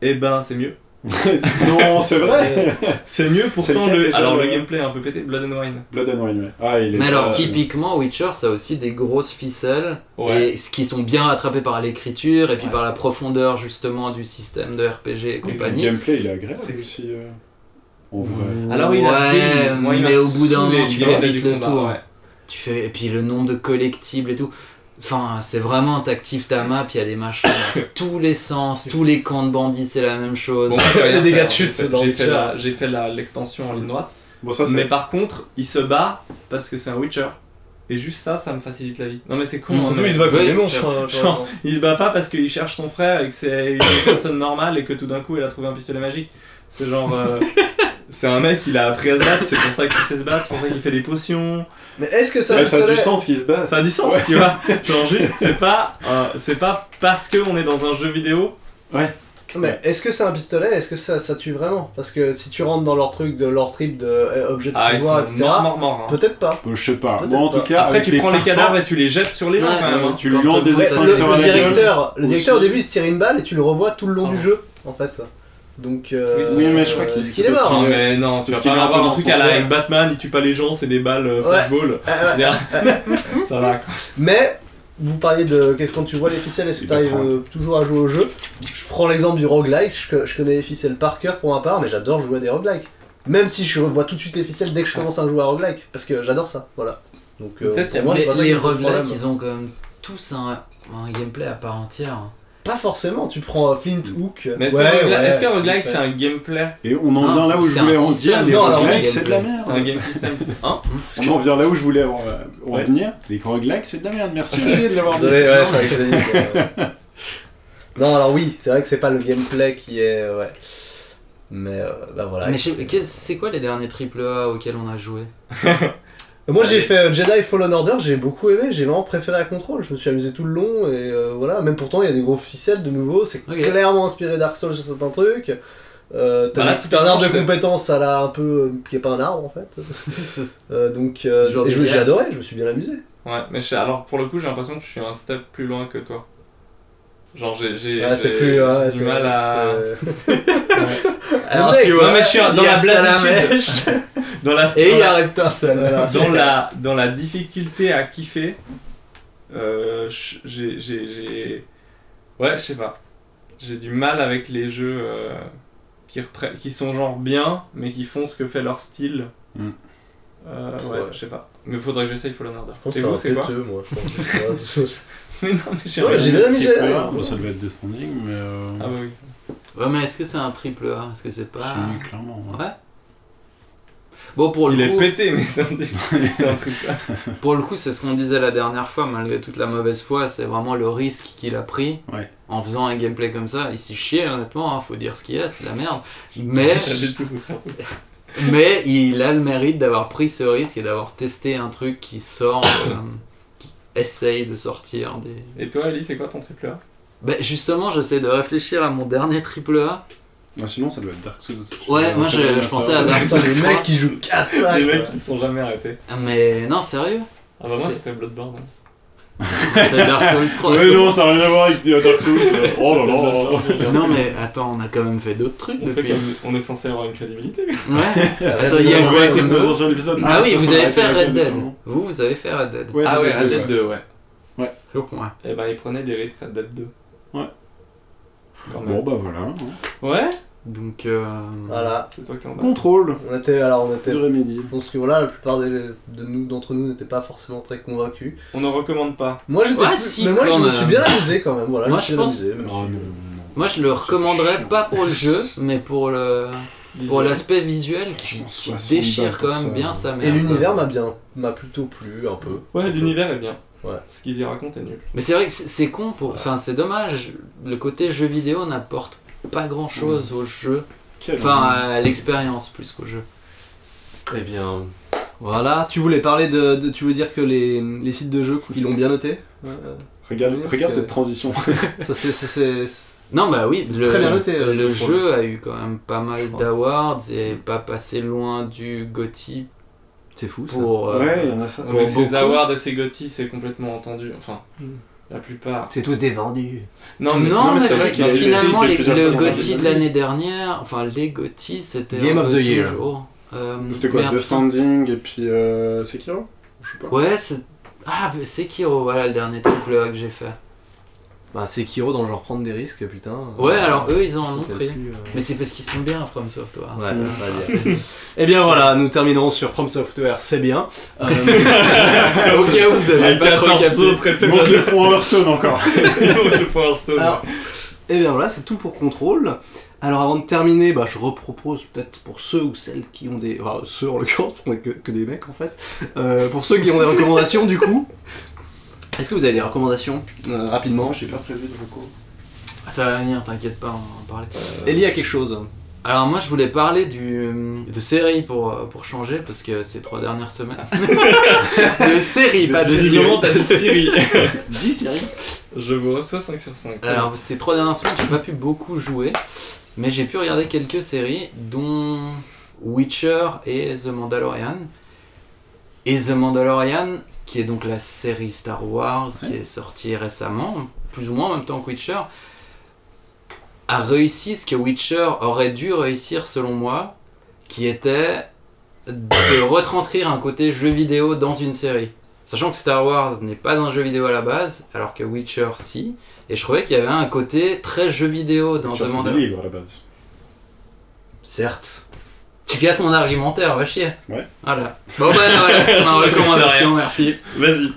[SPEAKER 4] Et ben, c'est mieux.
[SPEAKER 5] non, c'est vrai
[SPEAKER 4] C'est mieux, pourtant, le,
[SPEAKER 5] déjà,
[SPEAKER 4] alors le
[SPEAKER 5] le-
[SPEAKER 4] gameplay est un peu pété, Blood and Wine.
[SPEAKER 5] Blood and Wine, ouais. Ah, il est
[SPEAKER 6] Mais alors,
[SPEAKER 5] euh,
[SPEAKER 6] typiquement, Witcher, ça a aussi des grosses ficelles,
[SPEAKER 4] Ouais.
[SPEAKER 6] et ce qui sont bien rattrapées par l'écriture, et puis
[SPEAKER 4] Ouais.
[SPEAKER 6] par la profondeur, justement, du système de RPG et
[SPEAKER 5] Et puis, le
[SPEAKER 6] compagnie.
[SPEAKER 5] gameplay il est agréable
[SPEAKER 4] C'est-
[SPEAKER 5] aussi. euh, En vrai.
[SPEAKER 4] Alors oui, il a
[SPEAKER 6] ouais,
[SPEAKER 4] vieilli. Moi, il
[SPEAKER 6] mais
[SPEAKER 4] m'a
[SPEAKER 6] au bout d'un moment, tu
[SPEAKER 4] le
[SPEAKER 6] fais vite le
[SPEAKER 4] combat,
[SPEAKER 6] tour.
[SPEAKER 4] ouais.
[SPEAKER 6] Tu fais... Et puis le nombre de collectibles et tout. Enfin, c'est vraiment, t'actives ta map, il y a des machins dans tous les sens, tous les camps de bandits, c'est la même chose.
[SPEAKER 4] Bon,
[SPEAKER 3] Les dégâts
[SPEAKER 4] fait,
[SPEAKER 3] de chute,
[SPEAKER 4] j'ai fait-
[SPEAKER 3] c'est dans
[SPEAKER 4] J'ai l'extension en ligne droite.
[SPEAKER 5] Bon, ça c'est.
[SPEAKER 4] Mais par contre, il se bat parce que c'est un Witcher. Et juste ça, ça me facilite la vie. Non mais c'est con.
[SPEAKER 6] Mmh.
[SPEAKER 4] hein,
[SPEAKER 3] Surtout,
[SPEAKER 4] mais-
[SPEAKER 3] il se bat comme des monstres. hein,
[SPEAKER 4] il se bat pas parce qu'il cherche son frère et que c'est une personne normale et que tout d'un coup il a trouvé un pistolet magique. C'est genre. euh, c'est un mec, il a appris à se battre, c'est pour ça qu'il sait se battre, c'est pour ça qu'il fait des potions.
[SPEAKER 3] Mais est-ce que ça,
[SPEAKER 5] Ouais, ça a du sens qu'il se bat.
[SPEAKER 4] Ça a du sens, tu vois. Genre juste, c'est pas, euh, c'est pas parce qu'on est dans un jeu vidéo.
[SPEAKER 3] Mais est-ce que c'est un pistolet? Est-ce que ça, ça tue vraiment? Parce que si tu rentres dans leur truc de leur trip de euh, objet de
[SPEAKER 4] Ah,
[SPEAKER 3] pouvoir, etc.
[SPEAKER 4] hein.
[SPEAKER 3] Peut-être pas.
[SPEAKER 5] Euh, je sais pas. Moi en
[SPEAKER 3] pas.
[SPEAKER 5] tout cas.
[SPEAKER 4] Après, tu prends les cadavres et tu les jettes sur les gens
[SPEAKER 6] Ouais,
[SPEAKER 4] quand même. hein.
[SPEAKER 5] Tu lui lances des
[SPEAKER 3] Ouais,
[SPEAKER 5] extincteurs
[SPEAKER 3] le, directeur, le directeur au début il se tire une balle et tu le revois tout le long
[SPEAKER 4] Pardon.
[SPEAKER 3] du jeu en fait. Donc. euh,
[SPEAKER 4] Oui,
[SPEAKER 5] mais je crois qu'il-
[SPEAKER 3] qu'il est mort
[SPEAKER 4] Non mais non, tu vas pas avoir
[SPEAKER 5] peu
[SPEAKER 4] un
[SPEAKER 5] dans
[SPEAKER 4] truc à la avec Batman, il tue pas les gens, c'est des balles euh,
[SPEAKER 3] Ouais. Euh,
[SPEAKER 4] Dire- Ça va. quoi.
[SPEAKER 3] Mais vous parliez de qu'est-ce quand tu vois les ficelles, est-ce que tu arrives
[SPEAKER 5] prendre.
[SPEAKER 3] toujours à jouer au jeu? Je prends l'exemple du roguelike, je, je connais les ficelles par cœur pour ma part, mais j'adore jouer à des roguelikes. Même si je vois tout de suite les ficelles dès que je commence à jouer à roguelike, parce que j'adore ça, voilà. Donc euh, pour moi,
[SPEAKER 6] Mais les roguelikes, ils ont quand même tous un, un gameplay à part entière.
[SPEAKER 3] Pas forcément, tu prends Flint Hook.
[SPEAKER 4] Mais est-ce
[SPEAKER 3] ouais,
[SPEAKER 4] que
[SPEAKER 3] ouais,
[SPEAKER 4] roguelike c'est un gameplay
[SPEAKER 5] Et on en vient là où je voulais
[SPEAKER 6] un
[SPEAKER 5] en dire. Les
[SPEAKER 3] non, alors,
[SPEAKER 5] roguelikes, c'est de la
[SPEAKER 4] C'est un
[SPEAKER 5] merde.
[SPEAKER 4] game system. Hein
[SPEAKER 5] On en vient là où je voulais en, euh, venir. Les roguelikes, c'est de la merde. Merci Xavier de l'avoir dit.
[SPEAKER 3] Non, alors oui, c'est vrai que c'est pas le gameplay qui est. Ouais. Mais euh, bah voilà.
[SPEAKER 6] Mais c'est quoi les derniers triple A auxquels on a joué?
[SPEAKER 3] Moi j'ai fait Jedi Fallen Order, j'ai beaucoup aimé, j'ai vraiment préféré à Control, je me suis amusé tout le long et euh, voilà, même pourtant il y a des gros ficelles de nouveau, c'est clairement inspiré Dark Souls sur certains trucs. Euh, t'as,
[SPEAKER 4] Bah
[SPEAKER 3] t'as un arbre de compétences à la un peu euh, qui est pas un arbre en fait. Donc j'ai adoré, je me suis bien amusé.
[SPEAKER 4] Ouais, mais je- alors pour le coup, j'ai l'impression que je suis un step plus loin que toi. Genre, j'ai j'ai-
[SPEAKER 3] Ah, plus ouais,
[SPEAKER 4] du mal à.
[SPEAKER 6] Alors,
[SPEAKER 3] mec,
[SPEAKER 6] tu
[SPEAKER 4] Non,
[SPEAKER 6] vois,
[SPEAKER 4] mais je suis dans la
[SPEAKER 6] a
[SPEAKER 4] Dans la.
[SPEAKER 6] Et il
[SPEAKER 4] la-
[SPEAKER 6] arrête un seul.
[SPEAKER 4] dans la, dans la difficulté à kiffer, euh, j'ai, j'ai, j'ai- Ouais, je sais pas. J'ai du mal avec les jeux euh, qui, qui sont genre bien, mais qui font ce que fait leur style.
[SPEAKER 5] Mm.
[SPEAKER 4] Euh, ouais,
[SPEAKER 3] Ouais.
[SPEAKER 4] je sais pas. Mais faudrait que j'essaye Fallen Order. Et vous, c'est
[SPEAKER 3] un
[SPEAKER 4] quoi
[SPEAKER 3] moi, je pense. Ouais.
[SPEAKER 4] Mais non, mais j'ai
[SPEAKER 3] Ouais,
[SPEAKER 4] rien
[SPEAKER 3] j'ai
[SPEAKER 4] dit.
[SPEAKER 3] bien aimé.
[SPEAKER 5] Ah, bon, ça devait être Death Stranding, mais. euh,
[SPEAKER 4] Ah bah oui.
[SPEAKER 6] Ouais, mais est-ce que c'est un triple A? Est-ce que c'est pas.
[SPEAKER 5] si, clairement. ouais.
[SPEAKER 6] Ouais. Bon, pour le
[SPEAKER 4] Il est
[SPEAKER 6] coup,
[SPEAKER 4] pété, mais c'est un, un truc là.
[SPEAKER 6] pour le coup, c'est ce qu'on disait la dernière fois, malgré toute la mauvaise foi, c'est vraiment le risque qu'il a pris
[SPEAKER 5] Ouais.
[SPEAKER 6] en faisant un gameplay comme ça. Il s'est chié, honnêtement, hein, faut dire ce qu'il y a, c'est de la merde. Mais il a le mérite d'avoir pris ce risque et d'avoir testé un truc qui sort, euh, qui essaye de sortir des.
[SPEAKER 4] Et toi, Ali, c'est quoi ton triple A?
[SPEAKER 6] Bah, justement, j'essaie de réfléchir à mon dernier triple A.
[SPEAKER 5] Ah, sinon, ça doit être Dark Souls.
[SPEAKER 6] Ouais, moi, je- pensais à Dark Souls
[SPEAKER 3] les
[SPEAKER 6] 3.
[SPEAKER 3] mecs qui jouent qu'à ça.
[SPEAKER 4] Les
[SPEAKER 3] quoi.
[SPEAKER 4] mecs qui ne sont jamais arrêtés.
[SPEAKER 6] Mais non, sérieux?
[SPEAKER 4] Ah bah moi, c'était Bloodborne. hein.
[SPEAKER 6] T'as Dark Souls 3.
[SPEAKER 5] Ouais, non, ça n'a rien à voir avec Dark Souls. euh, Oh là là.
[SPEAKER 6] Non mais attends, on a quand même fait d'autres trucs
[SPEAKER 4] On,
[SPEAKER 6] depuis.
[SPEAKER 4] comme- on est censé avoir une crédibilité.
[SPEAKER 6] Ouais. Attends, il y a quoi
[SPEAKER 5] Ouais,
[SPEAKER 6] comme deux. Ah oui, vous avez fait Red Dead. Vous, vous avez fait Red Dead.
[SPEAKER 5] Ouais,
[SPEAKER 4] ah ouais,
[SPEAKER 5] Red Dead
[SPEAKER 4] Dead 2, ouais.
[SPEAKER 6] Je comprends.
[SPEAKER 4] Et ben il prenait des risques Red Dead 2.
[SPEAKER 5] Ouais.
[SPEAKER 4] Quand même.
[SPEAKER 5] Bon, bah voilà. hein.
[SPEAKER 4] Ouais
[SPEAKER 6] Donc euh...
[SPEAKER 3] Voilà.
[SPEAKER 4] C'est toi qui en.
[SPEAKER 5] Contrôle
[SPEAKER 3] On était, alors on était. pense que voilà, la plupart des- de nous, d'entre nous n'étaient pas forcément très convaincus.
[SPEAKER 4] On ne recommande pas.
[SPEAKER 3] Moi j'étais plus-
[SPEAKER 6] si,
[SPEAKER 3] mais moi je me suis bien amusé quand même. Voilà,
[SPEAKER 6] Moi,
[SPEAKER 3] je
[SPEAKER 6] pense-
[SPEAKER 3] amusé, même
[SPEAKER 5] Oh
[SPEAKER 3] si-
[SPEAKER 5] non, non.
[SPEAKER 6] Moi je le recommanderais pas pour le jeu, mais pour le pour l'aspect visuel qui,
[SPEAKER 5] Franchement,
[SPEAKER 6] qui
[SPEAKER 5] 60
[SPEAKER 6] déchire quand même
[SPEAKER 5] ça.
[SPEAKER 6] bien sa mère.
[SPEAKER 3] Et l'univers m'a bien, m'a plutôt plu un peu.
[SPEAKER 4] Ouais, l'univers est bien.
[SPEAKER 3] Ouais.
[SPEAKER 4] Ce qu'ils y racontent est nul.
[SPEAKER 6] Mais c'est vrai que c'est con pour. Enfin, c'est dommage. Le côté jeu vidéo n'apporte pas grand chose au jeu.
[SPEAKER 5] Quel
[SPEAKER 6] Enfin, à l'expérience plus qu'au jeu.
[SPEAKER 3] Très bien. Voilà, tu voulais parler de, de- tu veux dire que les, les sites de jeux ils l'ont bien noté Euh,
[SPEAKER 5] Regarde, regarde
[SPEAKER 3] que-
[SPEAKER 5] cette transition.
[SPEAKER 3] Ça c'est
[SPEAKER 6] Non, bah oui, le,
[SPEAKER 3] très bien noté, euh,
[SPEAKER 6] le
[SPEAKER 3] le
[SPEAKER 6] jeu a eu quand même pas mal d'awards et pas passé loin du GOTY
[SPEAKER 3] c'est fou ça.
[SPEAKER 6] pour. euh,
[SPEAKER 5] Ouais, il y en a ça.
[SPEAKER 6] Pour
[SPEAKER 4] mais ces awards et ces GOTY, c'est complètement entendu. Enfin,
[SPEAKER 3] Mm.
[SPEAKER 4] la plupart.
[SPEAKER 3] C'est tous des vendus.
[SPEAKER 4] Non, mais,
[SPEAKER 6] non,
[SPEAKER 5] mais
[SPEAKER 6] mais,
[SPEAKER 5] c'est vrai y a
[SPEAKER 6] finalement, les- le
[SPEAKER 5] les
[SPEAKER 6] de l'année dernière, enfin les GOTY, c'était
[SPEAKER 3] Game of the Year.
[SPEAKER 6] euh,
[SPEAKER 5] C'était quoi Death Stranding et puis euh, Sekiro? Je sais pas.
[SPEAKER 6] Ouais, c'est. Ah, Sekiro, voilà le dernier triple A que j'ai fait.
[SPEAKER 3] Bah c'est Kiro dans genre prendre des risques putain.
[SPEAKER 6] Ouais, alors eux ils en ont pris.
[SPEAKER 3] plus, euh,
[SPEAKER 6] Mais c'est parce qu'ils sont bien From Software.
[SPEAKER 3] Ouais,
[SPEAKER 6] c'est-
[SPEAKER 3] on va dire. Eh bien voilà, nous terminerons sur From Software, c'est bien. Euh,
[SPEAKER 6] Au cas où vous avez pas trop
[SPEAKER 4] 14
[SPEAKER 6] capté.
[SPEAKER 4] autres
[SPEAKER 5] Il manque
[SPEAKER 4] épisodes.
[SPEAKER 5] les points Hearthstone encore.
[SPEAKER 4] de Power Stone.
[SPEAKER 3] Alors, et bien voilà, c'est tout pour contrôle. Alors avant de terminer, bah, je repropose peut-être pour ceux ou celles qui ont des... Enfin, ceux en l'occurrence, on est que, que des mecs en fait. Euh, pour ceux qui ont des recommandations du coup. Est-ce que vous avez des recommandations euh, rapidement
[SPEAKER 5] J'ai pas prévu de recours.
[SPEAKER 6] Ça va venir, t'inquiète pas, on va en parler.
[SPEAKER 3] Ellie a quelque chose.
[SPEAKER 6] Alors moi je voulais parler du, de séries pour, euh, pour changer parce que ces trois dernières semaines. de séries, pas de séries.
[SPEAKER 4] T'as de Siri.
[SPEAKER 3] Dis Siri.
[SPEAKER 4] Je vous reçois 5 sur 5.
[SPEAKER 6] Alors ces trois dernières semaines j'ai pas pu beaucoup jouer, mais j'ai pu regarder quelques séries dont Witcher et The Mandalorian. Et The Mandalorian, qui est donc la série Star Wars qui est sortie récemment, plus ou moins en même temps que Witcher, a réussi ce que Witcher aurait dû réussir selon moi, qui était de retranscrire un côté jeu vidéo dans une série. Sachant que Star Wars n'est pas un jeu vidéo à la base, alors que Witcher si, et je trouvais qu'il y avait un côté très jeu vidéo dans
[SPEAKER 5] Witcher, des
[SPEAKER 6] Mandalorian.
[SPEAKER 5] livres à la base.
[SPEAKER 6] Certes. Tu casses mon argumentaire, va chier.
[SPEAKER 5] Ouais.
[SPEAKER 6] Voilà. Bon bah voilà, c'était ma recommandation, merci.
[SPEAKER 4] Vas-y,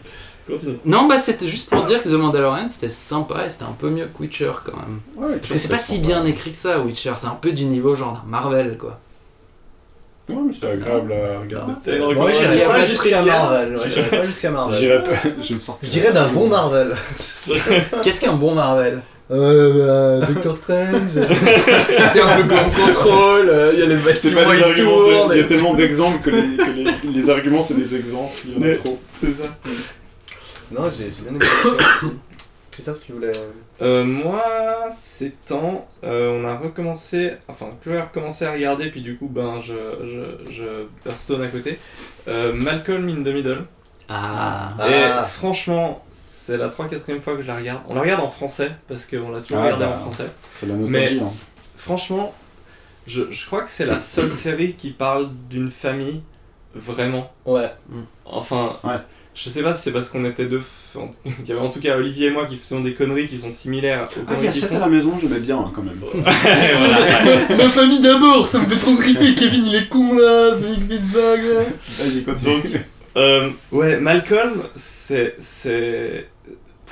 [SPEAKER 4] continue.
[SPEAKER 6] Non bah c'était juste pour dire que The Mandalorian c'était sympa et c'était un peu mieux que Witcher quand même.
[SPEAKER 5] Ouais,
[SPEAKER 6] Parce que c'est pas si bien écrit que ça Witcher, c'est un peu du niveau genre d'un Marvel quoi.
[SPEAKER 5] Ouais, mais c'était agréable à regarder.
[SPEAKER 4] C'est
[SPEAKER 3] Moi j'irais pas jusqu'à. Marvel. ouais, j'irais pas jusqu'à Marvel.
[SPEAKER 5] J'irais pas. Je ne sortirai
[SPEAKER 3] Je dirais d'un bon Marvel.
[SPEAKER 6] Qu'est-ce qu'un bon Marvel?
[SPEAKER 3] Euh, bah, Doctor Strange.
[SPEAKER 6] C'est un peu comme contrôle, euh, il y a les bâtiments
[SPEAKER 5] pas des
[SPEAKER 6] tournent.
[SPEAKER 5] il y a tellement d'exemples que, les, que les, les arguments c'est des exemples, il y en a
[SPEAKER 4] Mais-
[SPEAKER 5] trop.
[SPEAKER 4] C'est ça.
[SPEAKER 3] non, j'ai j'ai bien aimé ça aussi. Christophe, tu voulais.
[SPEAKER 4] Euh, moi, ces temps, euh, on a recommencé, enfin, Chloé a recommencé à regarder, puis du coup, ben, je, je, je Hearthstone à côté. Euh, Malcolm in the Middle.
[SPEAKER 6] Ah.
[SPEAKER 3] Ah.
[SPEAKER 4] Et franchement, c'est la 3-4ème fois que je la regarde. On la regarde en français, parce qu'on l'a toujours
[SPEAKER 5] Ah,
[SPEAKER 4] regardé
[SPEAKER 5] bah.
[SPEAKER 4] en français.
[SPEAKER 5] C'est la nostalgie. hein.
[SPEAKER 4] Franchement, je, je crois que c'est la seule série qui parle d'une famille, vraiment.
[SPEAKER 3] Ouais.
[SPEAKER 4] Enfin,
[SPEAKER 5] Ouais.
[SPEAKER 4] je sais pas si c'est parce qu'on était deux. qu'il y avait en tout cas Olivier et moi qui faisions des conneries qui sont similaires aux
[SPEAKER 5] Ah, il y a
[SPEAKER 4] qu'ils
[SPEAKER 5] 7
[SPEAKER 4] font.
[SPEAKER 5] à la maison, j'aimais bien hein, quand même.
[SPEAKER 4] Voilà.
[SPEAKER 3] Ma famille d'abord, ça me fait trop triper. Kevin, il est con là, c'est une petite blague.
[SPEAKER 5] Vas-y, continue.
[SPEAKER 4] Donc, Euh, ouais, Malcolm, c'est.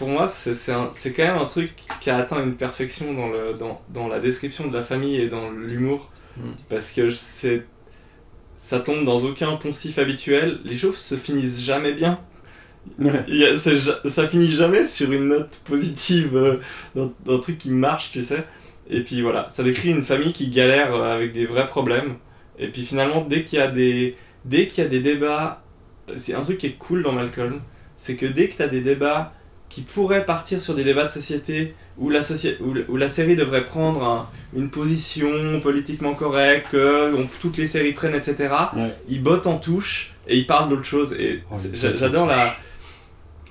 [SPEAKER 4] Pour moi, c'est quand même un truc qui a atteint une perfection dans, le, dans, dans la description de la famille et dans l'humour.
[SPEAKER 6] Mm.
[SPEAKER 4] Parce que c'est. Ça tombe dans aucun poncif habituel. Les choses se finissent jamais bien.
[SPEAKER 5] Ouais.
[SPEAKER 4] Il y a- c'est ja- ça finit jamais sur une note positive, euh, d'un truc qui marche, tu sais. Et puis voilà, ça décrit une famille qui galère euh, avec des vrais problèmes. Et puis finalement, dès qu'il y a des, dès qu'il y a des débats, c'est un truc qui est cool dans Malcolm, c'est que dès que tu as des débats qui pourraient partir sur des débats de société où la, soci- où, la série devrait prendre un- une position politiquement correcte, que on- toutes les séries prennent, etc.,
[SPEAKER 5] Ouais.
[SPEAKER 4] ils bottent en touche et ils parlent d'autre chose. Et
[SPEAKER 5] Oh,
[SPEAKER 4] j'adore la,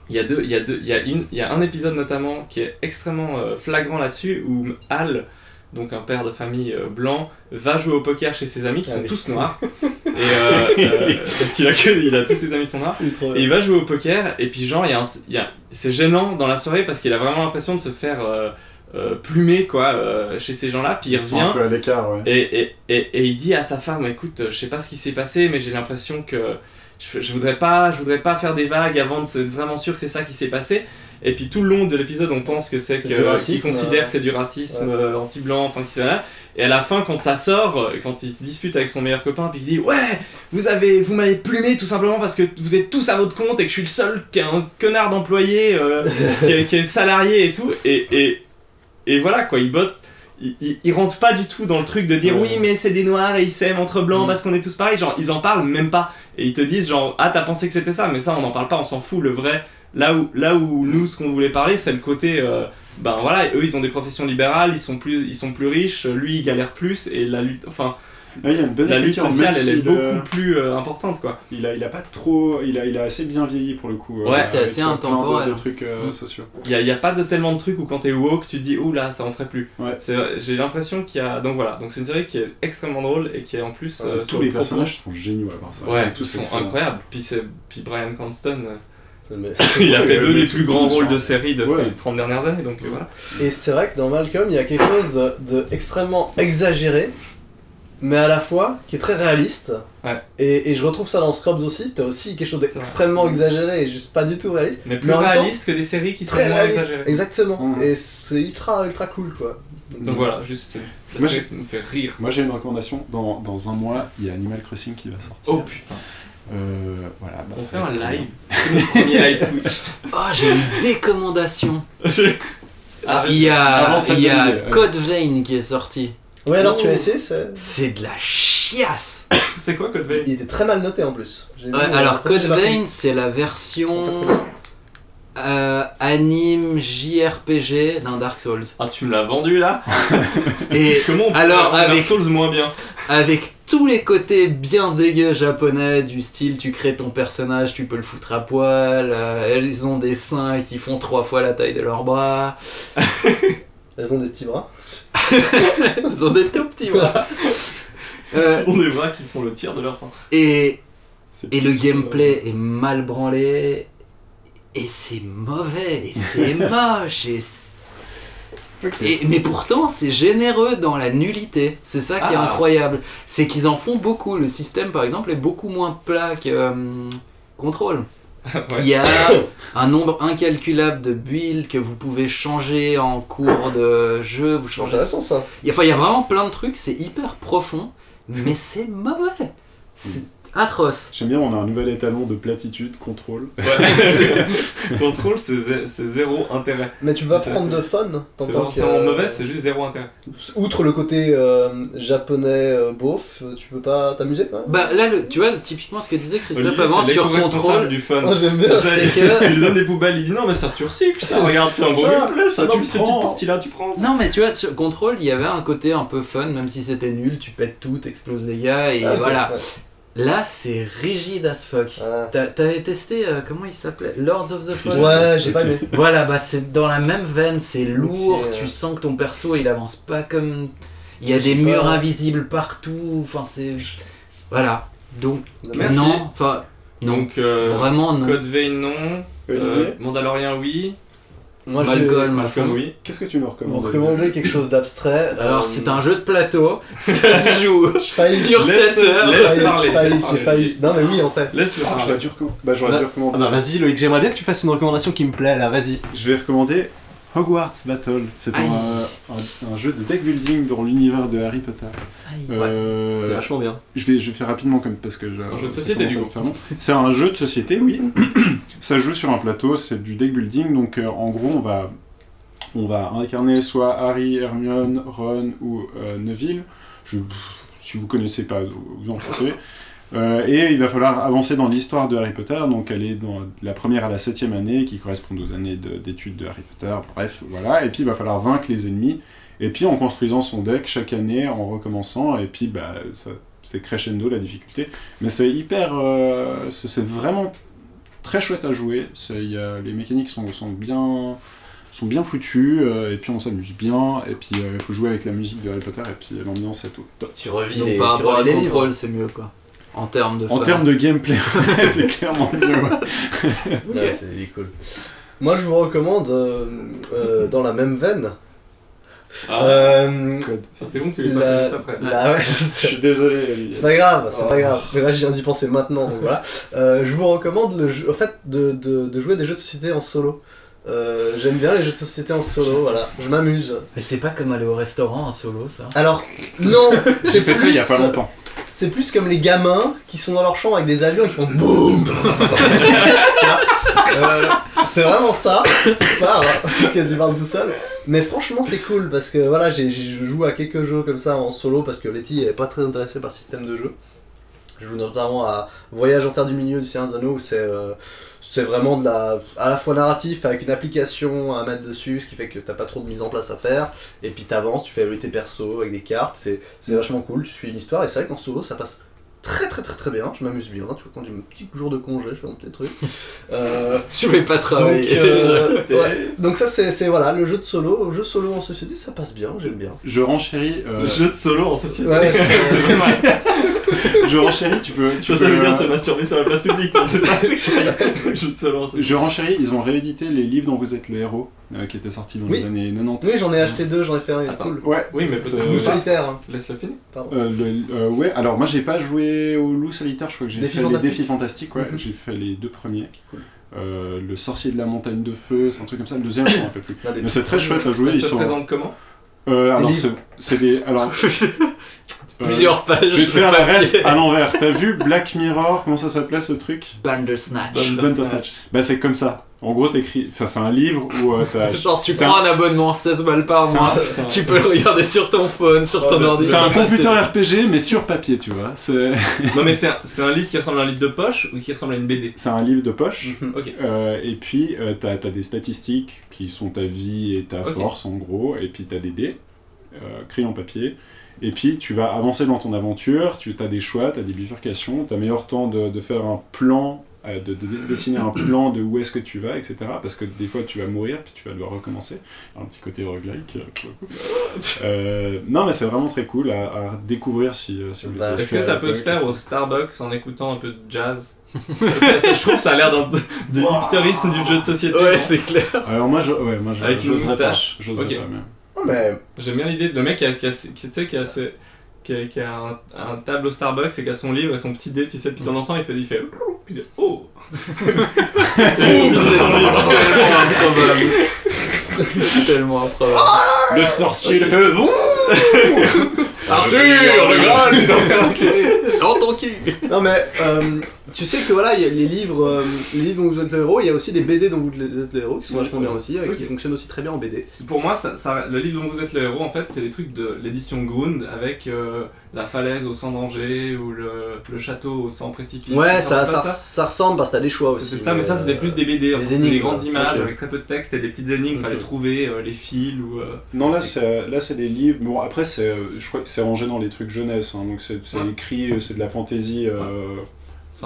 [SPEAKER 4] il y a deux, il y a deux, il y a une, il y a un épisode notamment qui est extrêmement euh, flagrant là-dessus où Al, donc un père de famille euh, blanc, va jouer au poker chez ses amis qui
[SPEAKER 3] Ah
[SPEAKER 4] sont tous noirs. et euh, euh, parce qu'il a que, il a tous ses amis sont noirs.
[SPEAKER 3] Il
[SPEAKER 4] Et il va jouer au poker, et puis genre, il y a un- il y a- c'est gênant dans la soirée parce qu'il a vraiment l'impression de se faire euh, euh, plumer quoi, euh, chez ces gens-là, puis il
[SPEAKER 5] Ils sont un
[SPEAKER 4] revient.
[SPEAKER 5] peu à l'écart, ouais.
[SPEAKER 4] Et, et, et, et il dit à sa femme, écoute, je sais pas ce qui s'est passé, mais j'ai l'impression que je, je voudrais pas, je voudrais pas faire des vagues avant de être vraiment sûr que c'est ça qui s'est passé. Et puis tout le long de l'épisode, on pense que c'est
[SPEAKER 3] C'est
[SPEAKER 4] que
[SPEAKER 3] du
[SPEAKER 4] qu'il
[SPEAKER 3] racisme,
[SPEAKER 4] considère
[SPEAKER 3] euh,
[SPEAKER 4] que c'est du racisme
[SPEAKER 3] ouais.
[SPEAKER 4] euh, anti-blanc, enfin qui là. Et à la fin, quand ça sort, euh, quand il se dispute avec son meilleur copain, puis il dit ouais, vous avez, vous m'avez plumé tout simplement parce que vous êtes tous à votre compte et que je suis le seul qui est un connard d'employé, euh, qui, est, qui est salarié et tout. Et, et, et voilà quoi, il botte. Il, il, il rentre pas du tout dans le truc de dire
[SPEAKER 5] Ouais.
[SPEAKER 4] oui mais c'est des noirs et ils s'aiment entre blancs
[SPEAKER 3] Mm.
[SPEAKER 4] parce qu'on est tous pareils genre ils en parlent même pas et ils te disent genre ah t'as pensé que c'était ça? Mais ça on n'en parle pas on s'en fout le vrai là où là où nous ce qu'on voulait parler c'est le côté euh, ben voilà eux ils ont des professions libérales ils sont plus ils sont plus riches lui il galère plus et la lutte enfin
[SPEAKER 5] il y a une bonne
[SPEAKER 4] la lutte
[SPEAKER 5] même
[SPEAKER 4] sociale elle est beaucoup
[SPEAKER 5] euh,
[SPEAKER 4] plus euh, importante quoi
[SPEAKER 5] Il a, il a pas trop. Il a, il a assez bien vieilli pour le coup. euh,
[SPEAKER 4] Ouais,
[SPEAKER 6] c'est assez
[SPEAKER 5] de-
[SPEAKER 6] intemporel.
[SPEAKER 5] De, trucs euh,
[SPEAKER 6] Mm.
[SPEAKER 5] sociaux.
[SPEAKER 4] il y a, il y a pas de tellement de trucs où quand t'es woke tu te dis ouh là ça en ferait plus
[SPEAKER 5] Ouais.
[SPEAKER 4] C'est- j'ai l'impression qu'il y a donc voilà donc c'est une série qui est extrêmement drôle et qui est en plus euh,
[SPEAKER 5] Euh, tous les
[SPEAKER 4] le propos.
[SPEAKER 5] personnages sont géniaux à part ça.
[SPEAKER 4] Ouais,
[SPEAKER 5] tous
[SPEAKER 4] ils sont
[SPEAKER 5] excellents.
[SPEAKER 4] incroyables. Puis, c'est- puis Brian Cranston, euh, il a fait deux des plus grands rôles
[SPEAKER 5] hein.
[SPEAKER 4] de série de
[SPEAKER 5] Ouais.
[SPEAKER 4] ces 30 dernières années, donc voilà.
[SPEAKER 3] Et c'est vrai que dans Malcolm, il y a quelque chose de, de extrêmement exagéré, mais à la fois qui est très réaliste.
[SPEAKER 4] Ouais.
[SPEAKER 3] Et, et je retrouve ça dans Scrubs aussi, c'était aussi quelque chose d'extrêmement exagéré et juste pas du tout réaliste.
[SPEAKER 4] Mais plus
[SPEAKER 3] Mais en même temps,
[SPEAKER 4] réaliste que des séries qui sont
[SPEAKER 3] Très
[SPEAKER 4] exagérées.
[SPEAKER 3] exactement. Et c'est ultra, ultra cool quoi.
[SPEAKER 4] Donc voilà, juste,
[SPEAKER 5] Moi,
[SPEAKER 4] ça me fait rire.
[SPEAKER 5] Moi j'ai une recommandation. Dans, dans un mois, il y a Animal Crossing qui va sortir.
[SPEAKER 4] Oh putain,
[SPEAKER 5] Euh, voilà. bah,
[SPEAKER 4] on fait un live. C'est mon premier live Twitch.
[SPEAKER 6] Ah, j'ai une décommandation.
[SPEAKER 4] Ah,
[SPEAKER 6] Il y a, il y a. Code Vein qui est sorti.
[SPEAKER 3] Ouais, alors tu
[SPEAKER 6] Oh.
[SPEAKER 3] as essayé, c'est-
[SPEAKER 6] C'est de la chiasse.
[SPEAKER 4] C'est quoi Code Vein?
[SPEAKER 3] Il était très mal noté en plus.
[SPEAKER 6] Ouais,
[SPEAKER 3] euh,
[SPEAKER 6] alors Code. Vein, c'est la version euh, anime JRPG d'un Dark Souls.
[SPEAKER 4] Ah, tu me l'as vendu là?
[SPEAKER 6] Et
[SPEAKER 4] Comment on peut
[SPEAKER 6] Alors,
[SPEAKER 4] faire Dark
[SPEAKER 6] avec-
[SPEAKER 4] Souls moins bien?
[SPEAKER 6] avec tous les côtés bien dégueux japonais du style tu crées ton personnage, tu peux le foutre à poil, euh, elles ont des seins qui font trois fois la taille de leurs bras,
[SPEAKER 3] Elles ont des petits bras.
[SPEAKER 6] elles ont des tout petits bras. Euh,
[SPEAKER 4] Ils ont des bras qui font le tir de leur sang.
[SPEAKER 6] et, et le gameplay est mal branlé, et c'est mauvais, et c'est moche, et Et, mais pourtant, c'est généreux dans la nullité. C'est ça qui est
[SPEAKER 4] Ah.
[SPEAKER 6] incroyable. C'est qu'ils en font beaucoup. Le système, par exemple, est beaucoup moins plat que euh, Control. Il y a un nombre incalculable de builds que vous pouvez changer en cours de jeu. Vous
[SPEAKER 3] C'est
[SPEAKER 6] changez.
[SPEAKER 3] intéressant ça.
[SPEAKER 6] Il y a- Enfin, il y a vraiment plein de trucs. C'est hyper profond, mais c'est mauvais. C'est atroce.
[SPEAKER 5] J'aime bien, on a un nouvel étalon de platitude, contrôle.
[SPEAKER 4] Ouais, c'est- Contrôle, c'est zé- c'est zéro intérêt.
[SPEAKER 3] Mais tu vas
[SPEAKER 4] C'est-
[SPEAKER 3] prendre de fun.
[SPEAKER 4] C'est
[SPEAKER 3] tant que,
[SPEAKER 4] forcément
[SPEAKER 3] euh,
[SPEAKER 4] mauvais, c'est juste zéro intérêt.
[SPEAKER 3] Outre le côté euh, japonais euh, beauf, euh, tu peux pas t'amuser même
[SPEAKER 6] Bah là, le, tu vois, typiquement ce que disait Christophe
[SPEAKER 4] Olivier,
[SPEAKER 6] avant
[SPEAKER 4] c'est
[SPEAKER 6] sur Control.
[SPEAKER 4] du fun.
[SPEAKER 3] Oh, J'aime bien.
[SPEAKER 4] C'est
[SPEAKER 6] c'est que-
[SPEAKER 4] Tu lui donnes des poubelles, il dit non mais ça se recycle, ça regarde c'est un
[SPEAKER 3] Ça,
[SPEAKER 4] gameplay, ça, tu cette petite partie là tu prends ça.
[SPEAKER 6] Non mais tu vois, sur Control, il y avait un côté un peu fun, même si c'était nul, tu pètes tout, t'exploses les gars, et
[SPEAKER 3] Ah,
[SPEAKER 6] voilà.
[SPEAKER 3] ouais.
[SPEAKER 6] Là, c'est rigide as fuck.
[SPEAKER 3] Ah.
[SPEAKER 6] T'as- T'avais testé, euh, comment il s'appelait? Lords of the Fallen?
[SPEAKER 3] Ouais, j'ai pas aimé.
[SPEAKER 6] Voilà, bah c'est dans la même veine, c'est lourd, tu sens que ton perso il avance pas comme. Il y a des murs
[SPEAKER 3] pas.
[SPEAKER 6] invisibles partout, enfin c'est. Voilà. Donc,
[SPEAKER 4] Merci.
[SPEAKER 6] non, enfin, non.
[SPEAKER 4] Donc euh,
[SPEAKER 6] Vraiment non.
[SPEAKER 4] Code Vein non, euh, Mandalorian oui,
[SPEAKER 3] Moi,
[SPEAKER 6] Malcolm,
[SPEAKER 4] Malcolm oui.
[SPEAKER 5] qu'est-ce que tu nous
[SPEAKER 3] Vous
[SPEAKER 5] recommandes
[SPEAKER 3] recommandez quelque chose d'abstrait
[SPEAKER 6] Alors,
[SPEAKER 3] euh,
[SPEAKER 6] c'est un jeu de plateau, ça se joue sur
[SPEAKER 4] Laisse-
[SPEAKER 6] 7 heures.
[SPEAKER 4] laisse
[SPEAKER 3] failli,
[SPEAKER 4] parler,
[SPEAKER 3] j'ai failli. Non mais oui en fait.
[SPEAKER 4] Laisse le
[SPEAKER 5] Ah,
[SPEAKER 4] parler.
[SPEAKER 5] j'aurais dû recommander. Bah,
[SPEAKER 3] Bah.
[SPEAKER 1] Ah bah vas-y Loïc, j'aimerais bien que tu fasses une recommandation qui me plaît là, vas-y.
[SPEAKER 5] Je vais recommander Hogwarts Battle. C'est un,
[SPEAKER 6] Aïe.
[SPEAKER 5] un- un jeu de deck building dans l'univers de Harry Potter. Euh,
[SPEAKER 1] C'est vachement bien.
[SPEAKER 5] je, vais, je vais faire rapidement comme parce que j'ai-
[SPEAKER 4] Un jeu de société, du coup.
[SPEAKER 5] C'est un jeu de société, oui. ça joue sur un plateau, c'est du deck building. Donc euh, en gros, on va, on va incarner soit Harry, Hermione, Ron ou euh, Neville. Je, si vous connaissez pas, vous en foutez. Euh, et il va falloir avancer dans l'histoire de Harry Potter, donc aller dans la première à la septième année, qui correspondent aux années de- d'études de, Harry Potter, bref, voilà. Et puis il va falloir vaincre les ennemis, et puis en construisant son deck chaque année, en recommençant, et puis bah, c'est crescendo la difficulté. Mais c'est hyper... euh, c'est vraiment très chouette à jouer. Y a- les mécaniques sont, sont bien sont bien foutues euh, et puis on s'amuse bien et puis euh, il faut jouer avec la musique de Harry Potter et puis l'ambiance et tout. Top.
[SPEAKER 3] Tu revis
[SPEAKER 6] Donc
[SPEAKER 3] les,
[SPEAKER 6] par
[SPEAKER 3] tu
[SPEAKER 6] rapport à contrôle, c'est mieux quoi. En termes de
[SPEAKER 5] En
[SPEAKER 6] fun.
[SPEAKER 5] termes de gameplay, c'est clairement mieux. ouais.
[SPEAKER 3] C'est cool. Moi, je vous recommande, euh, euh, dans la même veine,
[SPEAKER 4] Ah,
[SPEAKER 3] euh,
[SPEAKER 4] c'est bon que tu l'aies pas juste après.
[SPEAKER 3] la- ouais, je
[SPEAKER 5] suis désolé.
[SPEAKER 3] C'est pas grave, c'est
[SPEAKER 5] Oh.
[SPEAKER 3] pas grave. Mais là, je viens d'y penser maintenant, donc voilà. Euh, je vous recommande le jeu, au fait, de, de, de jouer des jeux de société en solo. Euh, J'aime bien les jeux de société en solo, voilà. Je m'amuse.
[SPEAKER 6] Mais c'est pas comme aller au restaurant en solo ça.
[SPEAKER 3] Alors, non,
[SPEAKER 5] J'ai
[SPEAKER 3] c'est
[SPEAKER 5] fait ça il y a
[SPEAKER 3] plus-
[SPEAKER 5] pas longtemps.
[SPEAKER 3] C'est plus comme les gamins qui sont dans leur chambre avec des avions et qui font BOUM Euh, C'est vraiment ça. Pas, hein, parce que tu parles tout seul. Mais franchement, c'est cool parce que voilà, j'ai- je joue à quelques jeux comme ça en solo parce que Letty est pas très intéressée par le système de jeu. Je joue notamment à Voyage en Terre du Milieu du Seigneur des Anneaux où c'est euh, c'est vraiment de la à la fois narratif avec une application à mettre dessus, ce qui fait que t'as pas trop de mise en place à faire. Et puis t'avances, tu fais évoluer tes persos avec des cartes, c'est c'est vachement cool, tu suis une histoire et c'est vrai qu'en solo ça passe très très très très bien, je m'amuse bien, tu vois quand j'ai mon petit jour de congé, je fais mon petit truc. Euh,
[SPEAKER 6] Je vais pas
[SPEAKER 3] donc,
[SPEAKER 6] travailler.
[SPEAKER 3] euh, ouais. donc ça c'est c'est, voilà, le jeu de solo, le jeu solo en société ça passe bien, j'aime bien.
[SPEAKER 5] Je renchéris. euh,
[SPEAKER 4] Ce jeu de solo en société.
[SPEAKER 3] Ouais.
[SPEAKER 4] c'est.
[SPEAKER 5] je renchéris. Tu peux. Tu
[SPEAKER 4] Ça, ça veut dire
[SPEAKER 5] euh,
[SPEAKER 4] se masturber sur la place publique, c'est ça en société.
[SPEAKER 5] Je renchéris, ils ont réédité les livres dont vous êtes le héros, euh, qui étaient sortis dans
[SPEAKER 3] Oui.
[SPEAKER 5] les années 90.
[SPEAKER 3] Oui j'en ai acheté deux, j'en ai fait un, il est cool.
[SPEAKER 5] Ouais,
[SPEAKER 4] Oui, mais
[SPEAKER 5] C'est-
[SPEAKER 3] Loup solitaire, hein.
[SPEAKER 4] Laisse-le finir.
[SPEAKER 3] pardon.
[SPEAKER 5] Euh, le- euh, ouais, alors moi j'ai pas joué au loup solitaire, je crois que j'ai fait les défis fantastiques, ouais,
[SPEAKER 3] Mhm.
[SPEAKER 5] j'ai fait les deux premiers. Euh, le sorcier de la montagne de feu, c'est un truc comme ça, le deuxième je m'en rappelle plus. Mais c'est très chouette à jouer,
[SPEAKER 4] Ça
[SPEAKER 5] ils
[SPEAKER 4] se
[SPEAKER 5] sont.
[SPEAKER 4] présente comment
[SPEAKER 5] Euh, alors c'est des. Alors. Euh,
[SPEAKER 6] Plusieurs pages.
[SPEAKER 5] Je vais te faire la
[SPEAKER 6] papier.
[SPEAKER 5] rêve à l'envers. T'as vu Black Mirror, comment ça s'appelait ce truc
[SPEAKER 6] Bandersnatch.
[SPEAKER 4] Bandersnatch.
[SPEAKER 5] Bah c'est comme ça. En gros t'écris. Enfin c'est un livre où euh, t'as.
[SPEAKER 6] Genre tu prends un abonnement 16 balles par mois.
[SPEAKER 4] Putain.
[SPEAKER 6] Tu peux le regarder sur ton phone, sur ton ordi.
[SPEAKER 5] C'est un computer. RPG mais sur papier, tu vois.
[SPEAKER 4] Non, mais c'est un, c'est un livre qui ressemble à un livre de poche ou qui ressemble à une BD
[SPEAKER 5] c'est un livre de poche.
[SPEAKER 4] Ok.
[SPEAKER 5] Euh, et puis, euh, t'as as des statistiques qui sont ta vie et ta force en gros, et puis t'as des dés, euh, crayon papier, et puis tu vas avancer dans ton aventure, tu as des choix, t'as des bifurcations, t'as meilleur temps de, de faire un plan, euh, de, dessiner un plan de où est-ce que tu vas, etc. Parce que des fois tu vas mourir, puis tu vas devoir recommencer. Un petit côté roguelike. euh, pour le coup. Euh, non, mais c'est vraiment très cool à, à découvrir si, euh, si vous
[SPEAKER 3] Bah,
[SPEAKER 5] voulez.
[SPEAKER 4] Est-ce que ça peut se faire au Starbucks en écoutant un peu de jazz Ça, ça, Je trouve que ça a l'air d'un- de hipsterisme du jeu de société.
[SPEAKER 6] Ouais, c'est clair.
[SPEAKER 5] Alors moi, je, ouais, moi je-
[SPEAKER 4] Avec une
[SPEAKER 5] pas.
[SPEAKER 4] moustache.
[SPEAKER 5] Pas, mais-
[SPEAKER 3] Oh, mais
[SPEAKER 4] J'aime bien l'idée de le mec qui a, qui a, qui, tu sais, qui a, assez- qui a, qui a un, un table au Starbucks et qui a son livre et son petit dé, tu sais, puis dans l'ensemble il fait, il fait puis il dit, oh
[SPEAKER 6] tellement improbable. C'est tellement improbable.
[SPEAKER 5] Le sorcier le fait
[SPEAKER 3] Arthur, le Graal
[SPEAKER 6] Dans ton cul
[SPEAKER 3] Non mais euh, tu sais que voilà, il y a les livres, euh, les livres dont vous êtes le héros, il y a aussi des BD dont vous êtes le héros qui sont vachement bien aussi, et qui fonctionnent aussi très bien en BD.
[SPEAKER 4] Pour moi, ça, ça- le livre dont vous êtes le héros, en fait, c'est les trucs de l'édition Grund avec euh, la falaise au sans danger ou le, le château au sans précipice.
[SPEAKER 3] Ouais, ça, ça, ça ressemble parce que t'as des choix aussi.
[SPEAKER 4] C'est ça, mais ça c'était
[SPEAKER 3] euh,
[SPEAKER 4] plus des BD, en
[SPEAKER 3] des
[SPEAKER 4] c'était des
[SPEAKER 3] énigmes,
[SPEAKER 4] grandes images avec très peu de texte et des petites énigmes, fallait
[SPEAKER 3] Mhm.
[SPEAKER 4] trouver euh, les fils ou. euh,
[SPEAKER 5] Non, là, c'est, là, c'est des livres. Bon, après, c'est, euh, je crois que c'est rangé dans les trucs jeunesse, hein, donc c'est, écrit, euh, c'est de la fantaisie euh.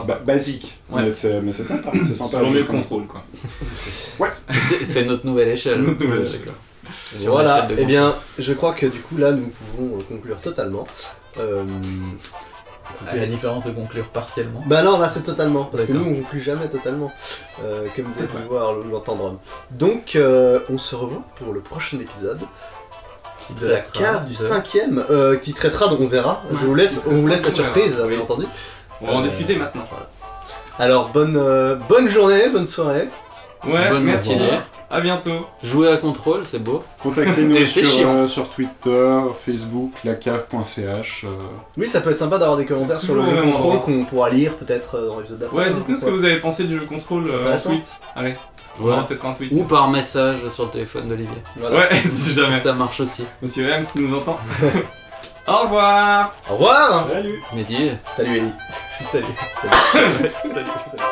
[SPEAKER 5] Ba- basique.
[SPEAKER 4] Ouais.
[SPEAKER 5] Mais, c'est, sympa, c'est sympa.
[SPEAKER 4] Toujours mieux que contrôle quoi.
[SPEAKER 6] C'est c'est notre nouvelle échelle.
[SPEAKER 4] Notre nouvelle
[SPEAKER 6] Ouais,
[SPEAKER 4] échelle.
[SPEAKER 6] d'accord. Sur
[SPEAKER 3] Voilà, eh bien, je crois que du coup là nous pouvons euh, conclure totalement. Euh,
[SPEAKER 6] À la différence de conclure partiellement.
[SPEAKER 3] Bah non, là c'est totalement, parce que nous on conclut jamais totalement, euh, comme vous
[SPEAKER 4] C'est
[SPEAKER 3] avez pu
[SPEAKER 4] vrai.
[SPEAKER 3] le voir ou l'entendre. Donc euh, on se revoit pour le prochain épisode de la cave du
[SPEAKER 6] de-
[SPEAKER 3] cinquième, euh, qui traitera, donc on verra.
[SPEAKER 4] Ouais,
[SPEAKER 3] je vous laisse, on vous laisse la surprise, bien
[SPEAKER 4] oui.
[SPEAKER 3] entendu.
[SPEAKER 4] On va en
[SPEAKER 3] Euh,
[SPEAKER 4] discuter maintenant.
[SPEAKER 3] Alors bonne, euh, bonne journée, bonne soirée.
[SPEAKER 4] Ouais,
[SPEAKER 6] Bonne
[SPEAKER 4] merci.
[SPEAKER 6] matinée.
[SPEAKER 4] À bientôt.
[SPEAKER 6] Jouer à contrôle, c'est beau.
[SPEAKER 5] Contactez-nous sur, euh, sur Twitter, Facebook, lacave.ch. euh,
[SPEAKER 3] Oui, ça peut être sympa d'avoir des commentaires sur le jeu contrôle qu'on pourra lire peut-être dans l'épisode d'après.
[SPEAKER 4] Ouais,
[SPEAKER 3] hein,
[SPEAKER 4] dites-nous ce que vous avez pensé du jeu contrôle euh, en tweet. Allez, on
[SPEAKER 6] Ouais.
[SPEAKER 4] aura peut-être un tweet.
[SPEAKER 6] Ou par message sur le téléphone d'Olivier.
[SPEAKER 3] Voilà.
[SPEAKER 4] Ouais, si jamais.
[SPEAKER 6] Ça marche aussi.
[SPEAKER 4] Monsieur M, qui nous entend. Au revoir.
[SPEAKER 3] Au revoir
[SPEAKER 5] Salut
[SPEAKER 6] Mehdi,
[SPEAKER 3] Salut Ellie.
[SPEAKER 6] salut.
[SPEAKER 3] Salut. salut. salut.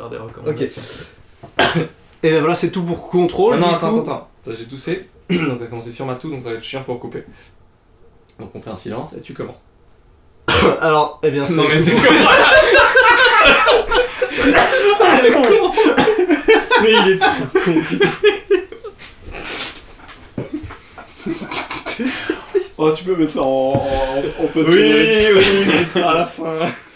[SPEAKER 6] Faire des recommandations.
[SPEAKER 3] Et ben voilà, c'est tout pour contrôle.
[SPEAKER 4] Non,
[SPEAKER 3] du
[SPEAKER 4] attends,
[SPEAKER 3] coup.
[SPEAKER 4] attends, attends. J'ai toussé. donc on va commencer sur ma toux, donc ça va être chiant pour couper. Donc on fait un silence et tu commences.
[SPEAKER 3] Alors, eh bien, c'est
[SPEAKER 4] Non mais c'est Mais il est trop con, putain.
[SPEAKER 5] Oh, tu peux mettre ça en, en, en
[SPEAKER 4] Oui, oui, ce sera à la fin.